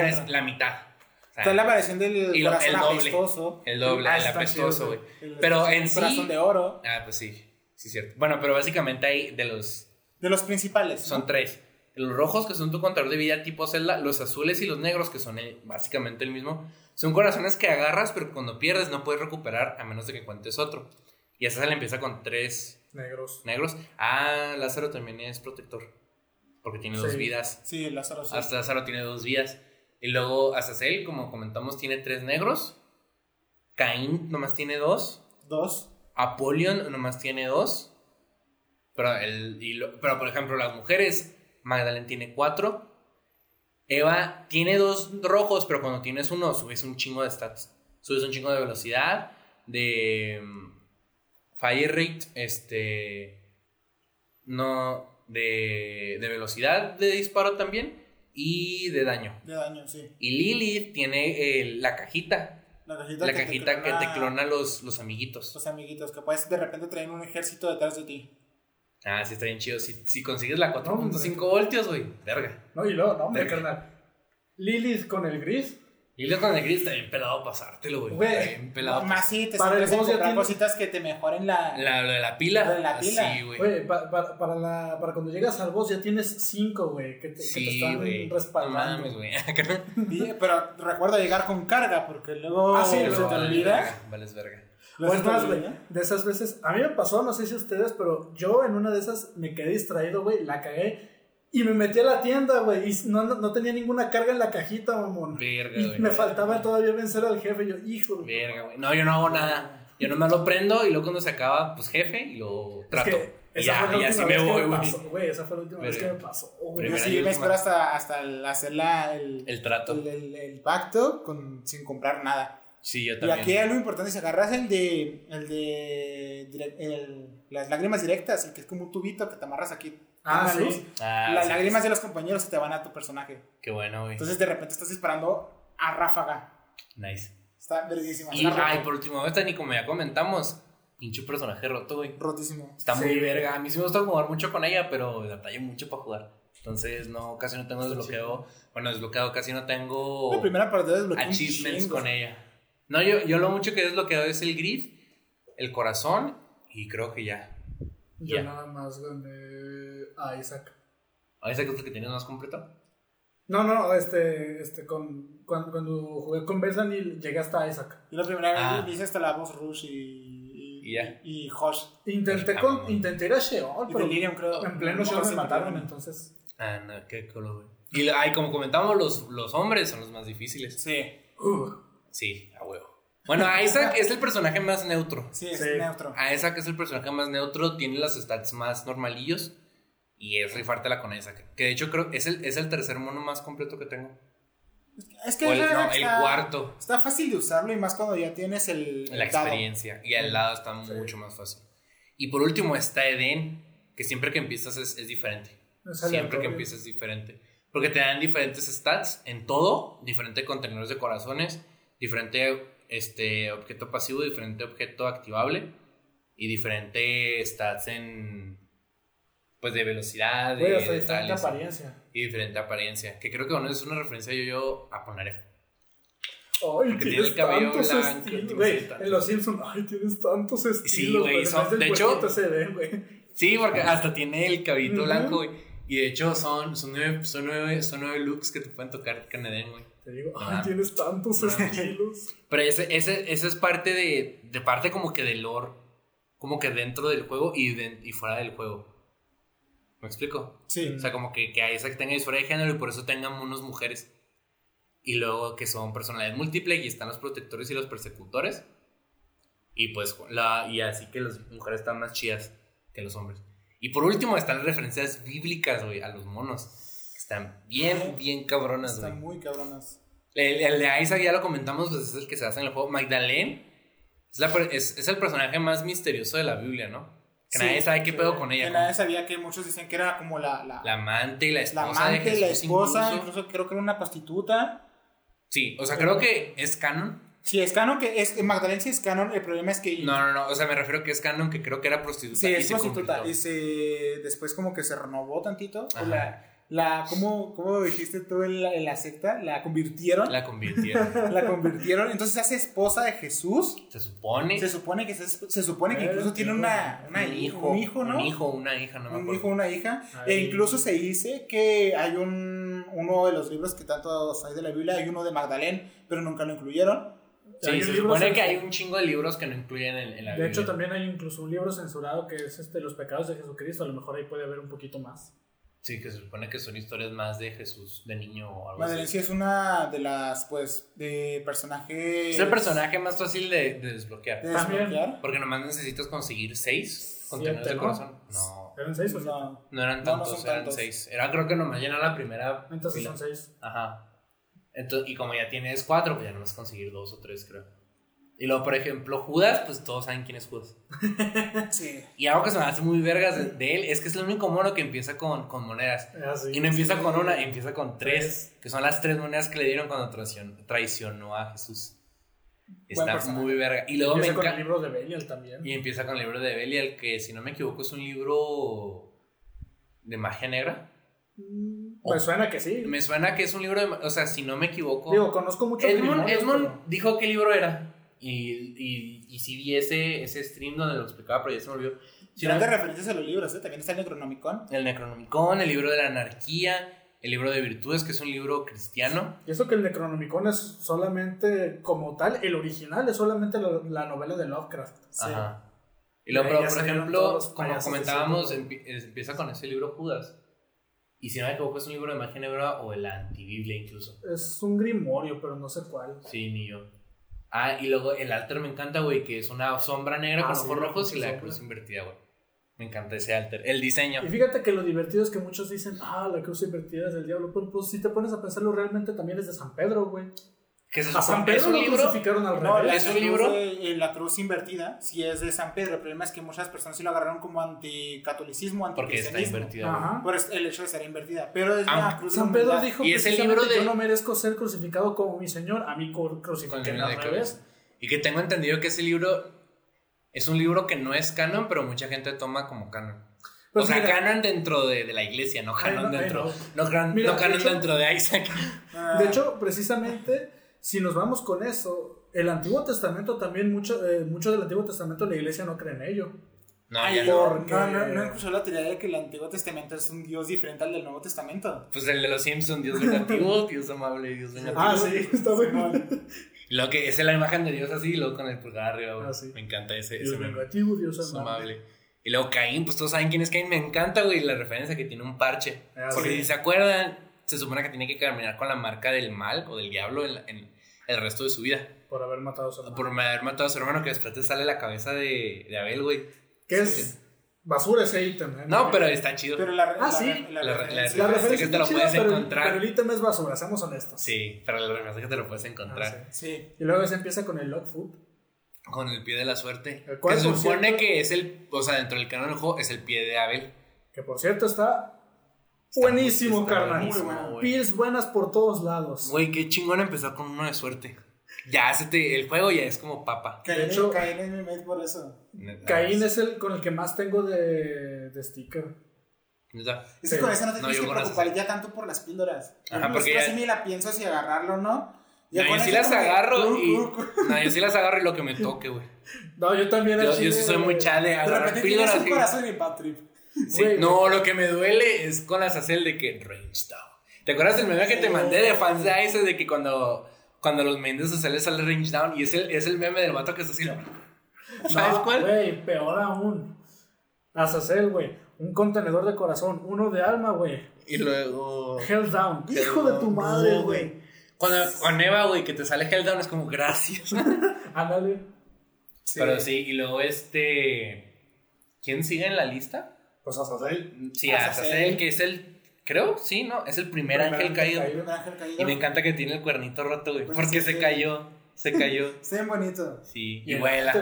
O sea, la variación del y lo- corazón el doble. apestoso. El doble, Ah, el está apestoso, güey. el- Pero el en sí. corazón de oro. Ah, pues sí. Sí, cierto. Bueno, pero básicamente hay de los. De los principales. ¿no? Son tres. Los rojos, que son tu contador de vida tipo Zelda. Los azules y los negros, que son el- básicamente el mismo. Son corazones que agarras, pero cuando pierdes no puedes recuperar a menos de que cuentes otro. Y esa le empieza con tres Negros. negros. Ah, Lázaro también es protector. Porque tiene dos vidas. Sí, Lázaro sí. Hasta Lázaro tiene dos vidas. Y luego Azazel, como comentamos, tiene tres negros. Caín nomás tiene dos. Dos. Apolion nomás tiene dos. Pero, el, y lo- pero por ejemplo, las mujeres, Magdalene tiene cuatro. Eva tiene dos rojos, pero cuando tienes uno, subes un chingo de stats. Subes un chingo de velocidad, de mm, fire rate, este. No. De, de velocidad de disparo también. Y de daño. De daño, sí. Y Lilith tiene eh, la cajita. La cajita, La que, cajita te que te clona los, los amiguitos. Los amiguitos, que puedes de repente traer un ejército detrás de ti. Ah, sí, está bien chido. Si, si consigues la 4.5 hombre. voltios, güey, verga. No, y luego, no, hombre, Verga. carnal. Lilith con el gris. Y luego con el gris está bien pelado pasártelo, güey. Güey, pelado. Más sí, te Para el boss ya cositas que te mejoren la... La, lo de la pila. Lo de la pila. Sí, güey. Güey, pa- pa- para, la, para cuando llegas al boss ya tienes cinco, güey, que te, que te Sí, están güey. No respaldando. mames, güey. Y- pero recuerda llegar con carga, porque luego Ah, sí, se te olvida. Vales verga. Pues se te más, güey, de esas veces, a mí me pasó, no sé si ustedes, pero yo en una de esas me quedé distraído, güey, la cagué y me metí a la tienda, güey, y no, no, no tenía ninguna carga en la cajita, mamón. Verga, Y güey. me faltaba todavía vencer al jefe, yo, hijo. de- Verga, güey. No, yo no hago nada. Yo nomás lo prendo y luego cuando se acaba, pues jefe, y lo Es trato. que y esa ya, fue la y así última me vez que voy, me güey. pasó, güey. Esa fue la última vez que me pasó, güey. Yo sí y me espero hasta, hasta el- hacer la, el, El trato. el, el- el pacto con, sin comprar nada. Sí, yo Y también. aquí algo importante, si agarras el de, el de direct- el- las lágrimas directas, el que es como un tubito que te amarras aquí. Ah, sí. luz, Ah, las sí, lágrimas sí. de los compañeros se te van a tu personaje. Qué bueno, güey. Entonces de repente estás disparando a ráfaga. Nice. Está verguísima. Y, ay, por último, esta ni como ya comentamos, pinche personaje roto, güey. rotísimo. Está muy Sí. verga. A mí sí me gusta jugar mucho con ella, pero batalla mucho para jugar. Entonces, no, casi no tengo desbloqueo. Bueno, desbloqueado casi no tengo La primera partida desbloqueé un achievements con ella. No, yo, yo lo mucho que he desbloqueado es el grid, el corazón y creo que ya. Yo Ya. nada más gané a Isaac. ¿A que es el que tienes más completo? No, no, este, este, con, cuando, cuando jugué con Bethany llegué hasta Isaac. Yo la primera Ah. vez hice hasta la voz Rush y, Y ya. y Hosh. Intenté, Ah, con, intenté ir a Sheol, Y pero Delirium, creo. en pleno No Sheol me mataron, entonces... Ah, no, qué culo, güey. Y ay, como comentamos, los, los hombres son los más difíciles. Sí, Uh, Sí, a huevo. Bueno, Isaac es el personaje más neutro. sí, es Sí. neutro. A Isaac es el personaje más neutro, tiene las stats más normalillos. Y es rifártela con Isaac. Que de hecho creo es el, es el tercer mono más completo que tengo. Es que el, no, el está- cuarto. Está fácil de usarlo y más cuando ya tienes el. La el dado. experiencia. Y al lado está mucho más fácil. Y por último está Eden, que siempre que empiezas es, es diferente. es Siempre que empiezas es diferente. Porque te dan diferentes stats en todo, diferente contenedores de corazones, diferente este, objeto pasivo, diferente objeto activable y diferente stats en pues de velocidad, de, hasta de diferente tales, apariencia. y diferente apariencia. Que creo que bueno, es una referencia yo, yo a poner. Ay, Porque tiene tienes el cabello tantos blanco, estilos, güey. En los Simpsons, ay, tienes tantos estilos. güey, güey, son- de hecho- se ve, güey. Sí, porque hasta tiene el cabellito Ujú. blanco, güey. Y de hecho son, son, nueve, son, nueve, son nueve looks que te pueden tocar Canadén, güey. Te digo, Ah. ay, tienes tantos Ah. estilos. Pero ese, ese, ese es parte de, de parte como que del lore, como que dentro del juego y, de- y fuera del juego. ¿Me explico? Sí. O sea, como que, que a esa que tenga disforia de género y por eso tengan unos mujeres. Y luego que son personalidades múltiples y están los protectores y los persecutores. Y pues, la, y así que las mujeres están más chidas que los hombres. Y por último están las referencias bíblicas, güey, a los monos. Están bien, bien cabronas, güey. Están muy cabronas. El, de Isaac ya lo comentamos, pues es el que se hace en el juego. Magdalene es, la es, es el personaje más misterioso de la Biblia, ¿no? Que Sí, nadie sabe qué sí. pedo con Que ella. nadie como sabía que muchos dicen que era como la, la, La amante y la la esposa amante, de la Jesús esposa, incluso. incluso creo que era una prostituta. Sí, o sea, creo que es canon. Sí, es canon, que es, Magdalena sí es canon, el problema es que... No, no, no, o sea, me refiero que es canon, que creo que era prostituta. Sí, es prostituta. Y se, después como que se renovó tantito. Ajá. la- la ¿cómo, cómo dijiste tú en la, en la secta? La convirtieron. La convirtieron. La convirtieron. Entonces se hace esposa de Jesús. Se supone. Se supone que, se, se supone que incluso tiene una, una un hi- hijo. un hijo, ¿no? Un hijo, una hija, no me un hijo, una hija. Ay. E incluso se dice que hay un uno de los libros que tanto hay de la Biblia, hay uno de Magdalén, pero nunca lo incluyeron. Sí, se supone que hay un chingo de libros que no incluyen en, en la De Biblia. hecho, también hay incluso un libro censurado que es este Los pecados de Jesucristo. A lo mejor ahí puede haber un poquito más. Sí, que se supone que son historias más de Jesús, de niño o algo Magdalén así. sí es una de las, pues, de personajes. Es el personaje más fácil de, de desbloquear. de desbloquear. Porque nomás necesitas conseguir seis contenedores de corazón. No, ¿Eran seis o siete? No. no eran No, no tantos, eran tantos. seis. Era creo que nomás llenar la primera. Entonces fila. son seis. Ajá. Entonces, y como ya tienes cuatro, pues ya nomás conseguir dos o tres, creo. Y luego, por ejemplo, Judas, pues todos saben quién es Judas. Sí. Y algo que se me hace muy vergas de, de él es que es el único mono que empieza con, con monedas. Ah, sí. Y no empieza con una, empieza con tres, que son las tres monedas que le dieron cuando traicionó, traicionó a Jesús. Está muy verga. Y luego me Empieza con el libro de Belial también. Y empieza con el libro de Belial, que si no me equivoco es un libro de magia negra. Me suena que sí. Me suena que es un libro de. O sea, si no me equivoco. Digo, conozco mucho Edmund, Edmund dijo qué libro era. Y, y, y sí vi ese, ese stream donde lo explicaba, pero ya se me olvidó. Si no- Grandes referencias a los libros, ¿eh? También está el Necronomicon. el Necronomicon, el libro de la anarquía, el libro de virtudes, que es un libro cristiano. Y eso que el Necronomicon es solamente, como tal, el original es solamente la, la novela de Lovecraft. Ajá. Y luego, pero, por ejemplo, como comentábamos, empieza con ese libro Judas. Y si no me equivoco, es un libro de magia negra o de la antibiblia incluso. Es un grimorio, pero no sé cuál. Sí, ni yo. Ah, y luego el altar me encanta, güey, que es una sombra negra Ah, con sí, ojos rojos y la cruz invertida, güey. Me encanta ese altar. El diseño. Y fíjate que lo divertido es que muchos dicen, ah, la cruz invertida es del diablo. Pero pues si te pones a pensarlo, realmente también es de San Pedro, güey. Que se A San Pedro un lo libro. crucificaron al No, la, revés. es un cruz libro. de- eh, la cruz invertida, sí es de San Pedro. El problema es que muchas personas sí lo agarraron como anticatolicismo, Porque está anticristianismo. invertida. Por el hecho de ser invertida. Pero es cruz de San Pedro dijo Y es el libro de- yo no merezco ser crucificado como mi señor, a mí crucifiquen al revés. Y que tengo entendido que ese libro es un libro que no es canon, pero mucha gente toma como canon. Pues o sea, mira, canon dentro de, de la iglesia, no canon Ay, no, ay, dentro. no. No, gran- Mira, no canon de hecho- dentro de Isaac. Ah, De hecho, precisamente, si nos vamos con eso, el Antiguo Testamento también, mucho, eh, mucho del Antiguo Testamento la iglesia no cree en ello. No, Ay, ya no, no. no, no, no escuchó la teoría de que el Antiguo Testamento es un Dios diferente al del Nuevo Testamento. Pues el de los Simpsons, Dios vengativo, Dios amable, Dios vengativo. Ah, sí, está bueno. Y Lo que es la imagen de Dios así, y luego con el pulgar arriba. Ah, sí. Me encanta ese. Dios ese vengativo, Dios amable. amable. Y luego Caín, pues todos saben quién es Caín. Me encanta, güey, la referencia que tiene un parche. Ah, Porque sí. si se acuerdan, se supone que tiene que caminar con la marca del mal o del diablo en, la- en el resto de su vida. Por haber matado a su hermano. Por haber matado a su hermano, que después te sale la cabeza de, de Abel, güey. Que es Sí. basura ese ítem. ¿eh? No, pero está chido. Pero la, Ah, la- sí. la, La- referencia- La la- referencia que te lo puedes pero, encontrar. pero el ítem es basura, seamos honestos. Sí, pero la referencia es que te lo puedes encontrar. Ah, sí. Sí. Y luego se empieza con el Lockfoot. Con el pie de la suerte. El cual, que se supone cierto- que es el. O sea, dentro del canon del juego es el pie de Abel. Que por cierto Está buenísimo, carnal. Muy bueno. güey. Pills buenas por todos lados. Güey, qué chingón empezar con uno de suerte. Ya, se te- el juego ya es como papa. Caín, hecho- Caín es mi mate por eso. Caín es el con el que más tengo de, de sticker. Neta. Es que Sí. con eso no te No, tienes yo que preocupar ya tanto por las píldoras. Ajá, Yo porque sí ya- ni la pienso si agarrarlo o no. Ya No, yo sí las agarro y. No, yo sí las agarro y lo que me toque, güey. No, yo también. Yo, yo sí soy muy chale de De repente tienes un corazón y trip. Sí. No, lo que me duele es con las acel de que range down. ¿Te acuerdas del meme que te mandé de fans de Ice de que cuando, cuando los Mendes Acel sale range down? Y es el, es el meme del vato que está así. ¿Sabes No, cuál? Güey, peor aún. Azazel, güey. Un contenedor de corazón. Uno de alma, güey. Y luego. Hell down. Hijo de tu madre, No, güey. Cuando con Eva, güey, que te sale Hell Down es como gracias. Ándale. Sí. Pero sí, y luego este. ¿Quién sigue en la lista? Pues Azazel. Sí, Azazel. Azazel, que es el. Creo, sí, ¿no? Es el primer Primer ángel ángel caído. caído. Un ángel caído. Y me encanta que tiene el cuernito roto, güey. Pues porque sí, se sí. cayó. Se cayó. Está bien bonito. Sí, Y y, el vuela.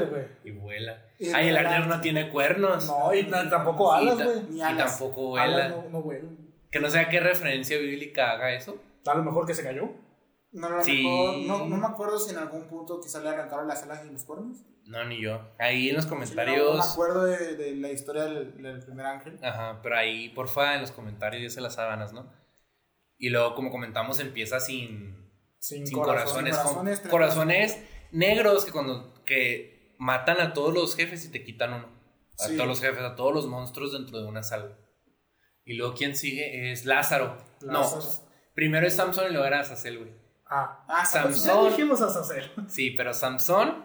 Y vuela. Y el Ay, el. Arthur no tiene cuernos. No, y tampoco Y alas, güey. Ni Y alas. tampoco vuela. Alas no, no vuelan. Que no sé a qué referencia bíblica haga eso. A lo mejor que se cayó. No, no, Sí. no, no me acuerdo si en algún punto quizá le arrancaron las alas y los cuernos. No, ni yo. Ahí en los Sí, no, me comentarios. acuerdo de, de la historia del, del primer ángel. Ajá, pero ahí, porfa, en los comentarios dice las sábanas, ¿no? Y luego, como comentamos, empieza sin, Sin, sin corazón. corazones, con- corazones, corazones negros que cuando que matan a todos los jefes y te quitan uno. A Sí. todos los jefes, a todos los monstruos dentro de una sala. Y luego, ¿quién sigue? Es Lázaro. Lázaro. No, primero es Samson y luego era Azazel, güey. Ah, Ah, Samson. ya Son- dijimos a hacer. Sí, pero Samson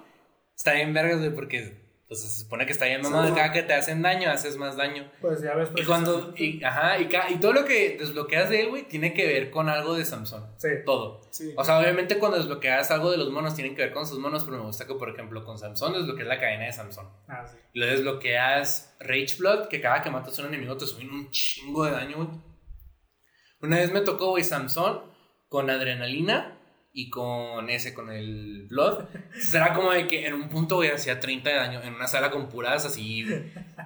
está bien vergas, güey, porque pues, se supone que está bien mamado. Samson. Cada que te hacen daño, haces más daño. Pues ya ves. Y cuando, y, ajá, y, todo lo que desbloqueas de él, güey, tiene que ver con algo de Samson. Sí. Todo. Sí. O sea, obviamente cuando desbloqueas algo de los monos, tienen que ver con sus monos, pero me gusta que, por ejemplo, con Samson desbloqueas la cadena de Samson. Ah, sí. Y lo desbloqueas Rage Blood, que cada que matas a un enemigo te suben un chingo de daño, güey. Una vez me tocó, güey, Samson con adrenalina y con ese, con el Blood. Era como de que en un punto, güey, hacía 30 de daño en una sala con puras así.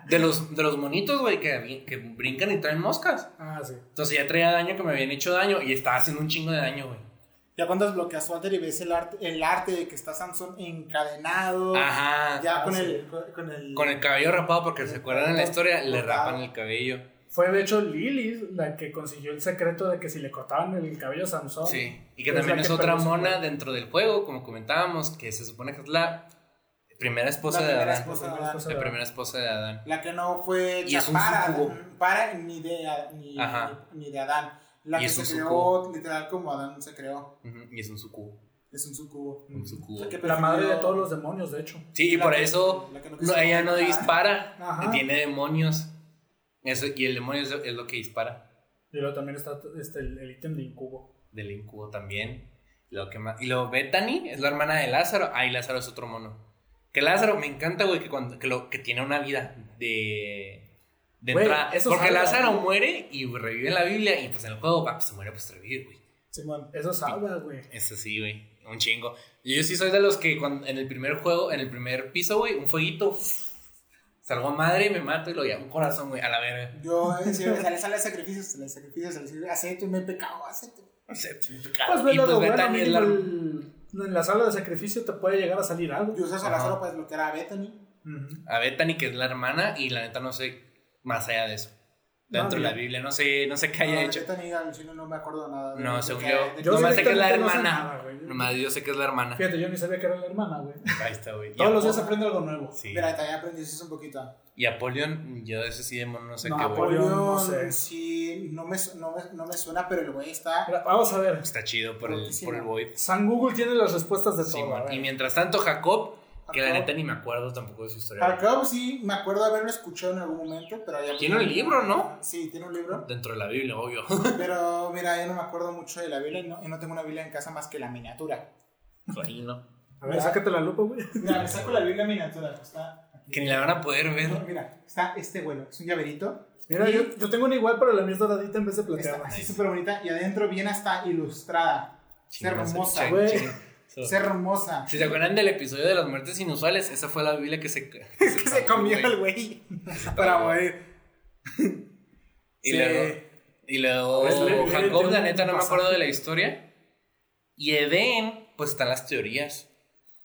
De los, de los monitos, güey, que, que brincan y traen moscas. Ah, sí. Entonces ya traía daño que me habían hecho daño y estaba haciendo un chingo de daño, güey. Ya cuando desbloqueas su alter y ves el arte, el arte de que está Samson encadenado. Ajá. Ya Ah, con, sí. el, con, con el. Con el cabello rapado, porque se acuerdan en la historia, le rapan el cabello. Fue de hecho Lily la que consiguió el secreto de que si le cortaban el cabello a Samson. Sí, y que Es también es que otra su mona dentro del juego, como comentábamos, que se supone que es la primera esposa La de primera Adán. esposa de La Adán. esposa La primera esposa de Adán. La que no fue Y es un para, sucubo. para ni de, ni, Ajá. ni de Adán. La Y que es se creó literal como Adán se creó. Y es un sucubo. Es un sucubo. Un sucubo. La madre de todos los demonios, de hecho. Sí, y por que- eso no ella no dispara, Ajá. tiene demonios. Eso, y el demonio es, es lo que dispara. Y luego también está este, el, ítem de incubo. Del incubo también. Lo que más, y luego Bethany es la hermana de Lázaro. Ah, y Lázaro es otro mono. Que Lázaro me encanta, güey, que, cuando, que, lo, que tiene una vida de. de Güey, entrada. Porque salva, Lázaro güey. revive y revive en la Biblia. Y pues en el juego, pues se muere, pues revive, güey. Simón. Eso salva, güey. Eso sí, güey. Un chingo. Yo sí soy de los que cuando, en el primer juego, en el primer piso, güey, un fueguito. Salgo a madre y me mato y lo llamo un corazón, güey, a la verga. Yo, eh, si me sale, sale sacrificios, sale sacrificios, sale sacrificios. Acepto, me he pecado, acepto. Sé, mi Pues pecado. lo pues bueno, mínimo la. el- en la sala de sacrificio te puede llegar a salir algo. Y usas a Ajá. Lázaro para desbloquear a Bethany. A Bethany, que es la hermana, y la neta no sé más allá de eso. Dentro No, de la Biblia, no sé, no sé qué haya No, hecho. Bethany al chino no me acuerdo nada. de- No, de según yo. de- Yo nomás sé que es la no hermana. nada, güey. Nomás yo sé que es la hermana. Fíjate, yo ni sabía que era la hermana, güey. Ahí está, güey. Y Todos los días aprende algo nuevo. Sí. Mira, también aprendiste un poquito. Y Apolion, yo ese sí de mono no sé No, qué, güey. Apolion. No sé. sí, no me, no, me, no me suena, pero el güey está. Mira, vamos a ver. Está chido por el, por el Void. San Google tiene las respuestas de todo. Ver. y mientras tanto, Jacob, que la neta ni me acuerdo tampoco de su historia. Jacob sí, me acuerdo de haberlo escuchado en algún momento, pero ya. Tiene un libro, ¿no? Sí, tiene un libro. Dentro de la Biblia, obvio. Pero mira, yo no me acuerdo mucho de la Biblia y no, y no tengo una Biblia en casa más que la miniatura. Ahí, ¿no? A ver, sácate la lupa, güey. Mira, me saco la Biblia miniatura. Está aquí. Que ni la van a poder No, ver. mira, está este vuelo. Es un llaverito. Mira, Y yo, yo tengo una igual, pero la mía es doradita en vez de Está plateada. así Nice. súper bonita y adentro viene hasta ilustrada. Ser Chingazo, hermosa, güey. Ser hermosa. Si se acuerdan del episodio de las muertes inusuales, esa fue la Biblia que se, que se, comió el güey para morir. Y Sí. luego, y luego Pues, Jacob, le- la neta, no me acuerdo de la historia. Y Edén, pues están las teorías.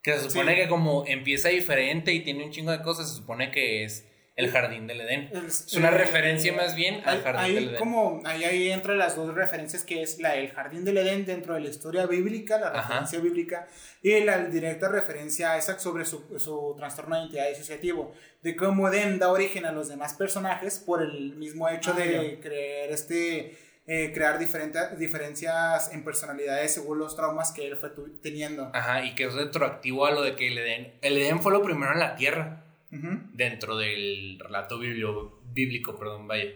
Que se supone Sí. que como empieza diferente y tiene un chingo de cosas, se supone que es el jardín del Edén. Es, una referencia más bien al Ahí, jardín ahí del Edén. como ahí, ahí entra las dos referencias que es la del jardín del Edén dentro de la historia bíblica, la Ajá. referencia bíblica y la directa referencia a Isaac sobre su, su trastorno de identidad disociativo, de cómo Edén da origen a los demás personajes por el mismo hecho Ah, de creer este eh, crear diferentes diferencias en personalidades según los traumas que él fue teniendo. Ajá, y que es retroactivo a lo de que el Edén. El Edén fue lo primero en la tierra. Dentro del relato biblio- bíblico, perdón, vaya.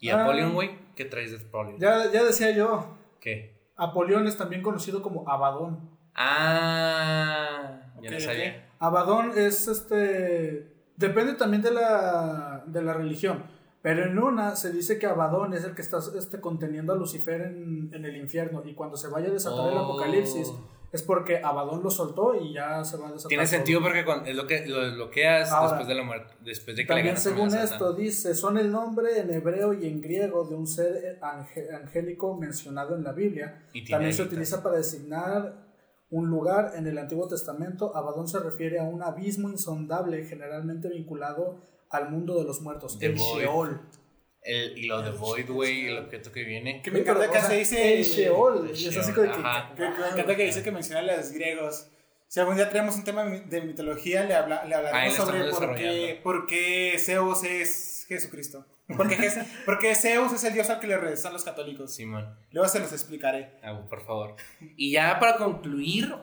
¿Y Ah. Apolion, güey? ¿Qué traes de Apolion? Ya, ya decía yo, ¿Qué? Apolión es también conocido como Abadón. Ah, ya sabía. Abadón es este. Depende también de la, de la religión. Pero en una se dice que Abadón es el que está este, conteniendo a Lucifer en, en el infierno. Y cuando se vaya a desatar el Oh. apocalipsis, es porque Abadón lo soltó y ya se va a desatar. Tiene todo. sentido porque cuando- es lo que lo desbloqueas Ahora, después de la muerte, después de que También según esto dice, son el nombre en hebreo y en griego de un ser angélico mencionado en la Biblia. Y También se utiliza para designar un lugar en el Antiguo Testamento. Abadón se refiere a un abismo insondable generalmente vinculado al mundo de los muertos, The el. Sheol. El, y lo de Void, güey, el objeto que viene. Que me encanta sea, se dice. el Sheol, y es así como que- me encanta que dice que menciona a los griegos. Si algún día tenemos un tema de mitología, le, habla, le hablaremos lo sobre por qué, por qué Zeus es Jesucristo. Porque, porque Zeus es el dios al que le rezan los católicos. Simón. Luego se los explicaré. Ah, por favor. Y ya para concluir,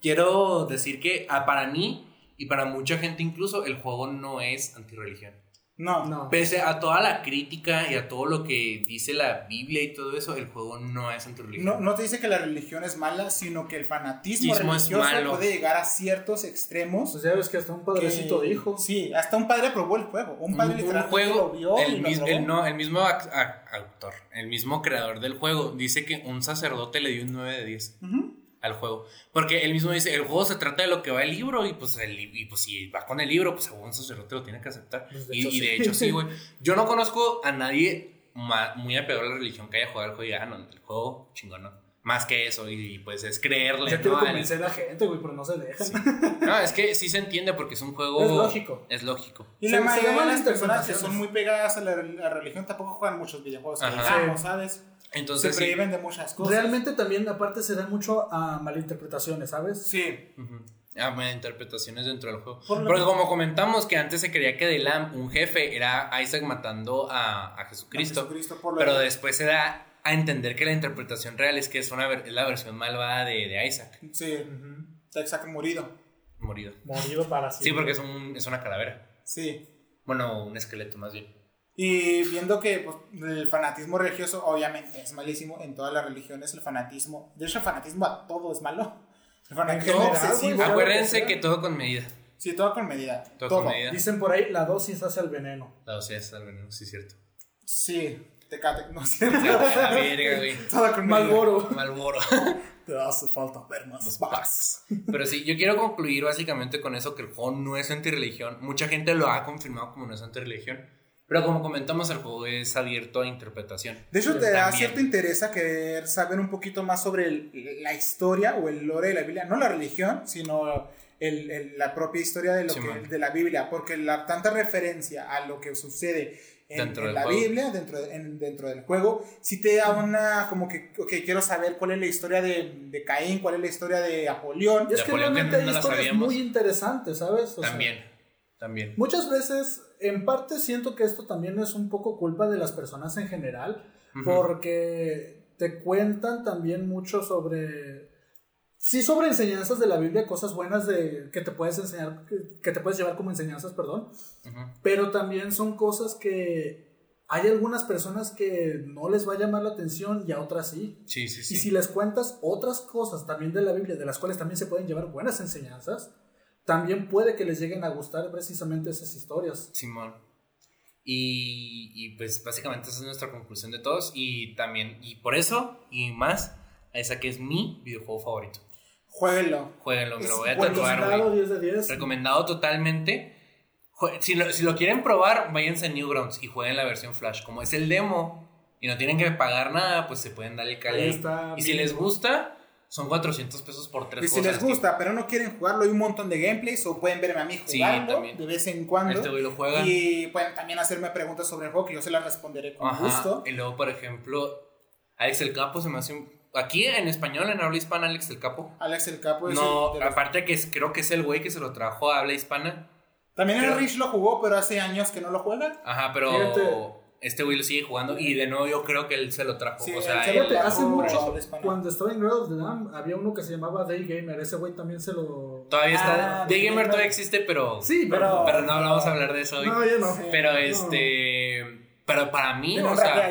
quiero decir que ah, para mí y para mucha gente incluso, el juego no es antirreligión. No, No. Pese a toda la crítica y a todo lo que dice la Biblia y todo eso, el juego no es antirreligión. No, no te dice que la religión es mala, sino que el fanatismo Ismo es religioso malo. puede llegar a ciertos extremos. Pues ya ves que hasta un padrecito que- dijo. Sí, hasta un padre aprobó el juego. Un padre un, un literalmente juego, lo vio el, mis- el no, el mismo autor, el mismo creador del juego, dice que un sacerdote le dio un 9 de 10 Ujú. Al juego. Porque él mismo dice, el juego se trata de lo que va el libro y pues, el, y, pues si va con el libro, pues a un sacerdote lo tiene que aceptar. Pues, de y, hecho, y de sí. hecho sí, güey. Yo no conozco a nadie ma- muy apegado a la religión que haya jugado el juego y diga, ah, no, el juego chingón, no. Más que eso, y pues es creerle, Ya quiero ¿no? Convencer a la gente, güey, pero no se dejan. Sí. No, es que sí se entiende porque es un juego... Es lógico. Es lógico. Y la mayoría de las personas que son muy pegadas a la, la religión tampoco juegan muchos videojuegos. que Ajá. ¿sabes? Entonces, se sí. prohíben de muchas cosas. Realmente también, aparte, se da mucho a malinterpretaciones, ¿sabes? Sí. Ujú. Ah, bueno, interpretaciones dentro del juego. Que- como comentamos que antes se creía que Delam, un jefe, era Isaac matando a, a Jesucristo. Jesucristo por lo pero de- después se da a entender que la interpretación real es que es, una, ver- es la versión malvada de, de Isaac, Sí. Está Isaac morido. morido. Morido para Sí, porque es, un, es una calavera. Sí. Bueno, un esqueleto más bien. Y viendo que pues, el fanatismo religioso obviamente es malísimo en todas las religiones, el fanatismo, de hecho el fanatismo a todo es malo. El fanatismo general, obsesivo, güey, Acuérdense que todo con medida. sí, todo con medida. Todo Todo. con medida. Dicen por ahí, la dosis hace el veneno. La dosis es al veneno, sí es cierto. Sí, te cate, no sé. La verga, güey. todo con medida. Malboro. Malboro. Te hace falta ver más Los packs. packs. Pero sí, yo quiero concluir básicamente con eso, que el juego no es antirreligión. Mucha gente lo ha confirmado como no es antirreligión. Pero como comentamos, el juego es abierto a interpretación. De hecho, te da También. cierto interés a querer saber un poquito más sobre el- la historia o el lore de la Biblia. No la religión, sino el- el- la propia historia de, lo Sí, que, de la Biblia. Porque la tanta referencia a lo que sucede en, Dentro en del la juego. Biblia, dentro, de- en- dentro del juego, sí te da una, como que, ok, quiero saber cuál es la historia de, de Caín, cuál es la historia de Apolión. Y es De que realmente hay no la historias sabíamos. muy interesantes, ¿sabes? O sea, También. Muchas veces, en parte siento que esto también es un poco culpa de las personas en general, porque te cuentan también mucho sobre, sí, sobre enseñanzas de la Biblia, cosas buenas de que te puedes enseñar, que, te puedes llevar como enseñanzas, perdón, pero también son cosas que hay algunas personas que no les va a llamar la atención y a otras sí. Sí, sí, sí. Y si les cuentas otras cosas también de la Biblia, de las cuales también se pueden llevar buenas enseñanzas, también puede que les lleguen a gustar precisamente esas historias. Simón. Y, y pues básicamente esa es nuestra conclusión de todos. Y también, y por eso, y más, esa que es mi videojuego favorito. Jueguenlo. Jueguenlo, me lo voy a tatuar, Recomendado güey. 10 de 10. Recomendado totalmente. Si lo, si lo quieren probar, váyanse a Newgrounds y jueguen la versión Flash. Como es el demo y no tienen que pagar nada, pues se pueden darle cali. Ahí ahí. está, Y si les gusta, son 400 pesos por tres Y si cosas. les gusta, pero no quieren jugarlo, hay un montón de gameplays o pueden verme a mí Sí, también. de vez en cuando. Este güey lo juega. Y pueden también hacerme preguntas sobre el juego que yo se las responderé con Ajá. gusto. Y luego, por ejemplo, Alex el Capo se me hace un... Aquí en español, en habla hispana, Alex el Capo. Alex el Capo es no, el de los- aparte que es- creo que es el güey que se lo trajo a habla hispana. También el Rich lo jugó, pero hace años que no lo juega. Ajá, pero Fíjate. Este güey lo sigue jugando y de nuevo yo creo que él se lo trajo. Sí, o sea, él hace mucho, cuando estaba en Grad of the Dam, había uno que se llamaba Day Gamer. Ese güey también se lo. todavía está... Ah, The Gamer Gamer. todavía existe, pero... Sí, Pero- Pero no vamos a hablar de eso hoy. No, ya no. Sí. pero no. este... Pero para mí, o sea...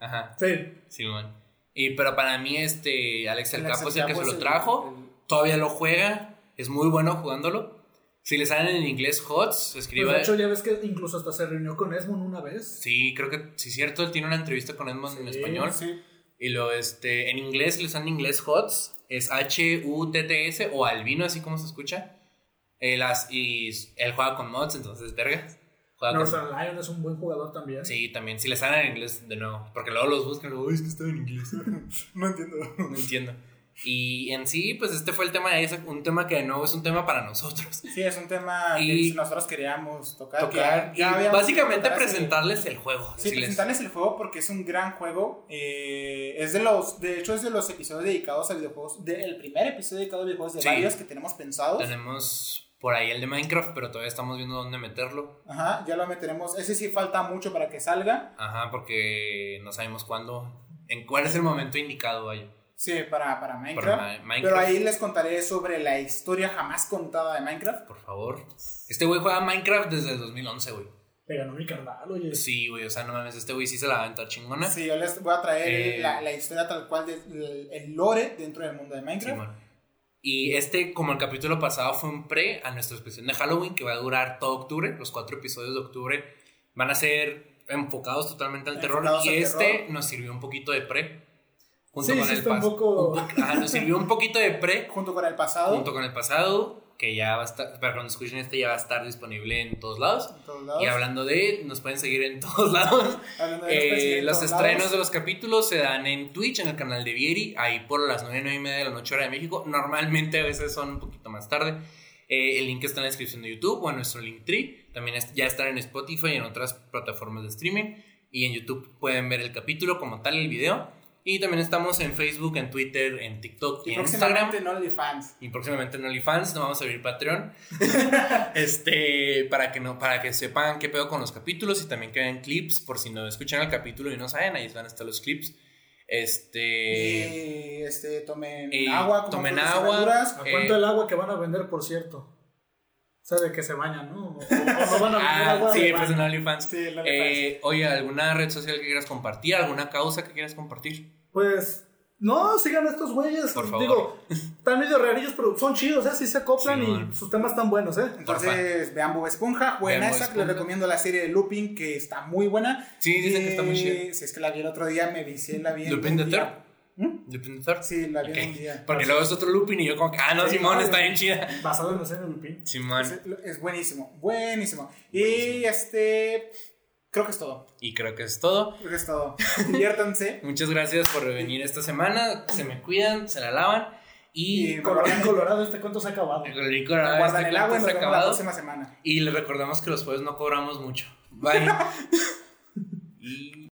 Ajá, Sí. sí, man. Y pero para mí, este... Alex el Alex Capo es el el que se lo el- trajo. el- Todavía lo juega. Es muy bueno jugándolo. Si le salen en inglés HOTS, se Pues de hecho, ya ves que incluso hasta se reunió con Esmond una vez. Sí, creo que sí es cierto, él tiene una entrevista con Edmond en español. Sí. Y lo, este, en inglés, le salen en inglés HOTS, es H-U-T-T-S o albino, así como se escucha. Eh, las, y él juega con mods, entonces, verga. Juega con- Northern Lion es un buen jugador también. Sí, también, si le salen en inglés de nuevo, porque luego los buscan, luego, "Ay, es que está en inglés. No entiendo. no entiendo. Y en sí, pues este fue el tema de Isaac, un tema que de nuevo es un tema para nosotros. Sí, es un tema Y- que nosotros queríamos tocar. Tocar que ya y habíamos básicamente presentarles el juego. Sí, presentarles el juego porque es un gran juego. eh, es de los, de hecho, es de los episodios dedicados a videojuegos. de- el primer episodio dedicado a videojuegos de Sí. varios que tenemos pensados. Tenemos por ahí el de Minecraft, pero todavía estamos viendo dónde meterlo. Ajá, ya lo meteremos. Ese sí falta mucho para que salga. Ajá, porque no sabemos cuándo, en cuál es el momento indicado, vaya. Sí, para, para Minecraft. Para Ma- Minecraft. Pero ahí les contaré sobre la historia jamás contada de Minecraft. Por favor. Este güey juega Minecraft desde el 2011, güey. Le ganó mi carnal, oye. Sí, güey, o sea, no mames, este güey sí se la va a aventar chingona. Sí, yo les voy a traer Eh, la, la historia tal cual del el lore dentro del mundo de Minecraft. Simón. Y este, como el capítulo pasado fue un pre a nuestra especial de Halloween, que va a durar todo octubre. Los cuatro episodios de octubre van a ser enfocados totalmente al terror. Enfocados Y al este terror. nos sirvió un poquito de pre. Junto Sí, con sí el está un poco- un po- ajá, nos sirvió un poquito de pre Junto con el pasado. junto con el pasado, que ya va a estar, para cuando escuchen este ya va a estar disponible en todos lados. en todos lados. Y hablando de, nos pueden seguir en todos lados. Hablando de Eh, los todos estrenos lados. de los capítulos se dan en Twitch, en el canal de Vieri, ahí por las 9, 9 y media de la noche hora de México. Normalmente a veces son un poquito más tarde. Eh, el link está en la descripción de YouTube o en nuestro Linktree. También es- ya están en Spotify y en otras plataformas de streaming. Y en YouTube pueden ver el capítulo como tal, el video. Y también estamos en Facebook, en Twitter, en TikTok y, Y en Instagram. próximamente en OnlyFans. Y próximamente en OnlyFans, no vamos a abrir Patreon. este, para que no, para que sepan qué pedo con los capítulos y también que vean clips, por si no escuchan el capítulo y no saben, ahí van a estar los clips. Este. Y este, tomen Y agua, como tomen y agua. ¿A Eh, cuánto el agua que van a vender, por cierto? O sea, de que se bañan, ¿no? O, o no a vender Ah, agua sí, de pues en. OnlyFans. Sí, en. Eh, oye, ¿alguna red social que quieras compartir? ¿Alguna causa que quieras compartir? Pues, no, sigan a estos güeyes. Por favor. Digo, están medio rarillos, pero son chidos, ¿eh? Sí se acoplan Simón. y sus temas están buenos, ¿eh? Entonces, vean Bob Esponja, jueguen Vean a Bob esa, les Esponja. recomiendo la serie de Looping, que está muy buena. Sí, dicen que está muy chida. Si es que la vi el otro día, me vicié, la vi en ¿Lupin un the día. Third? ¿Mm? ¿Lupin the Third? Sí, la vi Ok. en un día. Porque luego es otro Lupin y yo como que, ah, no, Sí, Simón, no, está bien chida. Basado en la serie Lupin. Simón. Es, es buenísimo, buenísimo. Y este, creo que es todo. Y creo que es todo. Creo que es todo. Diviértanse. Muchas gracias por venir esta semana. Se me cuidan, se la lavan. Y Y Colorado, Colorado, este cuento se ha acabado. el rico ahora guardan este el agua y cuento nos está vemos la acabado. próxima semana. Y les recordamos que los jueves no cobramos mucho. Bye. y